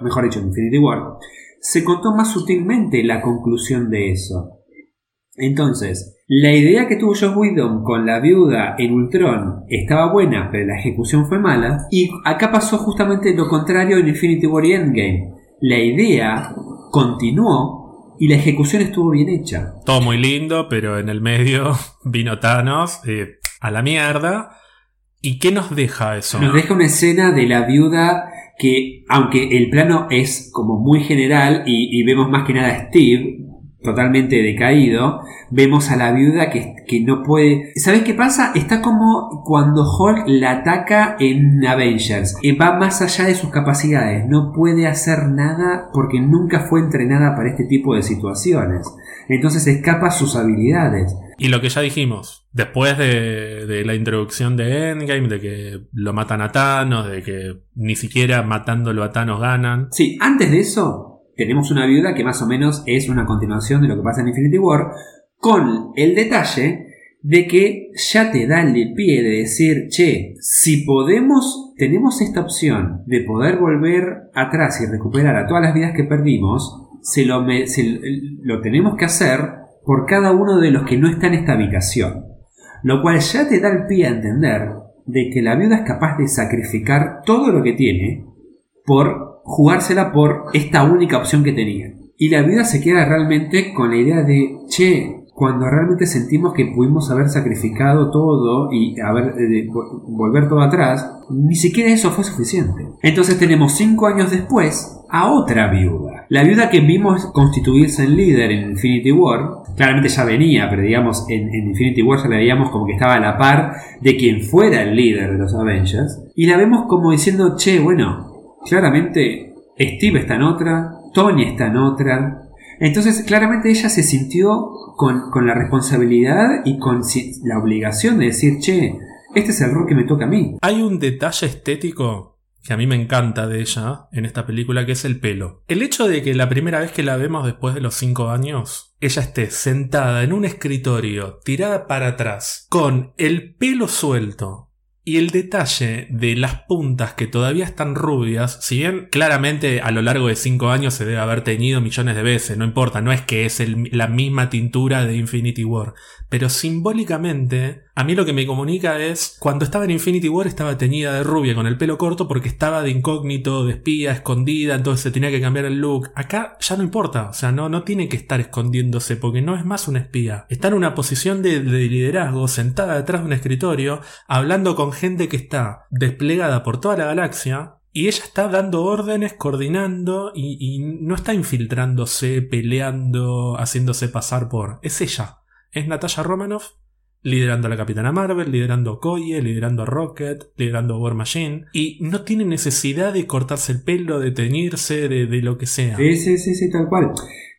mejor dicho, en Infinity War, se contó más sutilmente la conclusión de eso. Entonces, la idea que tuvo Joss Whedon con la viuda en Ultron estaba buena, pero la ejecución fue mala. Y acá pasó justamente lo contrario en Infinity War y Endgame. La idea continuó y la ejecución estuvo bien hecha. Todo muy lindo, pero en el medio vino Thanos eh, a la mierda. ¿Y qué nos deja eso? Nos deja una escena de la viuda que, aunque el plano es como muy general y, y vemos más que nada a Steve, totalmente decaído, vemos a la viuda que, que no puede... ¿Sabes qué pasa? Está como cuando Hulk la ataca en Avengers. Y va más allá de sus capacidades. No puede hacer nada porque nunca fue entrenada para este tipo de situaciones. Entonces escapa sus habilidades. Y lo que ya dijimos, después de, de, la introducción de Endgame, de que lo matan a Thanos, de que ni siquiera matándolo a Thanos ganan. Sí, antes de eso, tenemos una viuda que más o menos es una continuación de lo que pasa en Infinity War, con el detalle de que ya te da el pie de decir, che, si podemos, tenemos esta opción de poder volver atrás y recuperar a todas las vidas que perdimos, se lo, se lo tenemos que hacer por cada uno de los que no está en esta habitación. Lo cual ya te da el pie a entender de que la viuda es capaz de sacrificar todo lo que tiene por jugársela por esta única opción que tenía. Y la vida se queda realmente con la idea de, che, cuando realmente sentimos que pudimos haber sacrificado todo y haber, eh, volver todo atrás, ni siquiera eso fue suficiente. Entonces tenemos cinco años después a otra viuda. La viuda que vimos constituirse en líder en Infinity War, claramente ya venía, pero digamos en, Infinity War ya la veíamos como que estaba a la par de quien fuera el líder de los Avengers. Y la vemos como diciendo, che, bueno, claramente Steve está en otra, Tony está en otra. Entonces, claramente ella se sintió con, la responsabilidad y con la obligación de decir, che, este es el rol que me toca a mí. Hay un detalle estético que a mí me encanta de ella en esta película, que es el pelo. El hecho de que la primera vez que la vemos después de los cinco años, ella esté sentada en un escritorio, tirada para atrás, con el pelo suelto, y el detalle de las puntas que todavía están rubias, si bien claramente a lo largo de 5 años se debe haber teñido millones de veces, no importa, no es que es la misma tintura de Infinity War, pero simbólicamente a mí lo que me comunica es cuando estaba en Infinity War estaba teñida de rubia con el pelo corto porque estaba de incógnito, de espía, escondida, entonces se tenía que cambiar el look. Acá ya no importa, o sea, no, no tiene que estar escondiéndose porque no es más una espía. Está en una posición de, liderazgo, sentada detrás de un escritorio, hablando con gente que está desplegada por toda la galaxia y ella está dando órdenes, coordinando y, y, no está infiltrándose, peleando, haciéndose pasar por... Es ella. Es Natasha Romanoff liderando a la Capitana Marvel, liderando a Koye, liderando a Rocket, liderando a War Machine. Y no tiene necesidad de cortarse el pelo, de teñirse, de, de lo que sea. Sí, sí, sí, sí, tal cual.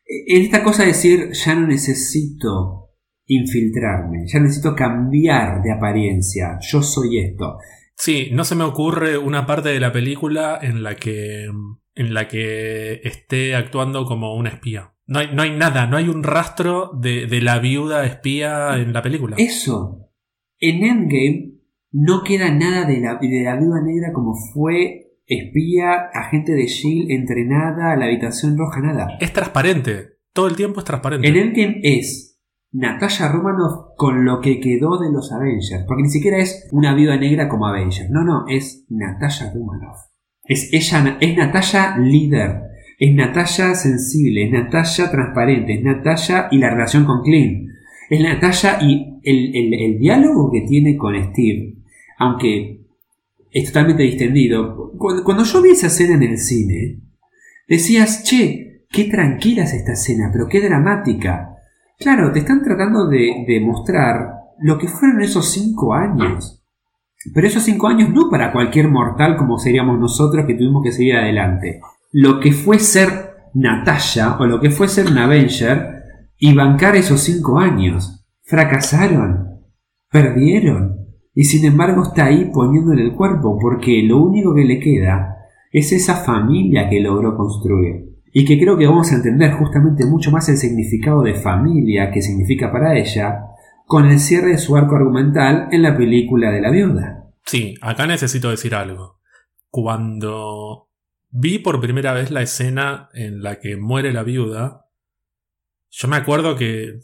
Esta cosa de decir, ya no necesito infiltrarme, ya necesito cambiar de apariencia, yo soy esto. Sí, no se me ocurre una parte de la película en la que en la que esté actuando como una espía. No hay, no hay nada, no hay un rastro de, de, la viuda espía en la película. Eso. En Endgame no queda nada de la, de la viuda negra como fue espía, agente de Shield, entrenada, la habitación roja, nada. Es transparente. Todo el tiempo es transparente. En Endgame es Natasha Romanoff con lo que quedó de los Avengers. Porque ni siquiera es una viuda negra como Avengers. No, no, es Natasha Romanoff. Es ella, es Natalia líder, es Natalia sensible, es Natalia transparente, es Natalia y la relación con Clint. Es Natalia y el, diálogo que tiene con Steve, aunque es totalmente distendido. Cuando, yo vi esa escena en el cine, decías, che, qué tranquila es esta escena, pero qué dramática. Claro, te están tratando de, de mostrar lo que fueron esos cinco años. Pero esos cinco años no para cualquier mortal como seríamos nosotros que tuvimos que seguir adelante. Lo que fue ser Natasha o lo que fue ser un Avenger y bancar esos cinco años. Fracasaron. Perdieron. Y sin embargo está ahí poniéndole el cuerpo porque lo único que le queda es esa familia que logró construir. Y que creo que vamos a entender justamente mucho más el significado de familia que significa para ella con el cierre de su arco argumental en la película de la viuda. Sí, acá necesito decir algo. Cuando vi por primera vez la escena en la que muere la viuda, yo me acuerdo que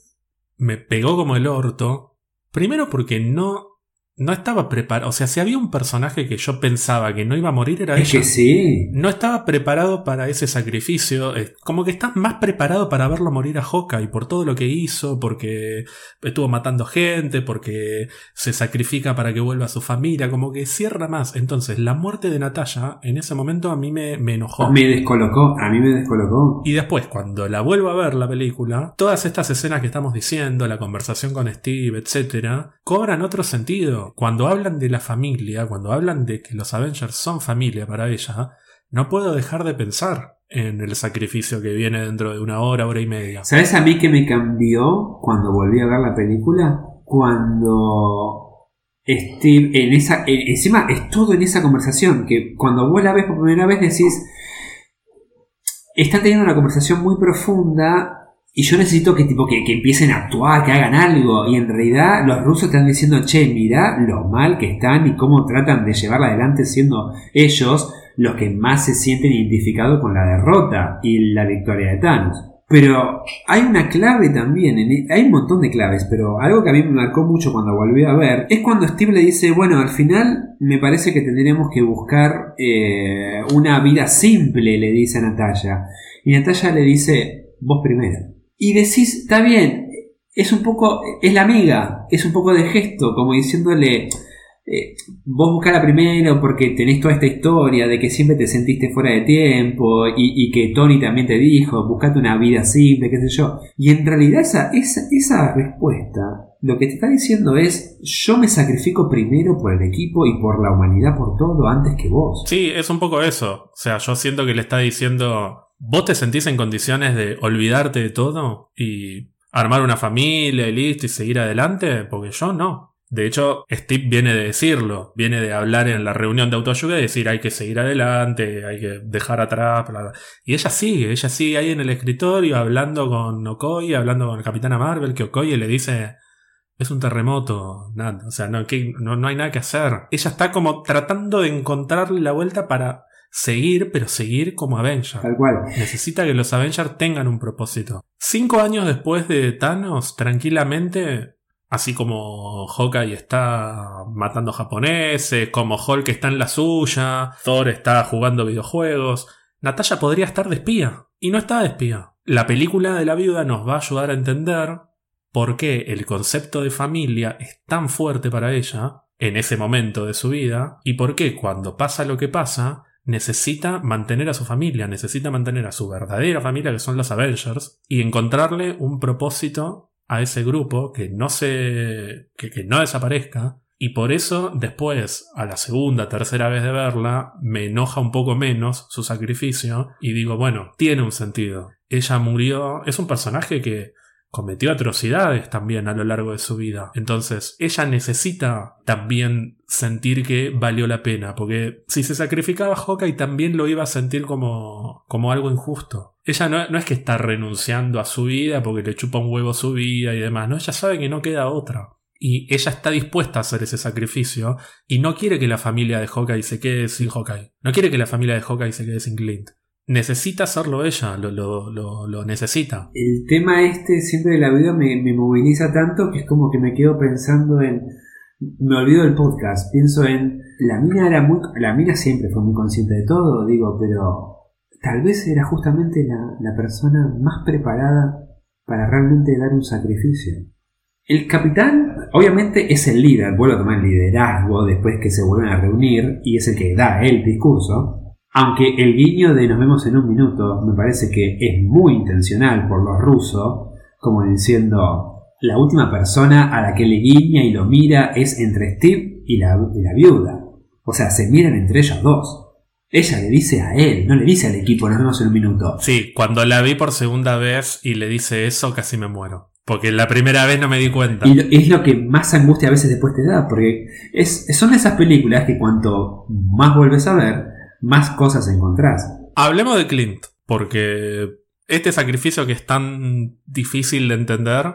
me pegó como el orto, primero porque no no estaba preparado. O sea, si había un personaje que yo pensaba que no iba a morir, era Es ella. que sí. No estaba preparado para ese sacrificio. Como que estás más preparado para verlo morir a Hawkeye por todo lo que hizo, porque estuvo matando gente, porque se sacrifica para que vuelva a su familia. Como que cierra más. Entonces, la muerte de Natalia en ese momento a mí me, me enojó. Me descolocó, a mí me descolocó. Y después, cuando la vuelvo a ver la película, todas estas escenas que estamos diciendo, la conversación con Steve, etc., cobran otro sentido. Cuando hablan de la familia, cuando hablan de que los Avengers son familia para ella, no puedo dejar de pensar en el sacrificio que viene dentro de una hora, hora y media. ¿Sabes a mí que me cambió cuando volví a ver la película? Cuando Steve, en esa, en- encima es todo en esa conversación, que cuando vos la ves por primera vez decís, están teniendo una conversación muy profunda y yo necesito que, tipo, que, que empiecen a actuar, que hagan algo. Y en realidad los rusos están diciendo, che, mirá lo mal que están y cómo tratan de llevarla adelante siendo ellos los que más se sienten identificados con la derrota y la victoria de Thanos. Pero hay una clave también, en- hay un montón de claves, pero algo que a mí me marcó mucho cuando volví a ver es cuando Steve le dice, bueno, al final me parece que tendríamos que buscar eh, una vida simple, le dice a Natalia. Y Natalia le dice, vos primero. Y decís, está bien, es un poco, es la amiga, es un poco de gesto, como diciéndole, eh, vos buscala primero porque tenés toda esta historia de que siempre te sentiste fuera de tiempo y, y que Tony también te dijo, buscate una vida simple, qué sé yo. Y en realidad esa, esa, esa respuesta lo que te está diciendo es, yo me sacrifico primero por el equipo y por la humanidad, por todo, antes que vos. Sí, es un poco eso. O sea, yo siento que le está diciendo, vos te sentís en condiciones de olvidarte de todo y armar una familia y listo y seguir adelante, porque yo no. De hecho, Steve viene de decirlo, viene de hablar en la reunión de autoayuda y decir hay que seguir adelante, hay que dejar atrás. Y ella sigue, ella sigue ahí en el escritorio hablando con Okoye, hablando con el Capitana Marvel, que Okoye le dice es un terremoto, nada, o sea, no, no, no hay nada que hacer. Ella está como tratando de encontrarle la vuelta para seguir, pero seguir como Avenger. Tal cual. Necesita que los Avengers tengan un propósito. Cinco años después de Thanos, tranquilamente, así como Hawkeye está matando japoneses, como Hulk está en la suya, Thor está jugando videojuegos, Natalia podría estar de espía. Y no está de espía. La película de la viuda nos va a ayudar a entender por qué el concepto de familia es tan fuerte para ella en ese momento de su vida y por qué cuando pasa lo que pasa necesita mantener a su familia, necesita mantener a su verdadera familia que son los Avengers y encontrarle un propósito a ese grupo que no se que, que no desaparezca y por eso después a la segunda, tercera vez de verla me enoja un poco menos su sacrificio y digo, bueno, tiene un sentido. Ella murió, es un personaje que cometió atrocidades también a lo largo de su vida. Entonces, ella necesita también sentir que valió la pena, porque si se sacrificaba Hawkeye también lo iba a sentir como, como algo injusto. Ella no, no es que está renunciando a su vida porque le chupa un huevo su vida y demás, no, ella sabe que no queda otra. Y ella está dispuesta a hacer ese sacrificio y no quiere que la familia de Hawkeye se quede sin Hawkeye. No quiere que la familia de Hawkeye se quede sin Clint. Necesita hacerlo ella, lo, lo, lo, lo necesita. El tema este siempre de la vida me, me moviliza tanto que es como que me quedo pensando en. Me olvido del podcast, pienso en. La mina era muy. La mina siempre fue muy consciente de todo, digo, pero. Tal vez era justamente la, la persona más preparada para realmente dar un sacrificio. El capitán, obviamente, es el líder, vuelve a tomar el liderazgo después que se vuelven a reunir y es el que da el discurso. Aunque el guiño de nos vemos en un minuto me parece que es muy intencional por los rusos, como diciendo, la última persona a la que le guiña y lo mira es entre Steve y la, y la viuda. O sea, se miran entre ellos dos. Ella le dice a él, no le dice al equipo, nos vemos en un minuto. Sí, cuando la vi por segunda vez y le dice eso, casi me muero. Porque la primera vez no me di cuenta. Y lo- es lo que más angustia a veces después te da, porque es, son esas películas que cuanto más vuelves a ver, más cosas encontrás. Hablemos de Clint, porque este sacrificio que es tan difícil de entender,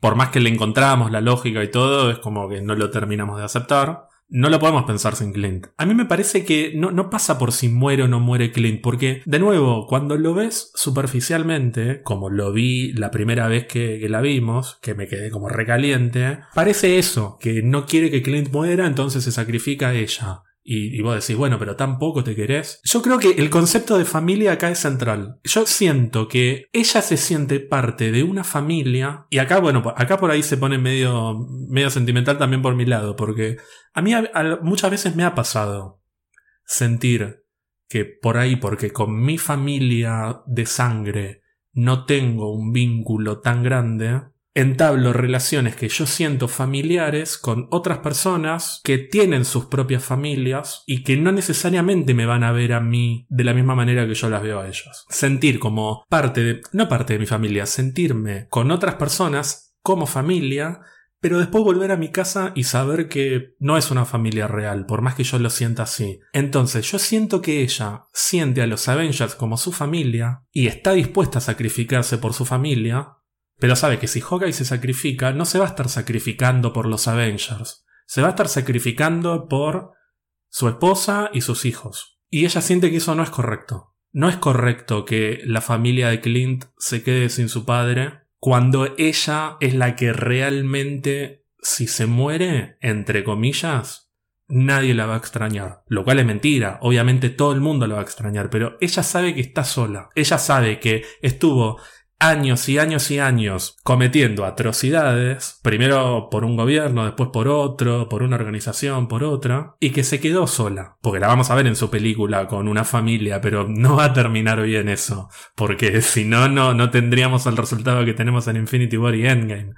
por más que le encontramos la lógica y todo, es como que no lo terminamos de aceptar. no lo podemos pensar sin Clint. A mí me parece que no, pasa por si muere o no muere Clint, porque, de nuevo, cuando lo ves superficialmente, como lo vi la primera vez que, que la vimos, que me quedé como recaliente, parece eso, que no quiere que Clint muera, entonces se sacrifica a ella. Y, vos decís, bueno, pero tampoco te querés. Yo creo que el concepto de familia acá es central. Yo siento que ella se siente parte de una familia. Y acá, bueno, acá por ahí se pone medio, medio sentimental también por mi lado. Porque a mí muchas veces me ha pasado sentir que por ahí, porque con mi familia de sangre no tengo un vínculo tan grande, entablo relaciones que yo siento familiares con otras personas que tienen sus propias familias y que no necesariamente me van a ver a mí de la misma manera que yo las veo a ellos. Sentir como parte de, no parte de mi familia, sentirme con otras personas como familia, pero después volver a mi casa y saber que no es una familia real, por más que yo lo sienta así. Entonces yo siento que ella siente a los Avengers como su familia y está dispuesta a sacrificarse por su familia, pero sabe que si Hawkeye se sacrifica, no se va a estar sacrificando por los Avengers. Se va a estar sacrificando por su esposa y sus hijos. Y ella siente que eso no es correcto. No es correcto que la familia de Clint se quede sin su padre cuando ella es la que realmente, si se muere, entre comillas, nadie la va a extrañar. Lo cual es mentira. Obviamente todo el mundo la va a extrañar, pero ella sabe que está sola. Ella sabe que estuvo años y años y años cometiendo atrocidades, primero por un gobierno, después por otro, por una organización, por otra, y que se quedó sola. Porque la vamos a ver en su película con una familia, pero no va a terminar bien eso, porque si no, no, no tendríamos el resultado que tenemos en Infinity War y Endgame.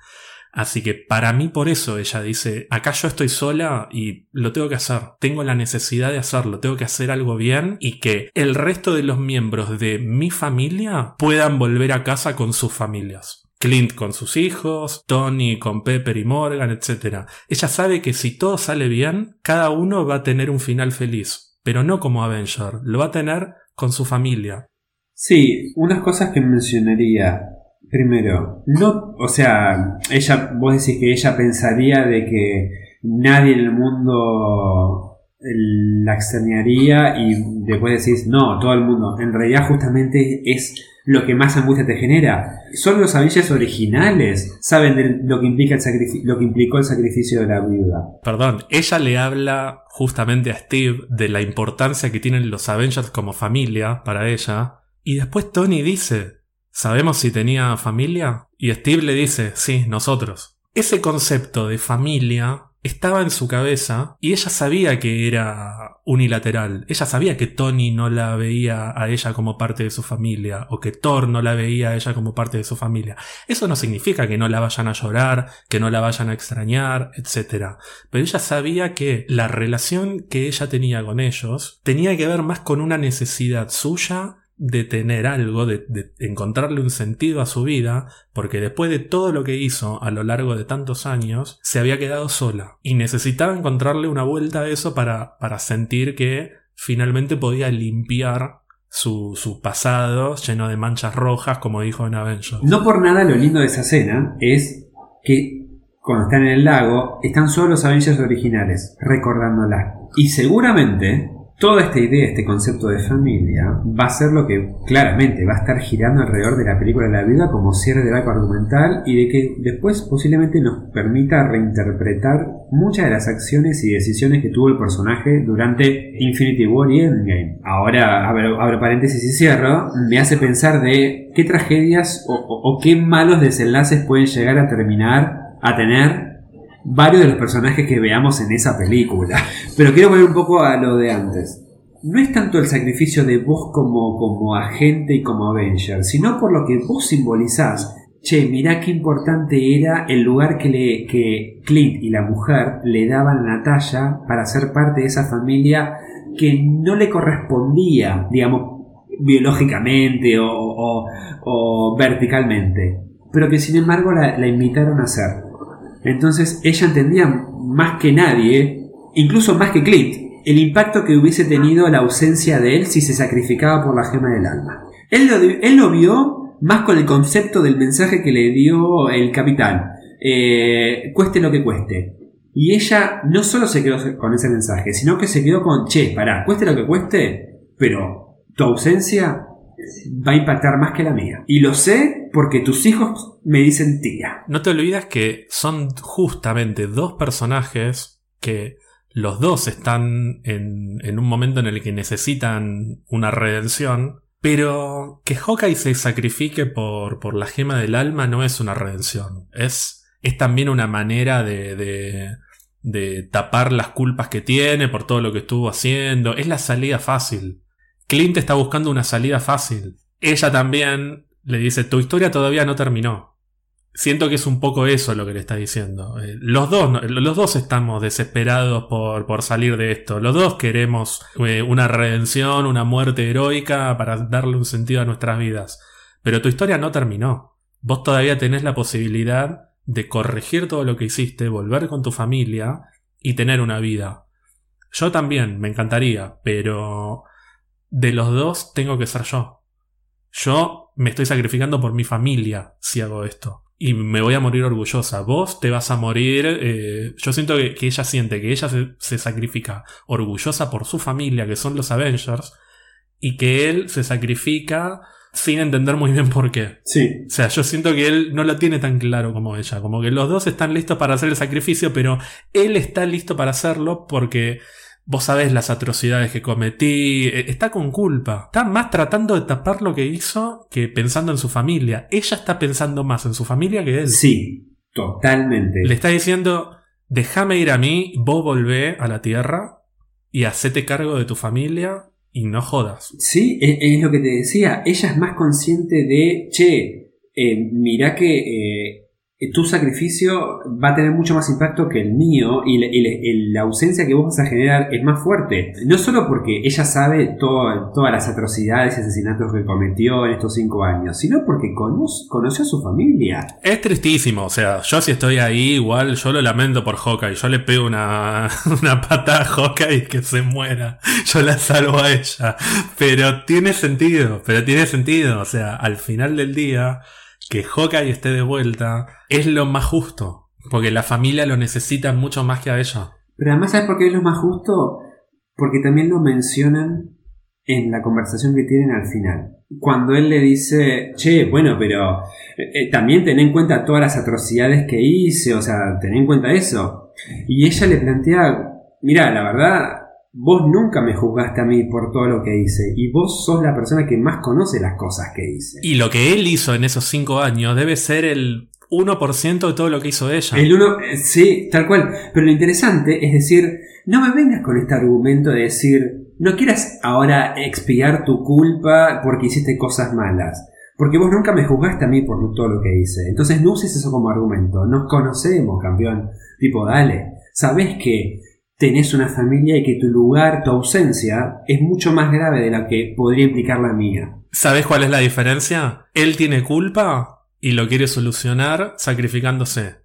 Así que para mí por eso ella dice, acá yo estoy sola y lo tengo que hacer, tengo la necesidad de hacerlo, tengo que hacer algo bien y que el resto de los miembros de mi familia puedan volver a casa con sus familias. Clint con sus hijos, Tony con Pepper y Morgan, etc. Ella sabe que si todo sale bien, cada uno va a tener un final feliz, pero no como Avenger, lo va a tener con su familia. Sí, unas cosas que mencionaría. Primero, no, o sea, ella, vos decís que ella pensaría de que nadie en el mundo la extrañaría y después decís, no, todo el mundo. En realidad justamente es lo que más angustia te genera. Son los Avengers originales, saben de lo que, implica el lo que implicó el sacrificio de la viuda. Perdón, ella le habla justamente a Steve de la importancia que tienen los Avengers como familia para ella. Y después Tony dice, ¿Sabemos si tenía familia? Y Steve le dice, sí, nosotros. Ese concepto de familia estaba en su cabeza y ella sabía que era unilateral. Ella sabía que Tony no la veía a ella como parte de su familia o que Thor no la veía a ella como parte de su familia. Eso no significa que no la vayan a llorar, que no la vayan a extrañar, etc. Pero ella sabía que la relación que ella tenía con ellos tenía que ver más con una necesidad suya de tener algo, de, encontrarle un sentido a su vida, porque después de todo lo que hizo a lo largo de tantos años, se había quedado sola y necesitaba encontrarle una vuelta a eso para, para sentir que finalmente podía limpiar su, su, pasado lleno de manchas rojas, como dijo en Avengers. No por nada lo lindo de esa escena es que cuando están en el lago, están solo los Avengers originales, recordándola. Y seguramente Toda esta idea, este concepto de familia, va a ser lo que claramente va a estar girando alrededor de la película de la vida como cierre del arco argumental y de que después posiblemente nos permita reinterpretar muchas de las acciones y decisiones que tuvo el personaje durante Infinity War y Endgame. Ahora, abro, paréntesis y cierro, me hace pensar de qué tragedias o qué malos desenlaces pueden llegar a terminar a tener varios de los personajes que veamos en esa película. Pero quiero volver un poco a lo de antes. No es tanto el sacrificio de vos como, como agente y como Avenger, sino por lo que vos simbolizás. Che, mirá qué importante era el lugar que, le, que Clint y la mujer le daban a Natalia para ser parte de esa familia que no le correspondía, digamos, biológicamente o, verticalmente, pero que sin embargo la, la invitaron a ser. Entonces ella entendía más que nadie, incluso más que Clint, el impacto que hubiese tenido la ausencia de él si se sacrificaba por la gema del alma. Él lo, vio más con el concepto del mensaje que le dio el capitán. Eh, cueste lo que cueste. Y ella no solo se quedó con ese mensaje, sino que se quedó con, che, pará, cueste lo que cueste, pero tu ausencia va a impactar más que la mía. Y lo sé porque tus hijos me dicen tía. No te olvides que son justamente dos personajes que los dos están en, un momento en el que necesitan una redención pero que Hawkeye se sacrifique por, por la gema del alma no es una redención. Es, es también una manera de, de tapar las culpas que tiene por todo lo que estuvo haciendo. Es la salida fácil. Clint está buscando una salida fácil. Ella también le dice, tu historia todavía no terminó. Siento que es un poco eso lo que le está diciendo. Eh, los dos, los dos estamos desesperados por, por salir de esto. Los dos queremos eh, una redención, una muerte heroica para darle un sentido a nuestras vidas. Pero tu historia no terminó. Vos todavía tenés la posibilidad de corregir todo lo que hiciste, volver con tu familia y tener una vida. Yo también, me encantaría, pero de los dos tengo que ser yo. Yo me estoy sacrificando por mi familia si hago esto y me voy a morir orgullosa. Vos te vas a morir. Eh, yo siento que, ella siente que ella se, sacrifica orgullosa por su familia, que son los Avengers, y que él se sacrifica sin entender muy bien por qué. Sí. O sea, yo siento que él no lo tiene tan claro como ella. Como que los dos están listos para hacer el sacrificio, pero él está listo para hacerlo porque Vos sabés las atrocidades que cometí. E, está con culpa. Está más tratando de tapar lo que hizo que pensando en su familia. Ella está pensando más en su familia que él. Sí, totalmente. Le está diciendo, déjame ir a mí, vos volvé a la tierra y hacete cargo de tu familia y no jodas. Sí, es, es lo que te decía. Ella es más consciente de, che, eh, mirá que eh, tu sacrificio va a tener mucho más impacto que el mío y la, ausencia que vos vas a generar es más fuerte. No solo porque ella sabe todas las atrocidades y asesinatos que cometió en estos cinco años, sino porque conoció a su familia. Es tristísimo, o sea, yo si estoy ahí, igual yo lo lamento por Hawkeye, yo le pego una, una patada a Hawkeye que se muera, yo la salvo a ella, pero tiene sentido, pero tiene sentido, o sea, al final del día que Hawkeye esté de vuelta es lo más justo. Porque la familia lo necesita mucho más que a ella. Pero además, ¿sabes por qué es lo más justo? Porque también lo mencionan en la conversación que tienen al final. Cuando él le dice, che, bueno, pero eh, eh, también ten en cuenta todas las atrocidades que hice, o sea, ten en cuenta eso. Y ella le plantea, mira, la verdad, Vos nunca me juzgaste a mí por todo lo que hice y vos sos la persona que más conoce las cosas que hice. Y lo que él hizo en esos cinco años debe ser el 1% de todo lo que hizo ella. El uno, eh, sí, tal cual. Pero lo interesante es decir, no me vengas con este argumento de decir, no quieras ahora expiar tu culpa porque hiciste cosas malas. Porque vos nunca me juzgaste a mí por todo lo que hice. Entonces no uses eso como argumento. Nos conocemos, campeón. Tipo, dale. Sabés que tenés una familia y que tu lugar, tu ausencia, es mucho más grave de la que podría implicar la mía. ¿Sabes cuál es la diferencia? Él tiene culpa y lo quiere solucionar sacrificándose.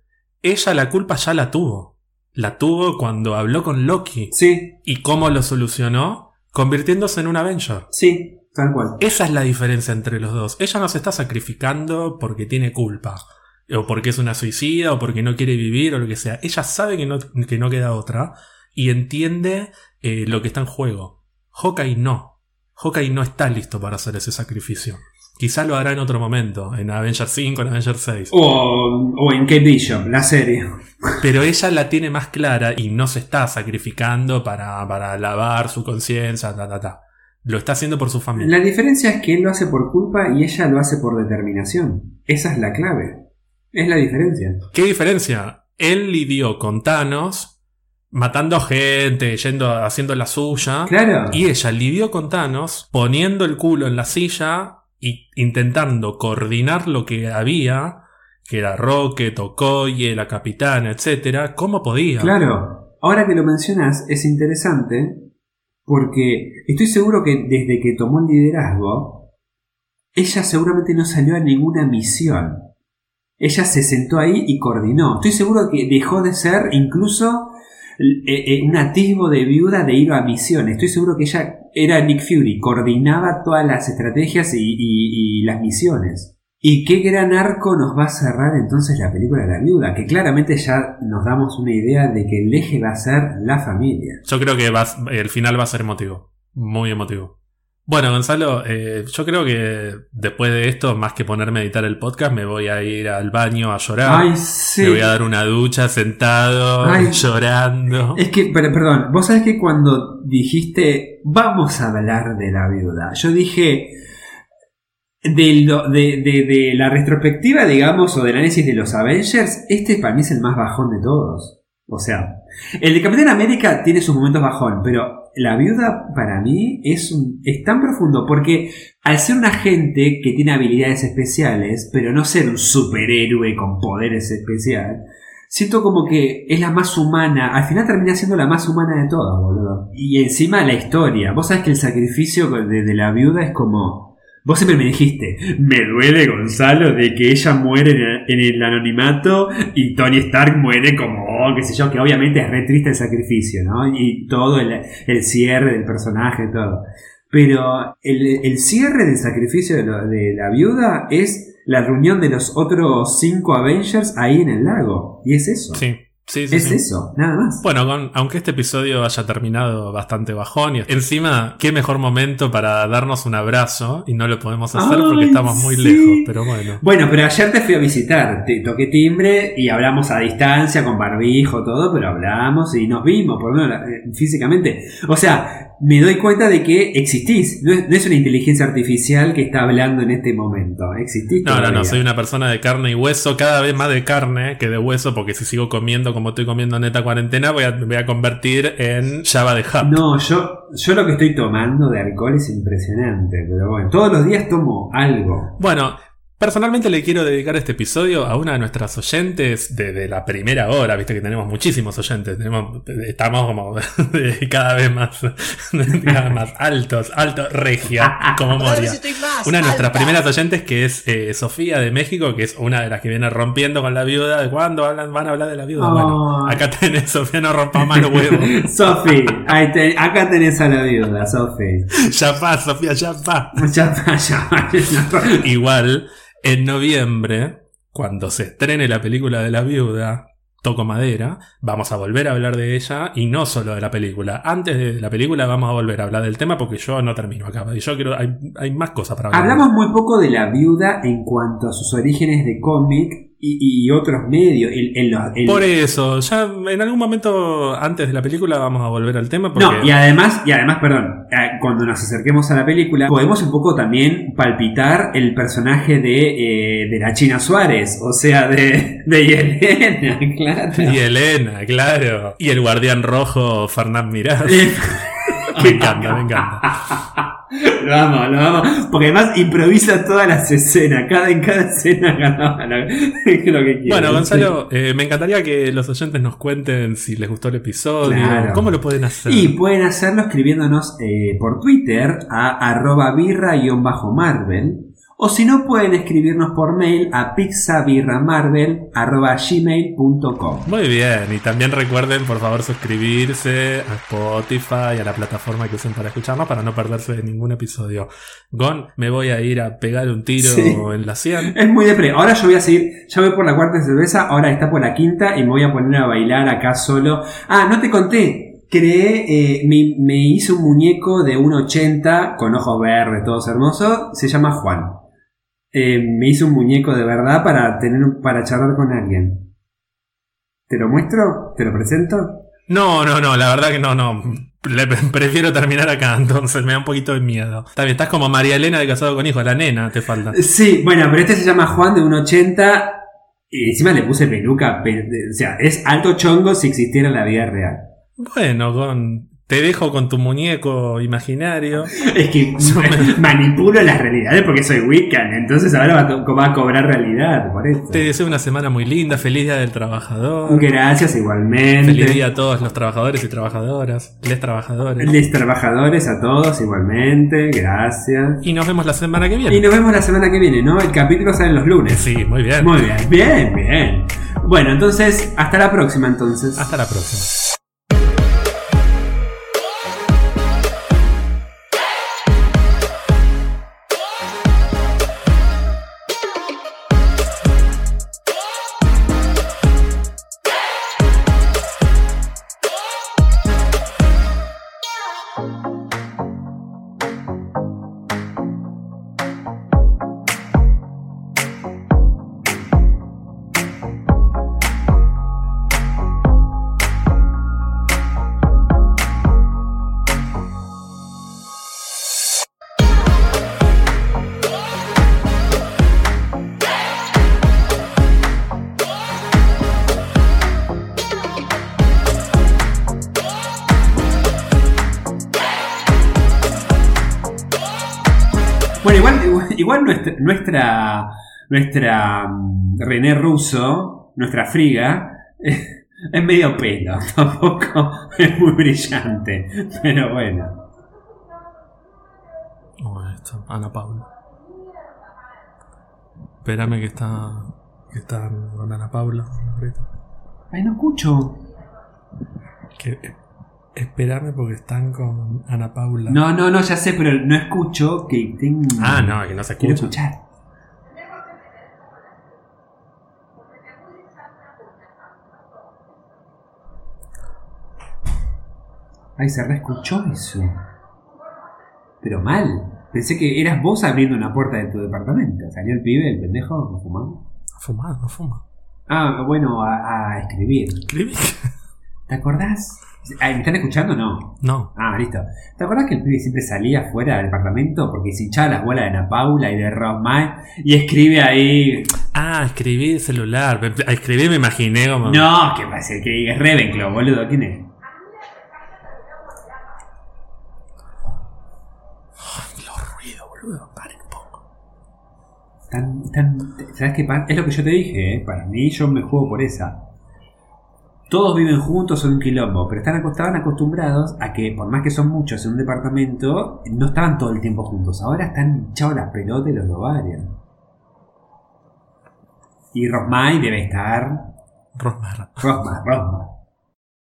Ella la culpa ya la tuvo. La tuvo cuando habló con Loki. Sí. ¿Y cómo lo solucionó? Convirtiéndose en un Avenger. Sí, tal cual. Esa es la diferencia entre los dos. Ella no se está sacrificando porque tiene culpa. O porque es una suicida, o porque no quiere vivir, o lo que sea. Ella sabe que no, que no queda otra y entiende eh, lo que está en juego. Hawkeye no. Hawkeye no está listo para hacer ese sacrificio. Quizá lo hará en otro momento, en Avengers 5, en Avengers 6. O, o en Kate Bishop, la serie. Pero ella la tiene más clara y no se está sacrificando para, para lavar su conciencia, ta, ta, ta. Lo está haciendo por su familia. La diferencia es que él lo hace por culpa y ella lo hace por determinación. Esa es la clave. Es la diferencia. ¿Qué diferencia? Él lidió con Thanos matando gente, yendo, haciendo la suya. Claro. Y ella lidió con Thanos, poniendo el culo en la silla y intentando coordinar lo que había, que era Rocket, Okoye, la capitana, etcétera, como podía. Claro. Ahora que lo mencionas, es interesante porque estoy seguro que desde que tomó el liderazgo, ella seguramente no salió a ninguna misión. Ella se sentó ahí y coordinó. Estoy seguro que dejó de ser incluso eh, eh, un atisbo de viuda de ir a misiones. Estoy seguro que ella era Nick Fury, coordinaba todas las estrategias y, las misiones. ¿Y qué gran arco nos va a cerrar entonces la película de la viuda? Que claramente ya nos damos una idea de que el eje va a ser la familia. Yo creo que el final va a ser emotivo. Muy emotivo. Bueno, Gonzalo, eh, yo creo que después de esto, más que ponerme a editar el podcast, me voy a ir al baño a llorar. Ay, sí. Me voy a dar una ducha sentado, Ay. llorando. Es que, pero, perdón, vos sabés que cuando dijiste, vamos a hablar de la viuda, yo dije, de, de- de la retrospectiva, digamos, o del análisis de los Avengers, este para mí es el más bajón de todos. O sea, el de Capitán América tiene sus momentos bajón, pero la viuda para mí es, un- es tan profundo porque al ser un agente que tiene habilidades especiales, pero no ser un superhéroe con poderes especiales, siento como que es la más humana. Al final termina siendo la más humana de todas, boludo. Y encima la historia. Vos sabés que el sacrificio de, de la viuda es como. Vos siempre me dijiste, me duele Gonzalo de que ella muere en, el anonimato y Tony Stark muere como, oh, qué sé yo, que obviamente es re triste el sacrificio, ¿no? Y todo el, el cierre del personaje, todo. Pero el, el cierre del sacrificio de, de la viuda es la reunión de los otros cinco Avengers ahí en el lago. Y es eso. Sí, sí, sí. es sí. eso, nada más. Bueno, con- aunque este episodio haya terminado bastante bajón, y encima, qué mejor momento para darnos un abrazo, y no lo podemos hacer porque estamos muy lejos, pero bueno. Bueno, pero ayer te fui a visitar, te toqué timbre y hablamos a distancia, con barbijo, todo, pero hablamos y nos vimos, por lo menos eh, físicamente. O sea, me doy cuenta de que existís. No es, no es una inteligencia artificial que está hablando en este momento. Existís. No, no, no, soy una persona de carne y hueso, cada vez más de carne que de hueso, porque si sigo comiendo como estoy comiendo en esta cuarentena, voy a, me voy a convertir en Java de Hub. No, yo, yo lo que estoy tomando de alcohol es impresionante, pero bueno, todos los días tomo algo. Bueno, personalmente le quiero dedicar este episodio a una de nuestras oyentes de, de la primera hora, viste que tenemos muchísimos oyentes, tenemos, estamos como cada vez más, cada vez más altos, alto regia, como Moria. Una de nuestras primeras oyentes que es eh, Sofía de México, que es una de las que viene rompiendo con la viuda. ¿De cuándo hablan, van a hablar de la viuda? Bueno, acá tenés, Sofía, no rompa más los huevos. Sofi, te- acá tenés a la viuda, Sofi. ya va, Sofía, ya va. Ya va, ya va. Igual, en noviembre, cuando se estrene la película de la viuda, toco madera, vamos a volver a hablar de ella y no solo de la película. Antes de la película vamos a volver a hablar del tema porque yo no termino acá. Y yo quiero, hay, hay más cosas para hablar. Hablamos muy poco de la viuda en cuanto a sus orígenes de cómic y, y otros medios. Por eso, ya en algún momento antes de la película vamos a volver al tema porque No, y además, y además, perdón, eh, cuando nos acerquemos a la película, podemos un poco también palpitar el personaje de, eh, de la China Suárez, o sea, de, de Yelena, claro. y Elena, claro, y el guardián rojo Fernán Mirás. Me encanta, me encanta. Lo amo, lo amo. Porque además improvisa todas las escenas. Cada, en cada escena ganaba lo, lo que quiere. Bueno, Gonzalo, eh, me encantaría que los oyentes nos cuenten si les gustó el episodio, Claro. cómo lo pueden hacer. Y pueden hacerlo escribiéndonos eh, por Twitter a arroba birra-marvel. O si no, pueden escribirnos por mail a gmail.com. Muy bien, y también recuerden por favor suscribirse a Spotify, a la plataforma que usen para escucharnos para no perderse de ningún episodio. Gon, me voy a ir a pegar un tiro Sí. en la 100. Es muy depre. Ahora yo voy a seguir, ya voy por la cuarta cerveza, ahora está por la quinta y me voy a poner a bailar acá solo. Ah, no te conté. Creé, eh, me, me hice un muñeco de 1,80 con ojos verdes, todos hermosos. Se llama Juan. Eh, me hice un muñeco de verdad para tener para charlar con alguien. ¿Te lo muestro? ¿Te lo presento? No, no, no, la verdad que no, no. Le- prefiero terminar acá, entonces me da un poquito de miedo. Bien, estás como María Elena de Casado con Hijos, la nena te falta. Sí, bueno, pero este se llama Juan de 1,80 y encima le puse peluca. pe- o sea, es alto chongo si existiera en la vida real. Bueno, Gon, te dejo con tu muñeco imaginario. Es que manipulo las realidades porque soy Wiccan, entonces ahora va a, to- va a cobrar realidad por eso. Te deseo una semana muy linda, feliz día del trabajador. Gracias igualmente. Feliz día a todos los trabajadores y trabajadoras, les trabajadores. Les trabajadores a todos igualmente, gracias. Y nos vemos la semana que Y viene. nos vemos la semana que viene, ¿no? El capítulo sale los lunes. Sí, muy bien. Muy bien, bien, bien. Bueno, entonces, hasta la próxima entonces. Hasta la próxima. Nuestra, mm, René Russo, nuestra friga, es medio pelo, tampoco es muy brillante, pero bueno. Oh, esto, Ana Paula. Espérame que está. que está con Ana Paula. Ay, no escucho. Que, espérame porque están con Ana Paula. No, no, no, ya sé, pero no escucho que tengo. Ah, no, que no se Quiero escucha. escuchar. Ay, se reescuchó eso. Pero mal. Pensé que eras vos abriendo una puerta de tu departamento. ¿Salió el pibe, el pendejo, fumando? A fumar, no fuma. Ah, bueno, a, a escribir. ¿Escribí? ¿Te acordás? Ay, ¿Me están escuchando o no? No. Ah, listo. ¿Te acordás que el pibe siempre salía fuera del departamento porque se hinchaba las bolas de Ana Paula y de Rosmay y escribe ahí? Ah, escribí el celular. A escribir me imaginé como. No, que parece que es Ravenclaw, boludo. ¿Quién es? Los ruidos, boludo. Paren un poco. Tan, tan, ¿Sabes qué? Es lo que yo te dije, ¿eh? Para mí, yo me juego por esa. Todos viven juntos, son un quilombo, pero están, estaban acostumbrados a que, por más que son muchos en un departamento, no estaban todo el tiempo juntos. Ahora están hinchados las pelotas y los ovarios. Y Rosmay debe estar. Rosmar. Rosma, Rosma.